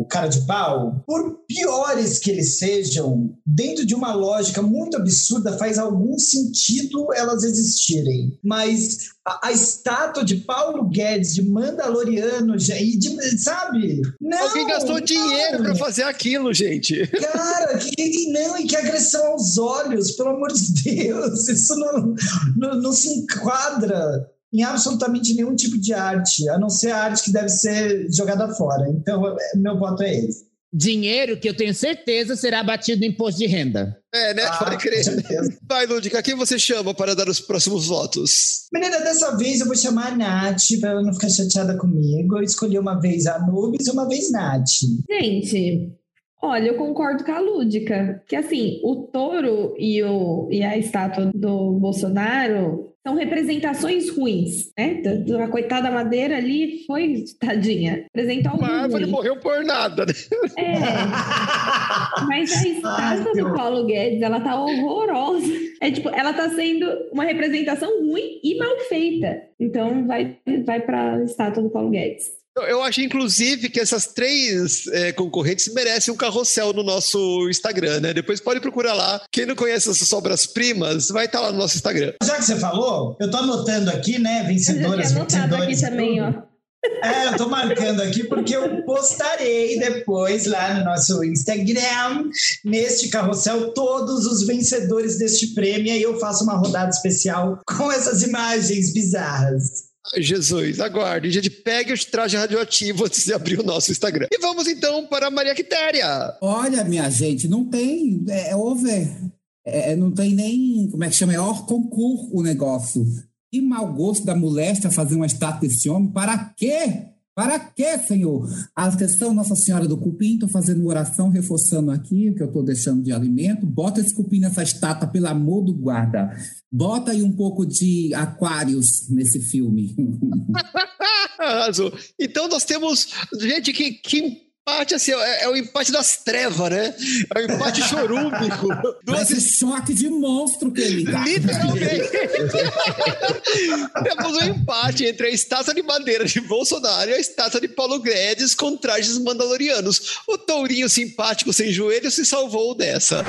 cara de pau, por piores que eles sejam, dentro de uma lógica muito absurda, faz algum sentido elas existirem. Mas a, a estátua de Paulo Guedes, de Mandaloriano, já- e de, sabe? Não, Alguém gastou dinheiro não. pra fazer aquilo, gente. Cara, que, que- não, e que agressão aos olhos, pelo amor de Deus, isso não, não, não se enquadra em absolutamente nenhum tipo de arte, a não ser a arte que deve ser jogada fora. Então, é- meu voto é esse. Dinheiro que eu tenho certeza será batido no imposto de renda. É, né? Ah, Pode com crer. *laughs* Vai, Lúdica, quem você chama para dar os próximos votos? Menina, dessa vez eu vou chamar a Nath, para ela não ficar chateada comigo. Eu escolhi uma vez a Nubes e uma vez Nath. Gente, olha, eu concordo com a Lúdica. Que assim, o touro e, o, e a estátua do Bolsonaro são representações ruins, né? A coitada madeira ali foi, tadinha, apresentou algo Uma árvore ruim. morreu por nada, né? É, mas a estátua do. Paulo Guedes, ela tá horrorosa. É tipo, ela tá sendo uma representação ruim e mal feita. Então vai, vai pra estátua do Paulo Guedes. Eu, eu acho, inclusive, que essas três é, concorrentes merecem um carrossel no nosso Instagram, né? Depois pode procurar lá. Quem não conhece essas obras-primas, vai estar lá no nosso Instagram. Já que você falou, eu tô anotando aqui, né, Eu já vencedoras, tinha anotado aqui vencedores. também, ó. É, eu tô marcando aqui porque eu postarei depois lá no nosso Instagram, neste carrossel, todos os vencedores deste prêmio. E aí eu faço uma rodada especial com essas imagens bizarras. Jesus, aguarde. Gente pega o traje radioativo antes de abrir o nosso Instagram. E vamos então para a Maria Quitéria. Olha, minha gente, não tem. É, é over. É, não tem nem. Como é que chama? É hors concurso o negócio. Que mau gosto da moléstia fazer uma estátua desse homem. Para quê? Para quê, Senhor? A questão Nossa Senhora do Cupim, estou fazendo oração, reforçando aqui o que eu estou deixando de alimento. Bota esse cupim nessa estátua, pelo amor do guarda. Bota aí um pouco de aquários nesse filme. *laughs* Então nós temos gente que, que empate, assim, é, é o empate das trevas, né? É o empate chorúmbico. Duas *laughs* Parece choque de monstro que ele dá. Literalmente. *laughs* Temos um empate entre a estátua de madeira de Bolsonaro e a estátua de Paulo Guedes com trajes mandalorianos. O tourinho simpático sem joelho se salvou dessa.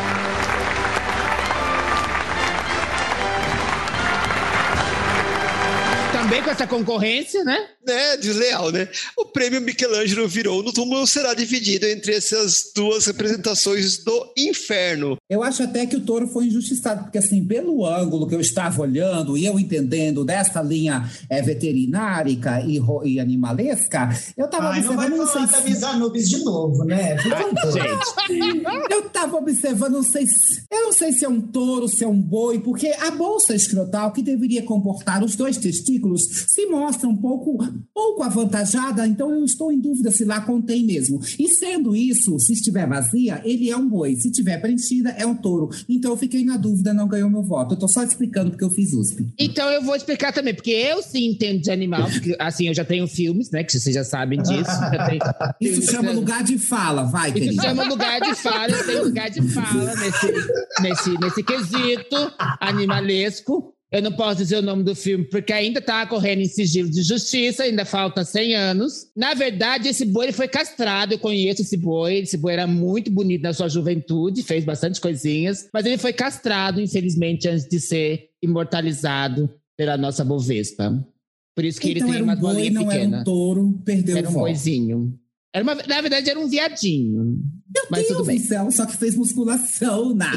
Também com essa concorrência, né? né, desleal, né? O prêmio Michelangelo virou no túmulo será dividido entre essas duas representações do inferno. Eu acho até que o touro foi injustiçado, porque assim, pelo ângulo que eu estava olhando e eu entendendo dessa linha é, veterinárica e, e animalesca, eu estava Ai, não vai observando, não, falar sei da de novo, né? Eu tava observando, não sei se, eu não sei se é um touro, se é um boi, porque a bolsa escrotal que deveria comportar os dois testículos se mostra um pouco, pouco avantajada, então eu estou em dúvida se lá contém mesmo. E sendo isso, se estiver vazia, ele é um boi. Se estiver preenchida, é um touro. Então eu fiquei na dúvida, não ganhou meu voto. Eu tô só explicando porque eu fiz USP. Então eu vou explicar também, porque eu sim entendo de animal, porque assim, eu já tenho filmes, né? Que vocês já sabem disso. já tenho *laughs* Isso chama pra- lugar de fala, vai, Isso querida. chama lugar de fala, tenho lugar de fala nesse, nesse, nesse quesito animalesco. Eu não posso dizer o nome do filme porque ainda está correndo em sigilo de justiça, ainda falta 100 anos. Na verdade, esse boi ele foi castrado, eu conheço esse boi. Esse boi era muito bonito na sua juventude, fez bastante coisinhas, mas ele foi castrado, infelizmente, antes de ser imortalizado pela nossa Bovespa. Por isso que Então ele tem era uma um boi, bolinha não pequena. era um touro, perdeu Era o um voto. boizinho. Era uma, na verdade, era um viadinho. Meu Mas Deus tudo bem. do céu, só que fez musculação. Bombada.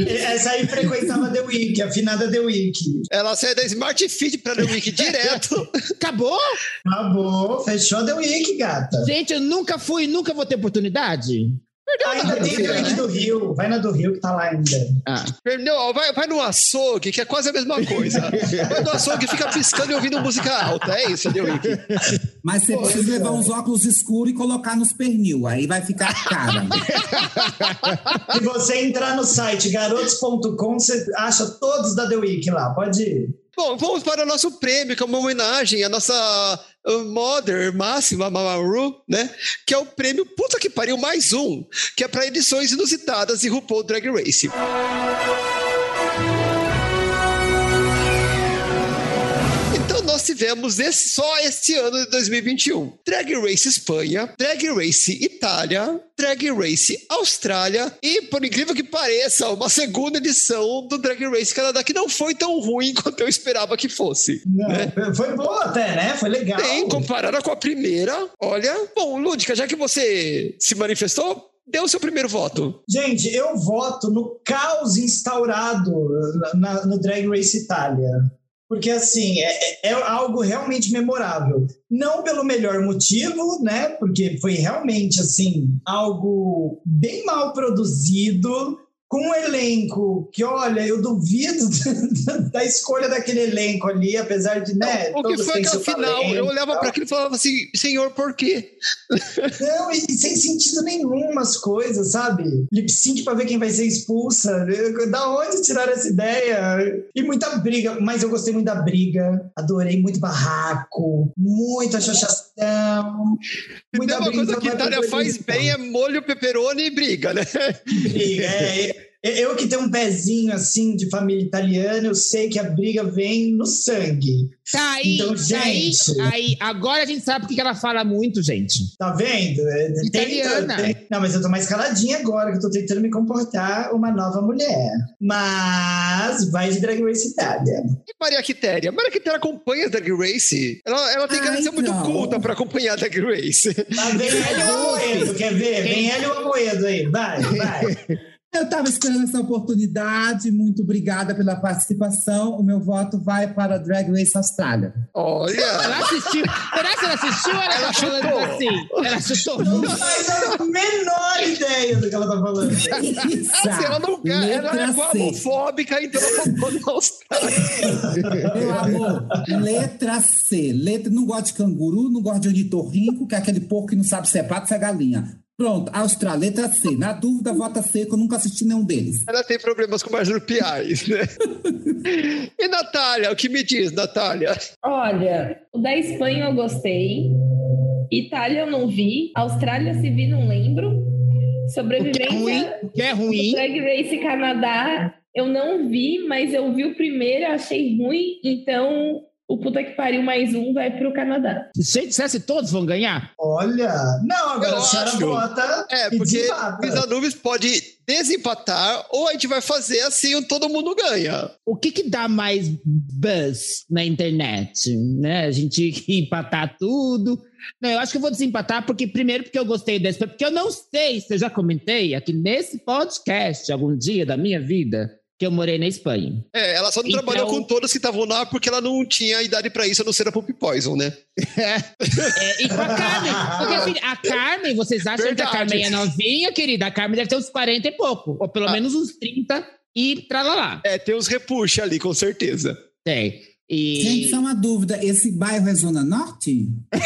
*laughs* Essa aí frequentava The Week, a finada The Week. Ela saiu da Smart Fit para The Week direto. Acabou? Acabou, fechou The Week, gata. Gente, eu nunca fui, nunca vou ter oportunidade. Ainda tem The Week do Rio, vai na do Rio que tá lá ainda. Ah, Não, vai, vai no açougue, que é quase a mesma coisa. Vai no açougue e fica piscando e ouvindo música alta. É isso, The Week. Mas você precisa levar uns óculos escuros e colocar nos pernil. Aí vai ficar cara. *laughs* Se você entrar no site garotos.com, você acha todos da The Week lá, pode ir. Bom, vamos para o nosso prêmio, que é uma homenagem à nossa uh, mother máxima, Mamaru, né? Que é o prêmio Puta que Pariu Mais Um, que é para edições inusitadas de RuPaul Drag Race. Tivemos esse- só este ano de 2021. Drag Race Espanha, Drag Race Itália, Drag Race Austrália e, por incrível que pareça, uma segunda edição do Drag Race Canadá que não foi tão ruim *laughs* quanto eu esperava que fosse. Não, Foi boa até, né? Foi legal. Bem, comparada com a primeira, olha. Bom, Lúdica, já que você se manifestou, dê o seu primeiro voto. Gente, eu voto no caos instaurado na- no Drag Race Itália. Porque, assim, é, é algo realmente memorável. Não pelo melhor motivo, né? Porque foi realmente, assim, algo bem mal produzido, com um elenco que, olha, eu duvido *laughs* da escolha daquele elenco ali, apesar de, né? o que foi seu final? talento Eu olhava para aquilo e falava assim, senhor, por quê? *laughs* Não, e sem sentido nenhum as coisas, sabe? Lip sync pra ver quem vai ser expulsa. Da onde tiraram essa ideia? E muita briga, mas eu gostei muito da briga. Adorei muito barraco, muita chachação. Tem Muita uma coisa que Itália faz bem é molho, pepperoni e briga, né? briga. É, eu que tenho um pezinho assim de família italiana, eu sei que a briga vem no sangue. tá aí, Então, tá aí, gente. aí. Agora a gente sabe porque que ela fala muito, gente. Tá vendo? É, Italiana. tenta- Não, mas eu tô mais caladinha agora, que eu tô tentando me comportar uma nova mulher. Mas vai de Drag Race Itália. E Maria Quitéria? Maria Quitéria acompanha a Drag Race. Ela, ela tem que ser muito culta para acompanhar a Drag Race. Lá vem *laughs* ele o Amoedo, quer ver? Vem ele o Amoedo aí, vai, vai. *laughs* Eu estava esperando essa oportunidade. Muito obrigada pela participação. O meu voto vai para Drag Race Austrália. Olha, Ela assistiu. Será que ela assistiu ou ela, Ela tá falando chutou. assim? Ela chutou. Não faz a menor ideia do que ela tá falando. *laughs* Assim, ela não quer, ela é Letra C. homofóbica, então ela falou na Austrália. Meu amor, letra C. Letra, não gosto de canguru, não gosto de ornitorrinco, que é aquele porco que não sabe se é pato, se é galinha. Pronto, Austrália, letra C. Na dúvida, vota C, que eu nunca assisti nenhum deles. Ela tem problemas com marsupiais, né? E Natália, o que me diz, Natália? Olha, o da Espanha eu gostei. Itália eu não vi. Austrália se vi, não lembro. O que é Sobrevivência. ruim, o que é ruim. Drag Race Canadá, eu não vi, mas eu vi o primeiro, achei ruim, então o puta que pariu mais um vai pro Canadá. Se dissesse todos vão ganhar? Olha. Não, agora Eu a senhora acho. bota. É, e porque desempata. Misa Nubes pode desempatar ou a gente vai fazer assim todo mundo ganha. O que que dá mais buzz na internet? Né? A gente *laughs* empatar tudo. Não, eu acho que eu vou desempatar porque, primeiro, porque eu gostei desse, porque eu não sei se eu já comentei aqui nesse podcast algum dia da minha vida que eu morei na Espanha. É, ela só não Então- trabalhou com todas que estavam lá porque ela não tinha idade pra isso, a não ser a Poop Poison, né? *laughs* É, e com a Carmen. Porque assim, a Carmen, vocês acham que a Verdade. Carmen é novinha, querida? A Carmen deve ter uns 40 e pouco, ou pelo Ah. menos uns 30 e tralalá. É, tem uns repuxa ali, com certeza. Tem. E... Gente, só uma dúvida: esse bairro é Zona Norte? *laughs*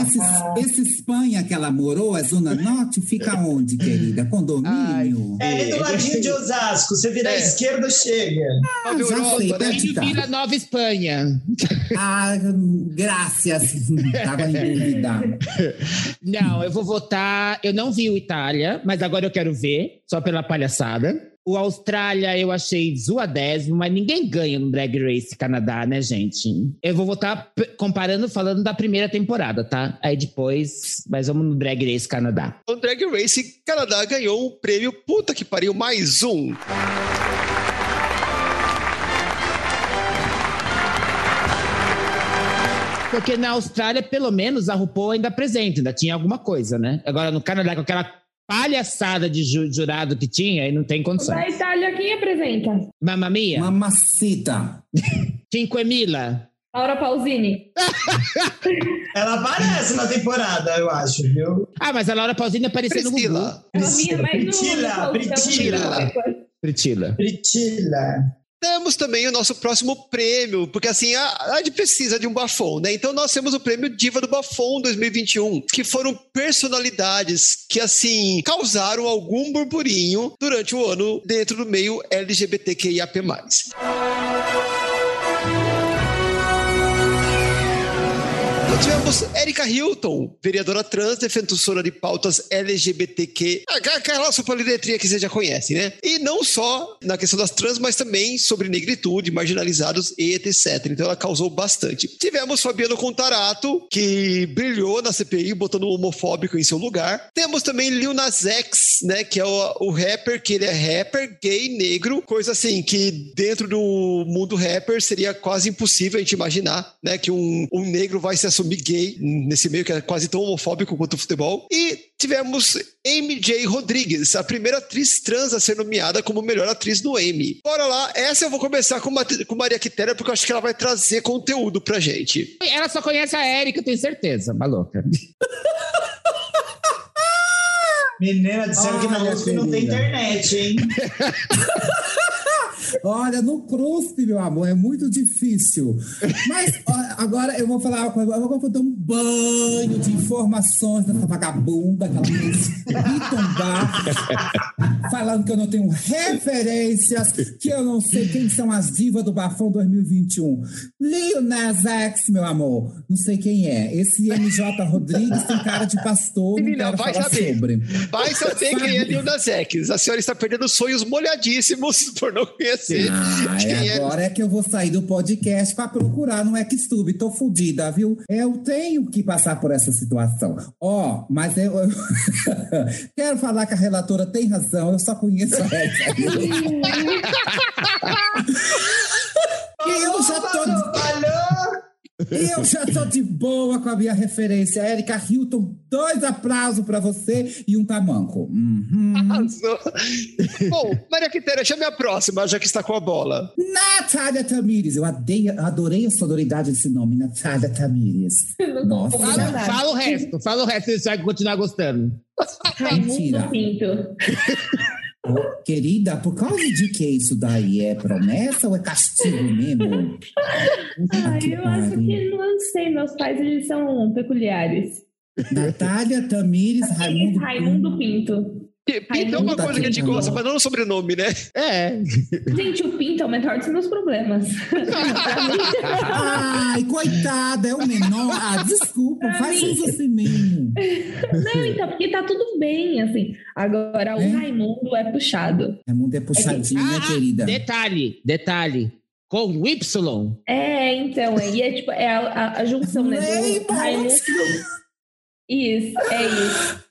esse, esse Espanha que ela morou é Zona Norte? Fica onde, querida? Condomínio? É ali do ladinho de Osasco. Você virar à É. esquerda, chega. Ah, Nova já sei, né? perto de E cá. Vila Nova Espanha. Ah, graças. *laughs* Tava em dúvida. Não, eu vou votar. Eu não vi o Itália, mas agora eu quero ver, só pela palhaçada. O Austrália eu achei zoadésimo, mas ninguém ganha no Drag Race Canadá, né, gente? Eu vou votar p- comparando, falando da primeira temporada, tá? Aí depois, mas vamos no Drag Race Canadá. O Drag Race Canadá ganhou um prêmio, puta que pariu, mais um. Porque na Austrália, pelo menos, a RuPaul ainda presente, ainda tinha alguma coisa, né? Agora no Canadá, com aquela palhaçada de ju- jurado que tinha, aí não tem condição. Da Itália, quem apresenta? Mamma Mia, Mamacita. *laughs* Cinque Mila. Laura Pausini. *laughs* Ela aparece na temporada, eu acho, viu? Ah, mas a Laura Pausini apareceu no Gugu. Priscila. Ela vinha mais no... Pritila, Temos também o nosso próximo prêmio, porque assim, a, gente precisa de um bafom, né? Então nós temos o prêmio Diva do Bafom 2021, que foram personalidades que, assim, causaram algum burburinho durante o ano dentro do meio LGBTQIAP+. Nós tivemos Erika Hilton, vereadora trans, defensora de pautas LGBTQ, aquela superletria que você já conhece, né? E não só na questão das trans, mas também sobre negritude, marginalizados e etc. Então ela causou bastante. Tivemos Fabiano Contarato, que brilhou na CPI, botando o homofóbico em seu lugar. Temos também Lil Nas X, né? Que é o, o rapper, que ele é rapper, gay, negro, coisa assim, que dentro do mundo rapper seria quase impossível a gente imaginar, né? Que um, um negro vai se assumir gay nesse meio que é quase tão homofóbico quanto o futebol. E tivemos Amy J. Rodrigues, a primeira atriz trans a ser nomeada como melhor atriz no Emmy. Bora lá, essa eu vou começar com, com Maria Quitéria, porque eu acho que ela vai trazer conteúdo pra gente. Ela só conhece a Érica, eu tenho certeza, maluca. Menina, disseram que na Olha, USP não tem internet, hein? *laughs* Olha, no CRUSP, meu amor, é muito difícil. Mas ó, agora eu vou falar uma coisa, eu vou dar um banho de informações dessa vagabunda que ela fez retombar, falando que eu não tenho referências, que eu não sei quem são as divas do Bafão 2021. Lil Nas X, meu amor, não sei quem é. Esse MJ Rodrigues tem cara de pastor, Menina, vai saber. sobre. Vai saber quem é Lil Nas X. A senhora está perdendo sonhos molhadíssimos *laughs* por não conhecer Ah, *laughs* quem é. agora é que eu vou sair do podcast para procurar no Xtube. Tô fodida, viu? Eu tenho que passar por essa situação. Ó, mas eu, eu- *laughs* quero falar que a relatora tem razão. Eu só conheço a Érica. *laughs* E eu já tô! E eu já tô de boa com a minha referência. Érica Hilton, dois aplausos para você e um tamanco. Uhum. Arrasou. Bom, Maria Quitéria, chame a próxima, já que está com a bola. Natália Tamires. Eu adei- adorei a sonoridade desse nome, Natália Tamires. *laughs* Nossa. Fala, fala o resto, fala o resto, você vai continuar gostando. Mentira. Raimundo Pinto. *laughs* Querida, por causa de que isso daí é promessa ou é castigo mesmo? Que eu acho que não sei, meus pais eles são peculiares. Natália Tamires, Raimundo. Raimundo Pinto. Que Pinto é uma coisa que a gente gosta, mas não o sobrenome, né? É. Gente, o Pinto é o menor dos meus problemas. *laughs* Ai, coitada, é o menor. Ah, desculpa, faz uso assim mesmo. Não, então, porque tá tudo bem, assim. Agora, o É? Raimundo é puxado. Raimundo é puxadinho, né, Ah, querida? Detalhe, detalhe. Com Y. É, então, e é tipo, é a, a- a junção, né? Do Raimundo. *laughs* Isso, é isso.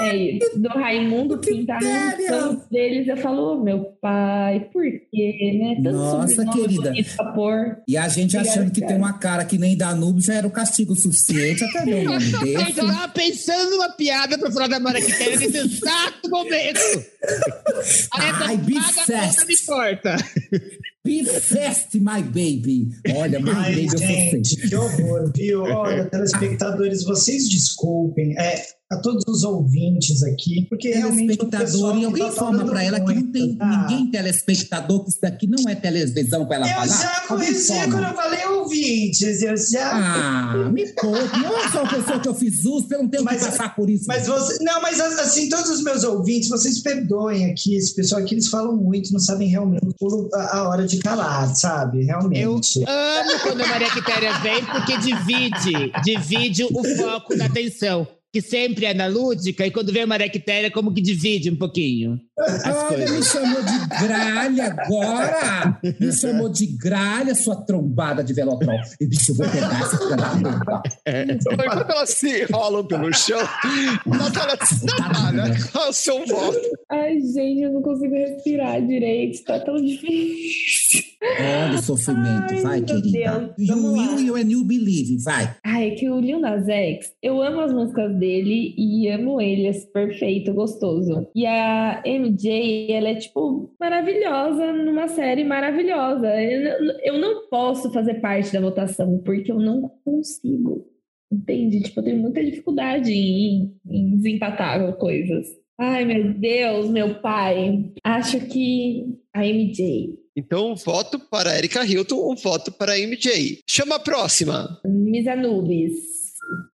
É isso. Do Raimundo pintar junção deles, eu falo, oh, meu pai, por quê, né? Tanto Nossa, querida. pôr. E a gente Obrigada, achando que cara. tem uma cara que nem Danúbio já era o castigo suficiente até ver o *laughs* nome Eu desse. tava pensando numa piada pra falar da Maraquitéria nesse exato momento. Aí *laughs* Ai, toda me corta. Be fast, my baby. Olha, my Ai, baby, eu sou gente, que horror, viu? Olha, telespectadores, vocês desculpem. É, a todos os ouvintes aqui, porque Telespectador, e que alguém tá informa pra ela que não tem tá? ninguém telespectador, que isso daqui não é televisão pra ela Eu falar. já Alguém corrigi quando eu falei ouvintes, eu já. Ah, me poupe. Eu sou uma pessoa que eu fiz uso, eu não tenho Mas- que passar por isso. Mas você. Não, mas assim, todos os meus ouvintes, vocês perdoem aqui, esse pessoal aqui, eles falam muito, não sabem realmente a hora de calar, sabe? Realmente. Eu amo quando a Maria Quitéria vem, porque divide, divide o foco da atenção. Que sempre é na lúdica, e quando vem a Maria Quitéria, como que divide um pouquinho as Olha, me coisas. chamou de gralha agora. Me chamou de gralha, sua trombada de velotrol. E, bicho, eu vou pegar essa filha da puta. Enquanto elas se rolam pelo chão, Natália, Natália, qual é o seu voto? Ai, gente, eu não consigo respirar direito, tá tão difícil. Olha o sofrimento. Ai, vai, meu querida. Deus, You vamos lá. will, you and you believe. Vai. Ai, é que o Lil Nas X, eu amo as músicas dele e amo ele, é perfeito, gostoso. E a MJ, ela é, tipo, maravilhosa numa série maravilhosa. Eu, não- posso fazer parte da votação, porque eu não consigo. Entende? Tipo, eu tenho muita dificuldade em, em desempatar coisas. Ai, meu Deus, meu pai. Acho que a MJ. Então, um voto para Erika Hilton, um voto para a MJ. Chama a próxima. Miss Anubis.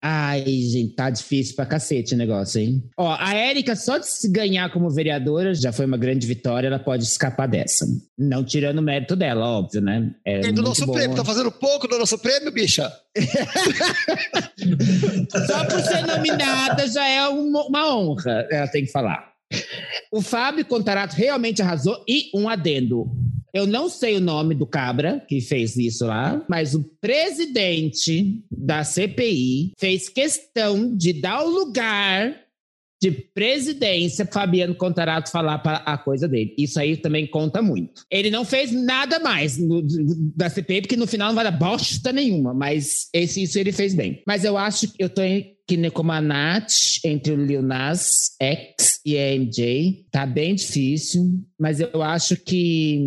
Ai, gente, tá difícil pra cacete o negócio, hein? Ó, a Érica, só de se ganhar como vereadora, já foi uma grande vitória, ela pode escapar dessa. Não tirando o mérito dela, óbvio, né? É Tem do nosso boa. prêmio, tá fazendo pouco do nosso prêmio, bicha? *laughs* Só por ser nominada já é uma, uma honra, ela tem que falar. O Fábio Contarato realmente arrasou e um adendo. Eu não sei o nome do cabra que fez isso lá, mas o presidente da CPI fez questão de dar o lugar de presidência Fabiano Contarato falar para a coisa dele. Isso aí também conta muito. Ele não fez nada mais no- da CPI, porque no final não vai dar bosta nenhuma, mas esse, isso ele fez bem. Mas eu acho que eu tô em- Nath, entre o Lil X e a MJ. Tá bem difícil, mas eu acho que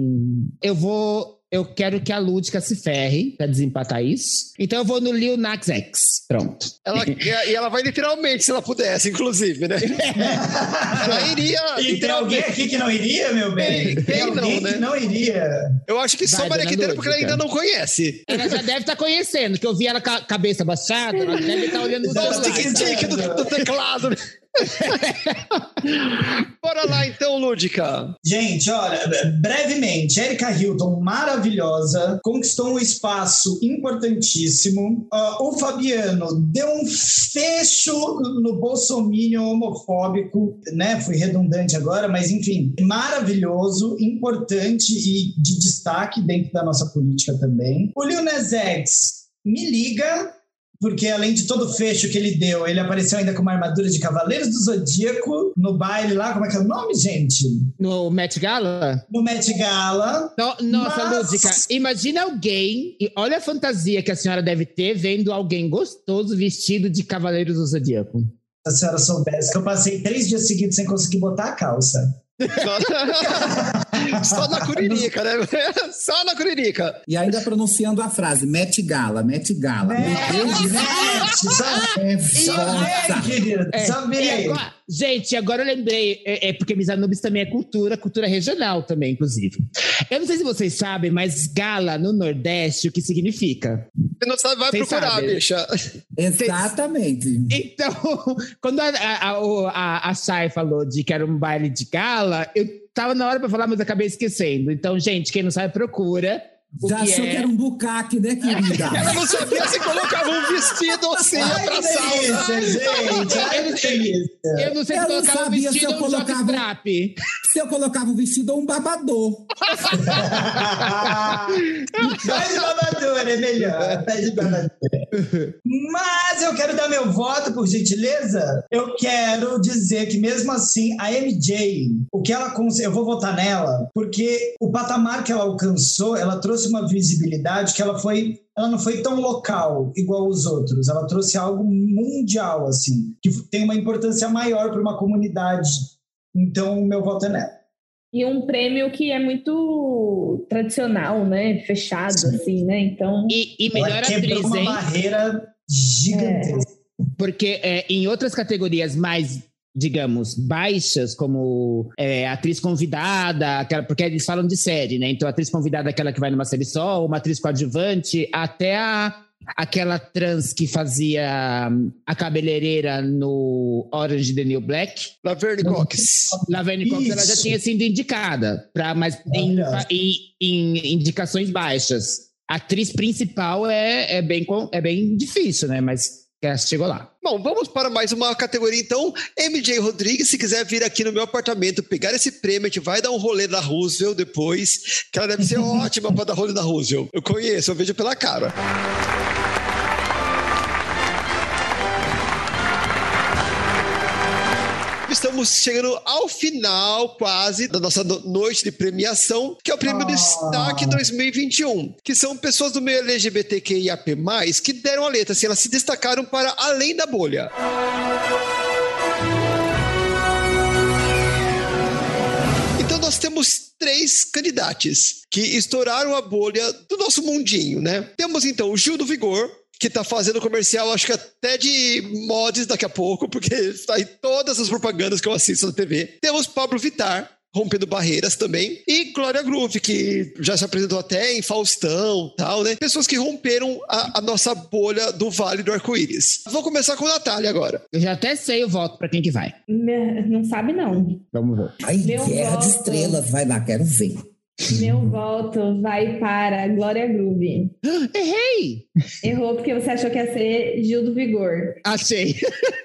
eu vou. Eu quero que a Lúdica se ferre pra desempatar isso. Então eu vou no Lil Nas X. Pronto. Ela, *laughs* e ela vai literalmente, se ela pudesse, inclusive, né? *laughs* ela iria. E tem alguém aqui que não iria, meu bem? Tem- Tem, tem alguém não, né? que não iria. Eu acho que só Vai, Maria dona Quitéria, porque ela ainda não conhece. Ela já deve estar conhecendo, que eu vi ela com a cabeça baixada, ela deve estar olhando os Só dois o tic-tic do, do teclado. *laughs* Bora lá então, Lúdica. Gente, olha, brevemente, Erika Hilton, maravilhosa, conquistou um espaço importantíssimo. Ah, o Fabiano deu um fecho no bolsominion homofóbico, né? Fui redundante agora, mas enfim, maravilhoso, importante e de destaque dentro da nossa política também. O Lil me liga, porque além de todo o fecho que ele deu, ele apareceu ainda com uma armadura de Cavaleiros do Zodíaco no baile lá, como é que é o nome, gente? No Met Gala? No Met Gala. No- nossa, Mas- Lúdica, imagina alguém, e olha a fantasia que a senhora deve ter vendo alguém gostoso vestido de Cavaleiros do Zodíaco. Se a senhora soubesse que eu passei três dias seguidos sem conseguir botar a calça. *laughs* *laughs* Só na curirica, né? *laughs* Só na curirica. E ainda pronunciando a frase, mete gala, mete gala. Gente, agora eu lembrei, é, é porque Misanubis também é cultura, cultura regional também, inclusive. Eu não sei se vocês sabem, mas gala no Nordeste, o que significa? Você não sabe, vai Vocês procurar, sabem. bicha. Exatamente. Então, *laughs* quando a, a, a, a, Chay falou de que era um baile de gala, eu tava na hora pra falar, mas acabei esquecendo. Então, gente, quem não sabe, procura. O Já que achou é... que era um bucaque, né, querida? *laughs* Ela não sabia se colocava um vestido assim Ai, pra que sauna. delícia, gente. Ai, que delícia. Eu não sei se Eu colocava um se vestido eu ou um colocava- jockstrap. Se eu colocava um vestido ou um babador. Vai de babador, é melhor. Vai de babador. Mas eu quero dar meu voto, por gentileza. Eu quero dizer que, mesmo assim, a MJ, o que ela cons- eu vou votar nela, porque o patamar que ela alcançou, ela trouxe uma visibilidade que ela foi. Ela não foi tão local igual os outros. Ela trouxe algo mundial, assim, que tem uma importância maior para uma comunidade. Então, o meu voto é nela. E um prêmio que é muito tradicional, né? Fechado, Sim. assim, né? Então, E, e Ela melhor quebrou atriz, uma hein? barreira gigantesca. Porque é, em outras categorias mais, digamos, baixas, como é, atriz convidada, aquela, porque eles falam de série, né? Então, atriz convidada é aquela que vai numa série só, uma atriz coadjuvante, até a, aquela trans que fazia hum, a cabeleireira no Orange the New Black, Laverne Cox. Laverne Cox, ela já tinha sido indicada, pra, mas em, em- em indicações baixas. A atriz principal é, é, bem, é bem difícil, né? Mas chegou lá. Bom, vamos para mais uma categoria então. MJ Rodrigues, se quiser vir aqui no meu apartamento pegar esse prêmio, a gente vai dar um rolê na Roosevelt depois, que ela deve ser *laughs* ótima para dar rolê na Roosevelt. Eu conheço, eu vejo pela cara. Estamos chegando ao final quase da nossa no- noite de premiação, que é o Prêmio Ah. Destaque 2021, que são pessoas do meio LGBTQIAP+, que deram a letra, assim, elas se destacaram para além da bolha. Então nós temos três candidatos que estouraram a bolha do nosso mundinho, né? Temos então o Gil do Vigor, que tá fazendo comercial, acho que até de mods daqui a pouco, porque está em todas as propagandas que eu assisto na TV. Temos Pablo Vittar, rompendo barreiras também. E Glória Groove, que já se apresentou até em Faustão tal, né? Pessoas que romperam a, a nossa bolha do Vale do Arco-Íris. Vou começar com a Natália agora. Eu já até sei o voto para quem que vai. me- não sabe, não. Vamos ver. Ai, Meu guerra de voto. estrelas, vai lá, quero ver. Meu voto vai para Glória Groove. *gasps* Errei! Errou porque você achou que ia ser Gil do Vigor. Achei.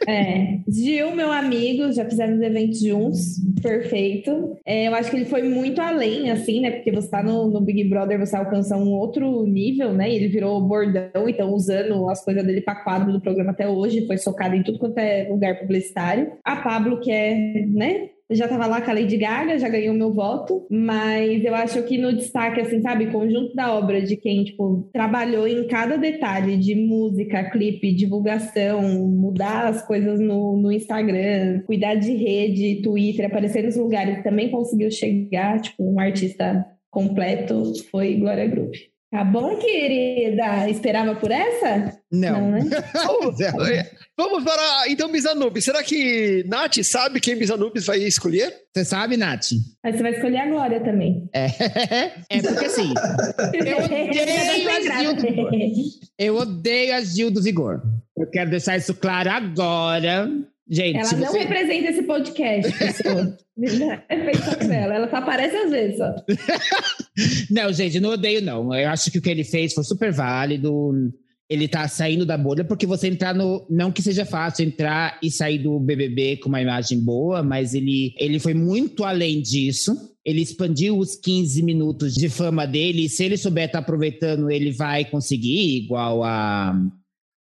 É. Gil, meu amigo, já fizemos eventos juntos. Perfeito. É, eu acho que ele foi muito além, assim, né? Porque você tá no, no Big Brother, você alcança um outro nível, né? E ele virou bordão, então usando as coisas dele para quadro do programa até hoje, foi socado em tudo quanto é lugar publicitário. A Pablo, que é, né? Já tava lá com a Lady Gaga, já ganhou meu voto, mas eu acho que no destaque, assim, sabe, conjunto da obra de quem, tipo, trabalhou em cada detalhe de música, clipe, divulgação, mudar as coisas no, no Instagram, cuidar de rede, Twitter, aparecer nos lugares, também conseguiu chegar, tipo, um artista completo, foi Glória Groove. Tá bom, querida? Esperava por essa? Não. né? *laughs* Vamos, vamos para, então, Misanubis. Será que Nath sabe quem Misanubis vai escolher? Você sabe, Nath? Mas você vai escolher a Glória também. É, *laughs* é porque assim, eu *laughs* odeio a Gil do Vigor. Eu odeio a Gil do Vigor. Eu quero deixar isso claro agora. Gente, Ela não você... representa esse podcast, pessoa. *laughs* é feita dela. Ela só aparece às vezes, só. *laughs* Não, gente, não odeio, não. Eu acho que o que ele fez foi super válido. Ele tá saindo da bolha, porque você entrar no. Não que seja fácil entrar e sair do BBB com uma imagem boa, mas ele, ele foi muito além disso. Ele expandiu os 15 minutos de fama dele. E se ele souber estar aproveitando, ele vai conseguir, igual a,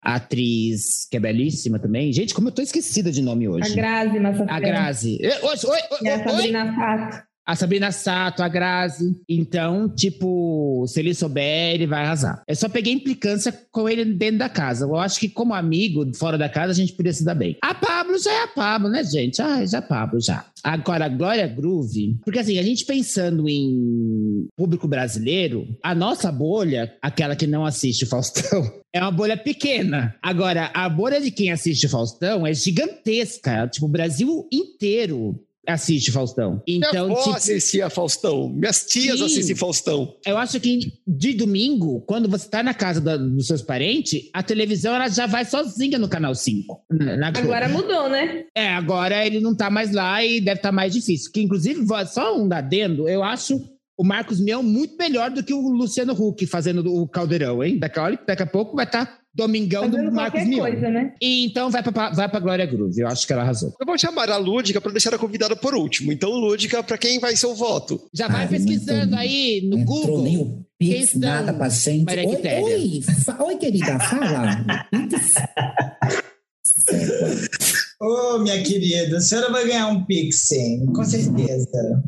a atriz, que é belíssima também. Gente, como eu tô esquecida de nome A hoje. Grazi Massafera. A Grazi. Eh, Oi, oi, E a oi, oi. Sabrina Sato. A Sabrina Sato, a Grazi. Então, tipo, se ele souber, ele vai arrasar. Eu só peguei implicância com ele dentro da casa. Eu acho que, como amigo, fora da casa, a gente podia se dar bem. A Pablo já é a Pablo, né, gente? Ah, já é a Pablo, já. Agora, a Glória Groove, porque assim, a gente pensando em público brasileiro, a nossa bolha, aquela que não assiste o Faustão, *laughs* é uma bolha pequena. Agora, a bolha de quem assiste o Faustão é gigantesca. Tipo, o Brasil inteiro assiste Faustão. Então, Minha avó tipo, assistia Faustão. Minhas tias Sim. assistem Faustão. eu acho que de domingo, quando você tá na casa da- dos seus parentes, a televisão ela já vai sozinha no canal 5. na- na. Agora mudou, né? É, agora ele não tá mais lá e deve estar mais difícil. Que, inclusive, só um adendo, eu acho o Marcos Mion muito melhor do que o Luciano Huck fazendo o Caldeirão, hein? Daqui daqui a pouco vai estar Domingão Fazendo do Marcos Mion. coisa, né? E então vai pra, vai pra Glória Groove, eu acho que ela arrasou. Eu vou chamar a Lúdica para deixar a convidada por último. Então, Lúdica, para quem vai ser o voto? Já vai Ai, pesquisando não aí no Entrou Google. nem o Pix, Quem nada pra gente. Oi, oi, oi, querida, fala. *laughs* Ô, minha querida, a senhora vai ganhar um Pix, sim, com certeza.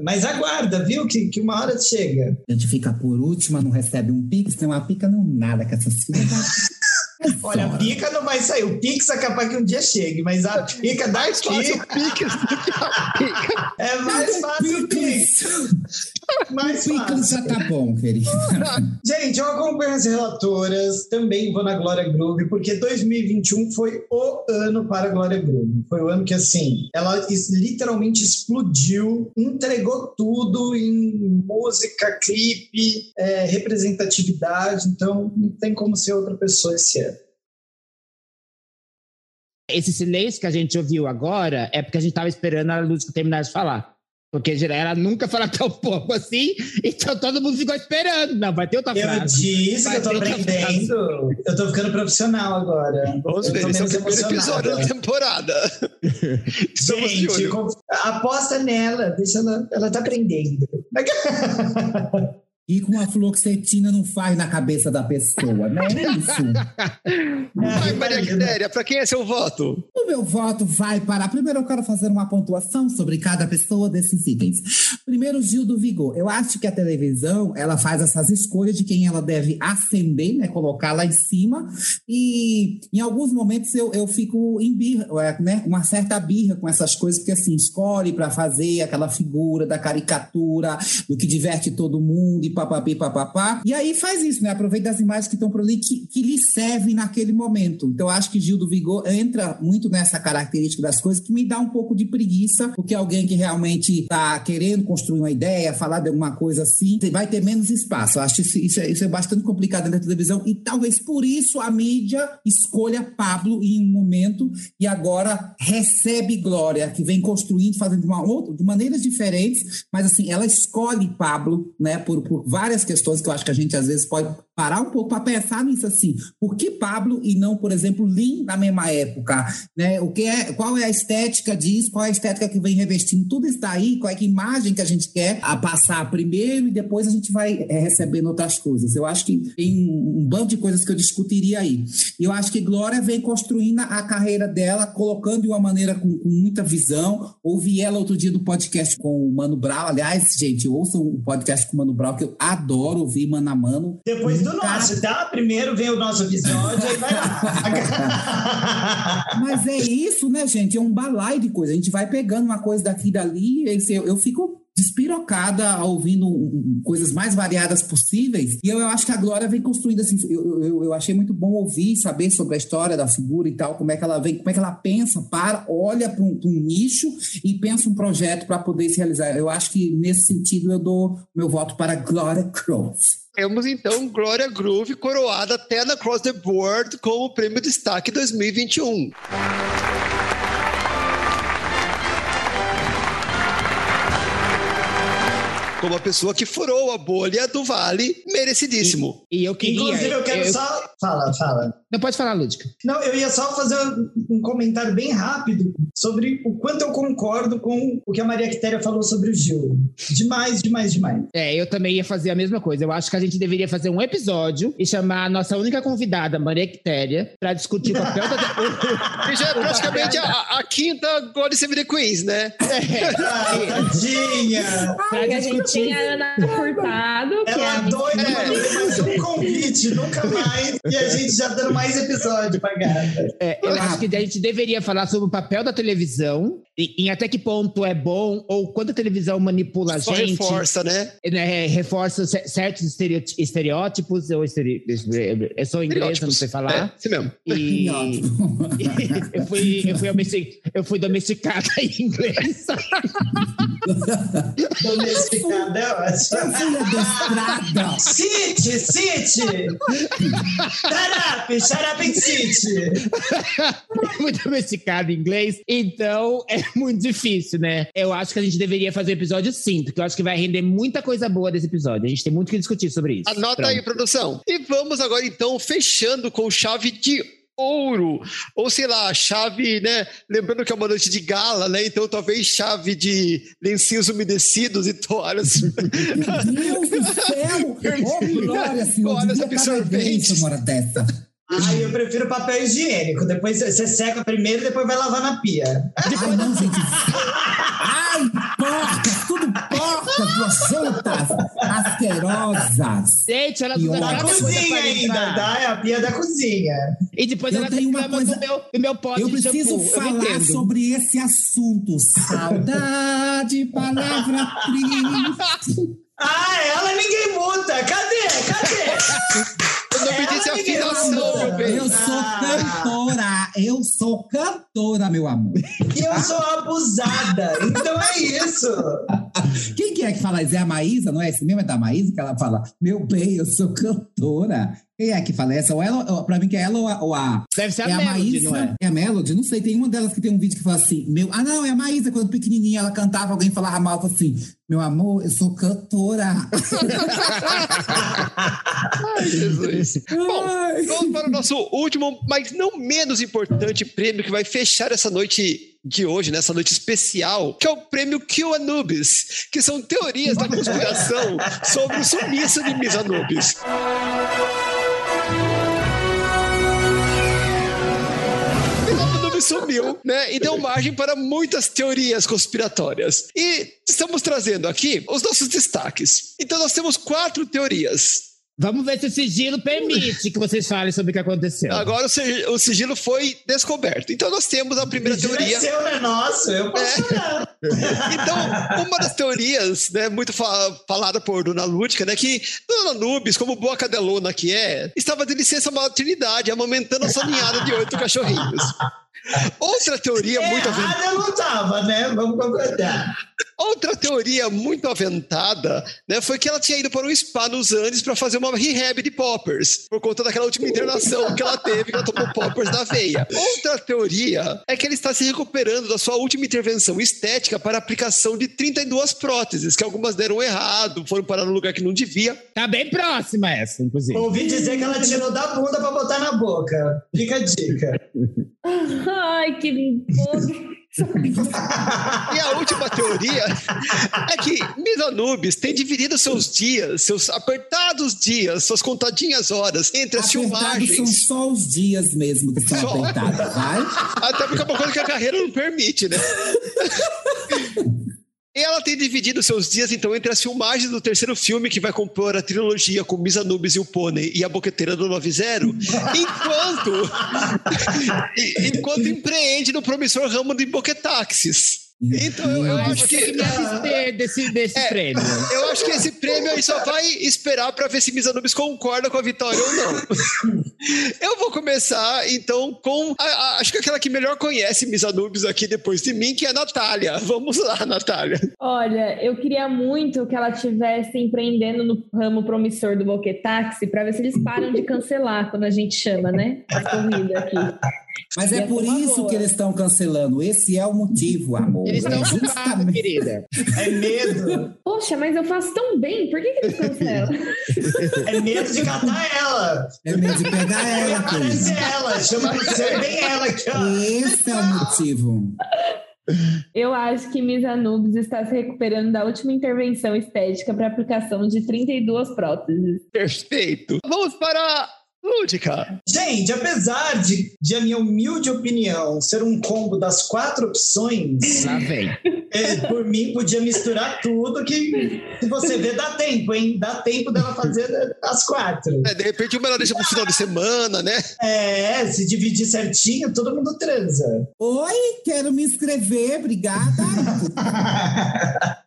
Mas aguarda, viu? Que, que uma hora chega. A gente fica por última, não recebe um Pix, não uma pica, não nada com essas filhas. *laughs* Olha, a pica não vai sair. O Pix é capaz que um dia chegue, mas a pica daqui Fácil Pix *laughs* do que a Pica. é mais fácil o Pix. Pix fácil. já tá bom, querida. *laughs* Gente, eu acompanho as relatoras, também vou na Glória Groove, porque 2021 foi o ano para a Glória Groove. Foi o ano que, assim, ela literalmente explodiu, entregou tudo em música, clipe, é, representatividade, então não tem como ser outra pessoa esse ano. Esse silêncio que a gente ouviu agora é porque a gente tava esperando a Lúdica terminar de falar. Porque ela nunca fala tão *laughs* pouco assim, então todo mundo ficou esperando. Não, vai ter outra Eu frase. disse Vai que eu tô aprendendo, eu tô ficando profissional agora. Vamos ver, esse é o primeiro episódio da temporada. *laughs* Estamos Gente, com- aposta nela, deixa ela, ela tá aprendendo. *laughs* E com a fluoxetina não faz na cabeça da pessoa, né? É isso. *laughs* Vai, Maria Quitéria, para quem é seu voto? O meu voto vai para. Primeiro, eu quero fazer uma pontuação sobre cada pessoa desses itens. Primeiro, Gil do Vigor. Eu acho que a televisão ela faz essas escolhas de quem ela deve ascender, né? Colocar lá em cima. E em alguns momentos eu, eu fico em birra, é, né? Uma certa birra com essas coisas, porque assim, escolhe para fazer aquela figura da caricatura, do que diverte todo mundo e papapi, papapá. E aí faz isso, né? Aproveita as imagens que estão por ali que, que lhe servem naquele momento. Então, acho que Gil do Vigor entra muito nessa característica das coisas que me dá um pouco de preguiça, porque alguém que realmente está querendo construir uma ideia, falar de alguma coisa assim, vai ter menos espaço. Eu acho isso, isso, é, isso é bastante complicado da televisão e talvez por isso a mídia escolha Pablo em um momento e agora recebe Glória, que vem construindo, fazendo de, uma outra, de maneiras diferentes, mas assim, ela escolhe Pablo, né, por, por várias questões que eu acho que a gente às vezes pode parar um pouco para pensar nisso assim. Por que Pablo e não, por exemplo, Lin na mesma época? Né? O que é, qual é a estética disso? Qual é a estética que vem revestindo tudo isso daí? Qual é a imagem que a gente quer a passar primeiro e depois a gente vai é, recebendo outras coisas? Eu acho que tem um, um bando de coisas que eu discutiria aí. Eu acho que Glória vem construindo a carreira dela, colocando de uma maneira com, com muita visão. Ouvi ela outro dia no podcast com o Mano Brown. Aliás, gente, ouçam o podcast com o Mano Brown, que eu adoro ouvir mano a mano. Depois do nosso, tá? Primeiro vem o nosso episódio, aí vai lá. *laughs* Mas é isso, né, gente? É um balai de coisa. A gente vai pegando uma coisa daqui e dali. Eu, eu fico despirocada ouvindo coisas mais variadas possíveis. E eu, eu, acho que a Glória vem construindo assim. Eu, eu, eu, achei muito bom ouvir, saber sobre a história da figura e tal, como é que ela vem, como é que ela pensa, para, olha para um, um, nicho e pensa um projeto para poder se realizar. Eu acho que nesse sentido eu dou meu voto para Glória Cross. Temos então Glória Groove coroada até na Cross the Board com o Prêmio Destaque 2021. Como a pessoa que furou a bolha do Vale, merecidíssimo. E, e eu queria. Inclusive, eu quero eu... só Fala, fala. Não pode falar, Lúdica. Não, eu ia só fazer um comentário bem rápido sobre o quanto eu concordo com o que a Maria Quitéria falou sobre o Gil. Demais, demais, demais. É, eu também ia fazer a mesma coisa. Eu acho que a gente deveria fazer um episódio e chamar a nossa única convidada, Maria Quitéria, pra discutir o papel da. *laughs* Que já é *laughs* praticamente a, a quinta Save the Queens, né? Ah, tadinha! pra a gente discutir. tinha a Ana Furtado, é Ela a doida É. um convite, nunca mais. E a gente já dando mais episódio pra *laughs* gata. É, eu acho que a gente deveria falar sobre o papel da televisão, e, em até que ponto é bom, ou quando a televisão manipula a Só gente. reforça, né? né, reforça ce- certos estereótipos. Eu, estere- eu sou inglesa, não sei É, falar. isso mesmo. E *laughs* *laughs* eu fui, eu fui, domestic- eu fui domesticada em inglês. *laughs* Domesticada, é Eu ótimo. adestrada. City, City! Shut up, shut up in City! fui domesticada em inglês. Então é *laughs* muito difícil, né? Eu acho que a gente deveria fazer o episódio sim, porque eu acho que vai render muita coisa boa desse episódio. A gente tem muito o que discutir sobre isso. Anota Pronto. aí, produção. E vamos agora, então, fechando com chave de ouro. Ou sei lá, chave, né? Lembrando que é uma noite de gala, né? Então talvez chave de lencinhos umedecidos e toalhas. Meu Deus do céu! *laughs* Ô, Glória, senhor! Absorventes. uma hora dessa. Ai, eu prefiro papel higiênico. Depois você seca primeiro e depois vai lavar na pia. Ai, não, gente. Ai, porcas, tudo porcas, nojentas, asquerosas. Gente, ela E olha- Da cozinha ainda, tá? É a pia da cozinha. E depois Eu ela tenho uma coisa- do meu, do meu pote Eu preciso shampoo. Eu falar entendo. sobre esse assunto. Saudade, palavra triste. Ah, ela ninguém muta. Cadê? Cadê? Eu não afinação, meu bem. Eu sou cantora. Eu sou cantora, meu amor. E eu sou abusada. Então é isso. Quem que é que fala isso? É a Maísa, não é? Esse mesmo é da Maísa que ela fala, meu bem, eu sou cantora. Quem é que fala essa? Ou ela, ou- pra mim que é ela ou a... Ou a Deve ser a é a Melody, Maísa? não é? a Melody? Não sei. Tem uma delas que tem um vídeo que fala assim, meu... Ah, não, é a Maísa. Quando pequenininha ela cantava, alguém falava mal, falava assim, meu amor, eu sou cantora. *laughs* Ai, Jesus. Bom, Ai. vamos para o nosso último, mas não menos importante prêmio que vai fechar essa noite de hoje, nessa noite especial, que é o prêmio Q Anubis, que são teorias da conspiração *laughs* sobre o sumiço de Miss Anubis. Sumiu, né? E deu *laughs* margem para muitas teorias conspiratórias. E estamos trazendo aqui os nossos destaques. Então nós temos quatro teorias. Vamos ver se o sigilo permite que vocês falem sobre o que aconteceu. Agora o si- o sigilo foi descoberto. Então nós temos a primeira teoria. é seu, não é nosso. Eu posso chorar. *laughs* Então, uma das teorias, né, muito fa- falada por Dona Lúdica, né, que Dona Nubes, como boa cadelona que é, estava de licença maternidade, amamentando a sua ninhada de oito cachorrinhos. Outra teoria muito aventada. Eu não tava, né? Vamos concordar. Outra teoria muito aventada, né, foi que ela tinha ido para um spa nos Andes para fazer uma rehab de poppers, por conta daquela última internação que ela teve, que ela tomou poppers na veia. Outra teoria é que ela está se recuperando da sua última intervenção estética para aplicação de 32 próteses, que algumas deram errado, foram parar no lugar que não devia. Tá bem próxima essa, inclusive. Ouvi dizer que ela tirou da bunda pra botar na boca. Fica a dica. *laughs* Ai, que podre. *laughs* E a última teoria é que Miss Anubis tem dividido seus dias, seus apertados dias, suas contadinhas horas entre as Apertados são filmagens. só os dias mesmo que são apertados, vai? *laughs* Até porque é uma coisa que a carreira não permite, né? *laughs* Ela tem dividido seus dias, então, entre as filmagens do terceiro filme, que vai compor a trilogia com Miss Anubis e o Pônei e a Boqueteira do 90, *laughs* enquanto, *laughs* enquanto empreende no promissor ramo de boquetaxis. Então, eu, eu acho que que... me abster desse, desse É. prêmio. *laughs* Eu acho que esse prêmio aí só vai esperar para ver se Miss Anubis concorda com a vitória ou não. *laughs* Eu vou começar, então, com. a- a- acho que aquela que melhor conhece Miss Anubis aqui depois de mim, que é a Natália. Vamos lá, Natália. Olha, eu queria muito que ela estivesse empreendendo no ramo promissor do Boquetaxi para ver se eles param de cancelar quando a gente chama, né? A corrida aqui. Mas é Ia por isso boa. que eles estão cancelando. Esse é o motivo, amor. Eles estão É justamente. querida. É medo. Poxa, mas eu faço tão bem, por que, que eles cancelam? É medo de catar ela. É medo de pegar Aí ela, aparece ela. Chama pra ser bem ela aqui, ó. Esse é o motivo. Eu acho que Miss Anubis está se recuperando da última intervenção estética para aplicação de 32 próteses. Perfeito. Vamos para Lúdica. Gente, apesar de, de a minha humilde opinião ser um combo das quatro opções, Lá vem. é, por mim podia misturar tudo que se você vê dá tempo, hein? Dá tempo dela fazer as quatro. É, de repente uma ela deixa pro final de semana, né? É, se dividir certinho, todo mundo transa. Oi, quero me inscrever, obrigada. *laughs*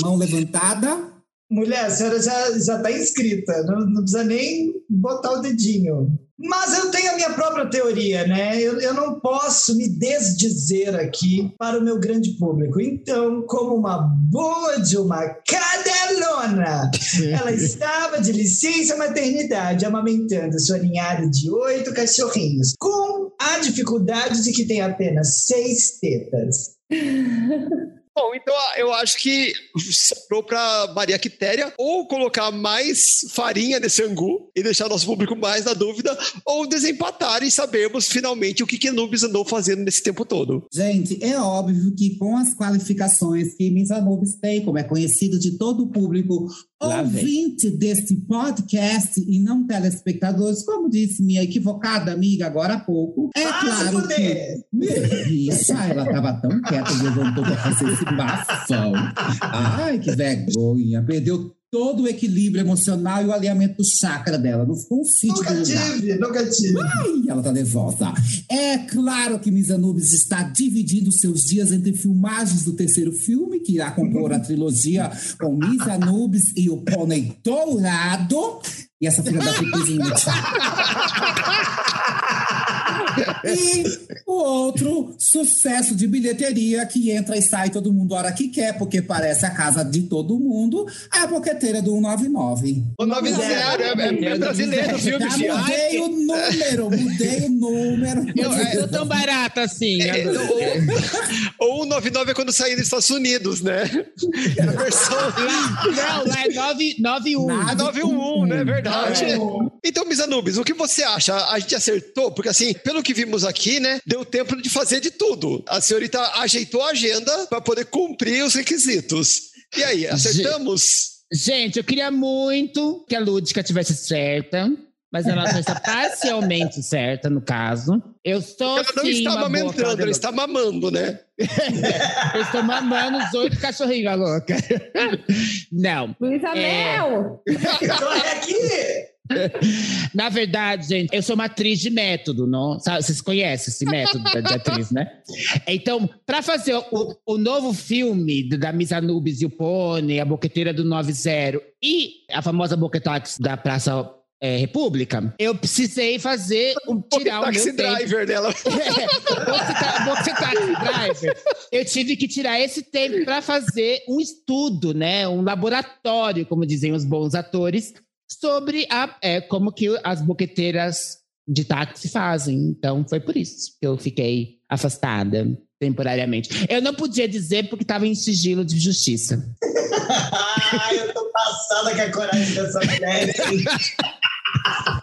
Mão levantada. Mulher, a senhora já, já tá inscrita, não, não precisa nem botar o dedinho. Mas eu tenho a minha própria teoria, né? Eu, eu não posso me desdizer aqui para o meu grande público. Então, como uma boa de uma cadelona, *laughs* ela estava de licença maternidade, amamentando sua ninhada de oito cachorrinhos, com a dificuldade de que tem apenas seis tetas. *laughs* Bom, então eu acho que sobrou pra Maria Quitéria ou colocar mais farinha nesse angu e deixar nosso público mais na dúvida, ou desempatar e sabermos finalmente o que Nubes andou fazendo nesse tempo todo. Gente, é óbvio que com as qualificações que Miss Anubis tem, como é conhecido de todo o público. Ouvinte deste podcast e não telespectadores, como disse minha equivocada amiga agora há pouco, é Ah, claro que... Isso, ela estava tão quieta, levantou para fazer esse bafão. Ai, que vergonha. Perdeu todo o equilíbrio emocional e o alinhamento do chakra dela. Não ficou um sítio Nunca tive, nunca tive. Ai, ela tá nervosa. É claro que Miss Anubis está dividindo seus dias entre filmagens do terceiro filme, que irá compor a trilogia com Miss Anubis e o Pônei Dourado. E essa filha da puta. *laughs* E o outro sucesso de bilheteria que entra e sai todo mundo a hora que quer, porque parece a casa de todo mundo, é a boqueteira do 199. O 90 é, é, é brasileiro o filme, Já Fia. mudei o número, mudei o número. Eu não sou tão barata assim. É, Ana. Ou o 99 é quando sair dos Estados Unidos, né? É a versão Não, lá é 991. a 911, né? É verdade. É. Então, Miss Anubis, o que você acha? A gente acertou? Porque, assim, pelo que vimos aqui, né? Deu tempo de fazer de tudo. A senhorita ajeitou a agenda para poder cumprir os requisitos. E aí, acertamos? Gente, eu queria muito que a Lúdica tivesse certa, mas ela só está parcialmente certa, no caso. Eu sou Ela não sim, está amamentando, ela está mamando, né? *laughs* Eu estou mamando os oito cachorrinhos, a louca. *laughs* Não. Luísa É. Mel! Tô aqui! *laughs* Na verdade, gente, eu sou uma atriz de método, não? Sabe, vocês conhecem esse método de atriz, né? Então, para fazer o, o novo filme da Miss Anubis e o Pônei, a Boqueteira do 90 e a famosa Boquetax da Praça é, República, eu precisei fazer um, *laughs* tirar o meu Taxi tempo. driver dela. *laughs* É, você tá driver. Eu tive que tirar esse tempo para fazer um estudo, né? Um laboratório, como dizem os bons atores, sobre a, é, como que as boqueteiras de táxi fazem. Então, foi por isso que eu fiquei afastada temporariamente. Eu não podia dizer porque estava em sigilo de justiça. Ai, *laughs* eu tô passada com a coragem dessa mulher. *laughs*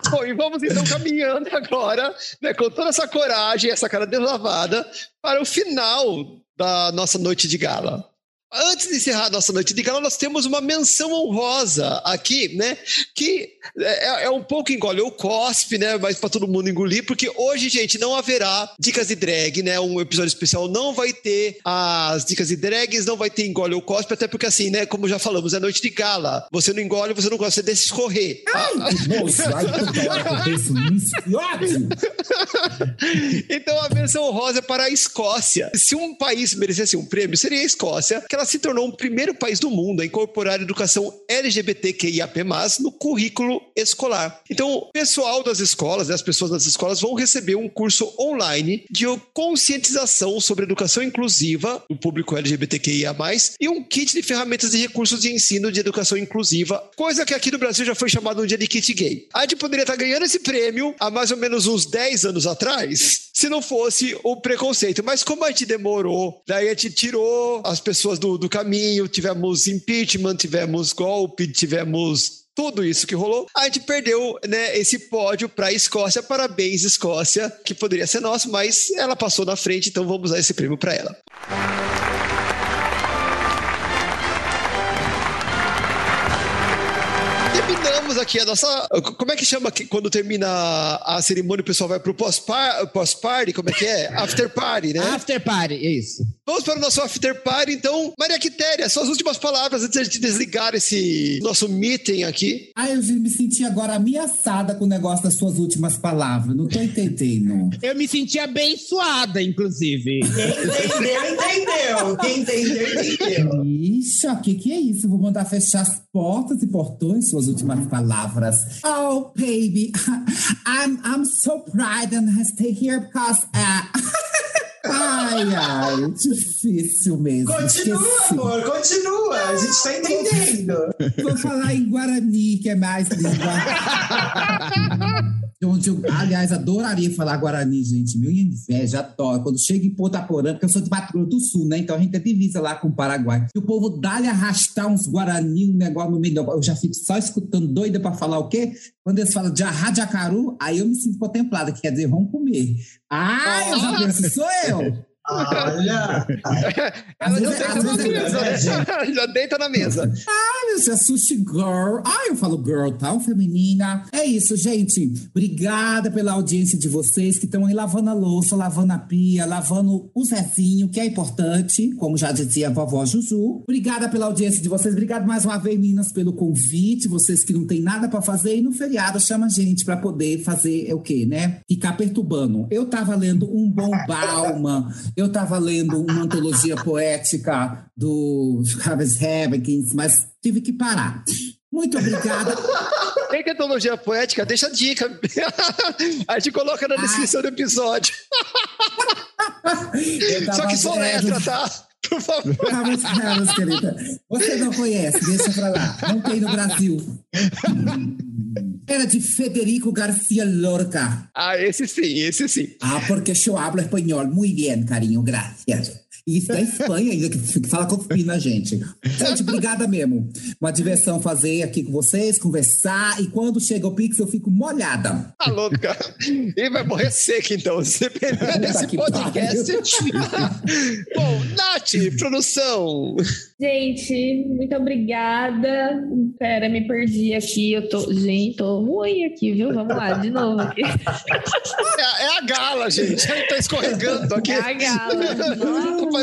Bom, e vamos então caminhando agora, né, com toda essa coragem, essa cara deslavada, para o final da nossa noite de gala. Antes de encerrar a nossa noite de gala, nós temos uma menção honrosa aqui, né? Que é, é um pouco engole o cospe, né? Mas para todo mundo engolir, porque hoje, gente, não haverá dicas de drag, né? Um episódio especial não vai ter as dicas de drags, não vai ter engole o cospe, até porque assim, né? Como já falamos, é noite de gala. Você não engole, você não gosta, você deixa escorrer. Ai, ai, toda hora que. Então a menção honrosa é para a Escócia. Se um país merecesse um prêmio, seria a Escócia, que ela se tornou o primeiro país do mundo a incorporar a educação LGBTQIAP+, no currículo escolar. Então, o pessoal das escolas, né, as pessoas das escolas vão receber um curso online de conscientização sobre educação inclusiva do público LGBTQIA+, e um kit de ferramentas e recursos de ensino de educação inclusiva, coisa que aqui no Brasil já foi chamado um dia de kit gay. A gente poderia estar ganhando esse prêmio há mais ou menos uns 10 anos atrás, se não fosse o preconceito. Mas como a gente demorou, daí a gente tirou as pessoas do, do caminho, tivemos impeachment, tivemos golpe, tivemos tudo isso que rolou, a gente perdeu né, esse pódio para a Escócia. Parabéns, Escócia, que poderia ser nosso, mas ela passou na frente, então vamos dar esse prêmio para ela. Terminamos aqui a nossa. Como é que chama quando termina a cerimônia o pessoal vai pro pós-party? Pós como é que é? After party, né? After party, é isso. Vamos para o nosso after party, então. Maria Quitéria, suas últimas palavras antes de desligar esse nosso meeting aqui. Ah, eu me senti agora ameaçada com o negócio das suas últimas palavras. Não tô entendendo. Eu me senti abençoada, inclusive. Quem entendeu, entendeu. Quem entendeu, entendeu. Ixi, o que, que é isso? Vou mandar fechar as portas e portões, suas últimas palavras. Oh, baby, *laughs* I'm, I'm so proud and I stay here because... Uh... *laughs* Ai, ai, difícil mesmo. Continua, Esqueci. amor, continua. A gente tá entendendo. Vou falar em Guarani, que é mais língua. Onde eu, aliás, adoraria falar Guarani, gente. Meu inveja, adoro. Quando chego em Ponta Porã, porque eu sou de Patrulha do Sul, né? Então a gente é divisa lá com o Paraguai. E o povo dá-lhe arrastar uns Guarani, um negócio no meio. Do... Eu já fico só escutando doida para falar o quê? Quando eles falam de arradiacaru, aí eu me sinto contemplada, que quer dizer, vamos comer. Ah, eu já penso, sou eu. Olha! Ela já deita na mesa, né? Já deita na mesa. Ah, é sushi girl. Ah, eu falo girl tal, feminina. É isso, gente. Obrigada pela audiência de vocês que estão aí lavando a louça, lavando a pia, lavando o Zezinho, que é importante, como já dizia a vovó Juju. Obrigada pela audiência de vocês. Obrigado mais uma vez, meninas, pelo convite. Vocês que não tem nada para fazer e no feriado chama a gente para poder fazer o quê, né? Ficar perturbando. Eu tava lendo um bom Bauman eu estava lendo uma antologia *laughs* poética do Travis Hevkins, mas tive que parar. Muito obrigada. Tem que antologia poética? Deixa a dica. *laughs* A gente coloca na descrição do episódio. *laughs* Só que só letra, tá? Por favor. Vamos, vamos, querida. Você não conhece, deixa pra lá. Não tem no Brasil. Era de Federico Garcia Lorca. Ah, esse sim, esse sim. Ah, porque eu hablo espanhol muito bem, carinho, graças. E isso é Espanha ainda, que fala com fina, gente. Gente, obrigada mesmo. Uma diversão fazer aqui com vocês, conversar. E quando chega o Pix, eu fico molhada. Tá louca. E vai morrer seca, então, se perder esse podcast. *laughs* Bom, Nath, produção. Gente, muito obrigada. Pera, me perdi aqui. Eu tô. Gente, tô ruim aqui, viu? Vamos lá, de novo aqui. É, é a gala, gente. A gente tá escorregando aqui. É a gala. Nossa,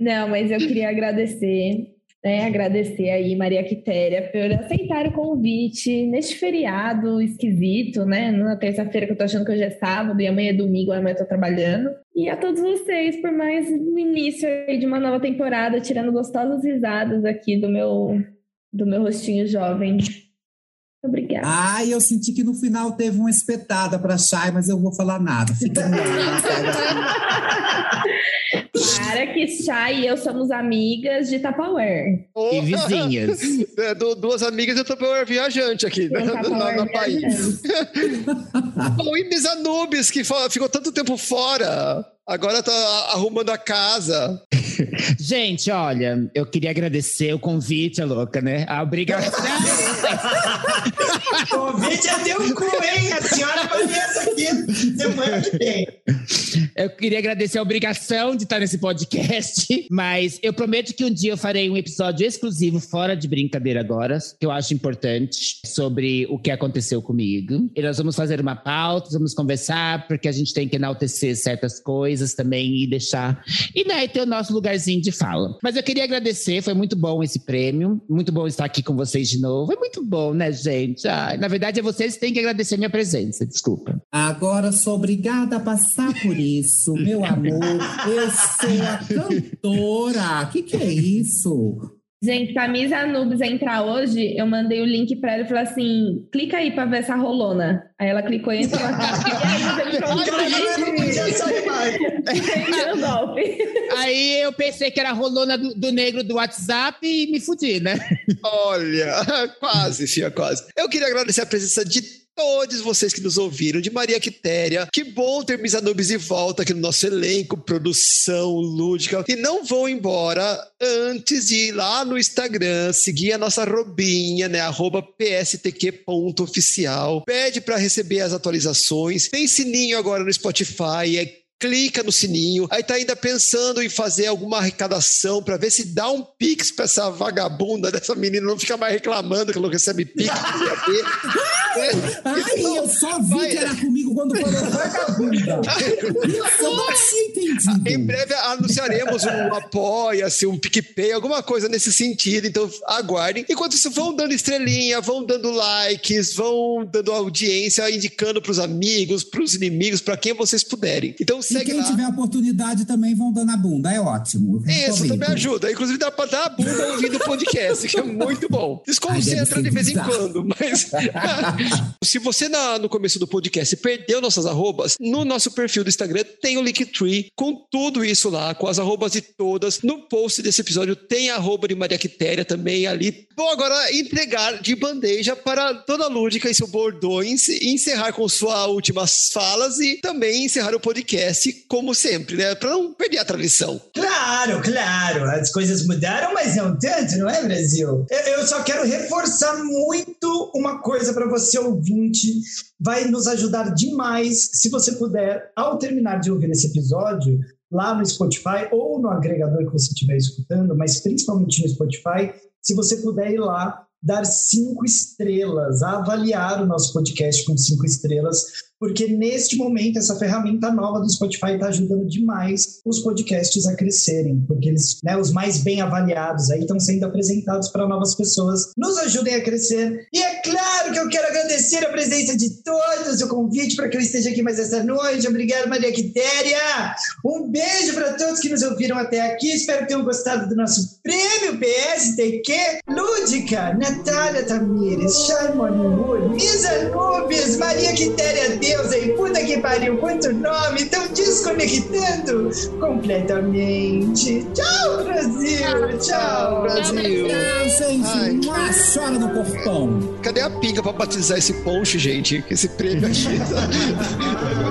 Não, mas eu queria agradecer né, agradecer aí Maria Quitéria por aceitar o convite neste feriado esquisito, né? Na terça-feira que eu tô achando que hoje é sábado e amanhã é domingo, amanhã eu tô trabalhando. E a todos vocês por mais um início aí de uma nova temporada, tirando gostosas risadas aqui do meu do meu rostinho jovem. Obrigada. Ah, eu senti que no final teve uma espetada para Chay, mas eu vou falar nada. Fica *laughs* no ar. Para que Chay e eu somos amigas de Tupperware. Oh, e vizinhas. *laughs* É, duas amigas de Tupperware viajante aqui né, *laughs* no, no país. Bom, e Miss Anubis, que ficou tanto tempo fora, agora tá arrumando a casa. Gente, olha, eu queria agradecer o convite, a louca, né? A obrigação. *laughs* convite é teu cu, hein? A senhora aparece aqui semana que vem. Eu queria agradecer a obrigação de estar nesse podcast, mas eu prometo que um dia eu farei um episódio exclusivo, fora de brincadeira agora, que eu acho importante, sobre o que aconteceu comigo. E nós vamos fazer uma pauta, vamos conversar, porque a gente tem que enaltecer certas coisas também e deixar. E né, ter o nosso lugarzinho de fala. Mas eu queria agradecer, foi muito bom esse prêmio, muito bom estar aqui com vocês de novo. Foi muito bom, né, gente? Ai, na verdade, é vocês que têm que agradecer minha presença, desculpa. Agora sou obrigada a passar por isso, meu amor? Eu sou a cantora. O que, que é isso? Gente, pra Miss Anubis entrar hoje, eu mandei o link pra ela e falei assim: clica aí pra ver essa rolona. Aí ela clicou e entrou aí eu pensei que era a rolona do, do, negro do WhatsApp e me fudi, né? Olha, quase, Fia, quase. Eu queria agradecer a presença de todos vocês que nos ouviram, de Maria Quitéria. Que bom ter Miss Anubis de volta aqui no nosso elenco, produção lúdica. E não vão embora antes de ir lá no Instagram, seguir a nossa robinha, né? Arroba pstq.oficial. Pede para receber as atualizações. Tem sininho agora no Spotify. É clica no sininho, aí tá ainda pensando em fazer alguma arrecadação para ver se dá um pix para essa vagabunda dessa menina não ficar mais reclamando que não recebe pix. Ai, então, eu só vi vai... que era comigo quando falou vagabunda. eu não tinha entendido. Em breve anunciaremos um apoia-se, um PicPay, alguma coisa nesse sentido, então aguardem. Enquanto isso, vão dando estrelinha, vão dando likes, vão dando audiência, indicando para os amigos, para os inimigos, para quem vocês puderem. Então e quem lá. tiver oportunidade também vão dando a bunda, é ótimo. Isso, também ajuda. Inclusive dá pra dar a bunda ouvindo o podcast, que é muito bom. Desconcentra de vez em quando, mas *laughs* se você na, no começo do podcast perdeu nossas arrobas, no nosso perfil do Instagram tem o Linktree com tudo isso lá, com as arrobas de todas. No post desse episódio tem a arroba de Maria Quitéria também ali. Vou agora entregar de bandeja para Dona Lúdica e seu bordões e encerrar com suas últimas falas e também encerrar o podcast como sempre, né? Para não perder a tradição. Claro, claro. As coisas mudaram, mas não tanto, não é, Brasil? Eu só quero reforçar muito uma coisa para você, ouvinte. Vai nos ajudar demais se você puder, ao terminar de ouvir esse episódio, lá no Spotify ou no agregador que você estiver escutando, mas principalmente no Spotify, se você puder ir lá dar cinco estrelas, avaliar o nosso podcast com cinco estrelas, porque neste momento essa ferramenta nova do Spotify está ajudando demais os podcasts a crescerem, porque eles, né, os mais bem avaliados aí estão sendo apresentados para novas pessoas. Nos ajudem a crescer. E é claro que eu quero agradecer a presença de todos, o convite para que eu esteja aqui mais essa noite. Obrigado, Maria Quitéria. Um beijo para todos que nos ouviram até aqui. Espero que tenham gostado do nosso prêmio PSTQ. Lúdica, Natália Tamires, Charmone Moore, Misa Nubes, Maria Quitéria Deus, hein? Puta que pariu, quanto nome! Estão desconectando completamente. Tchau, Brasil! Tchau, Brasil! Gente! Uma chora no portão. Cadê a pinga pra batizar esse post, gente? Esse prêmio aqui. *laughs*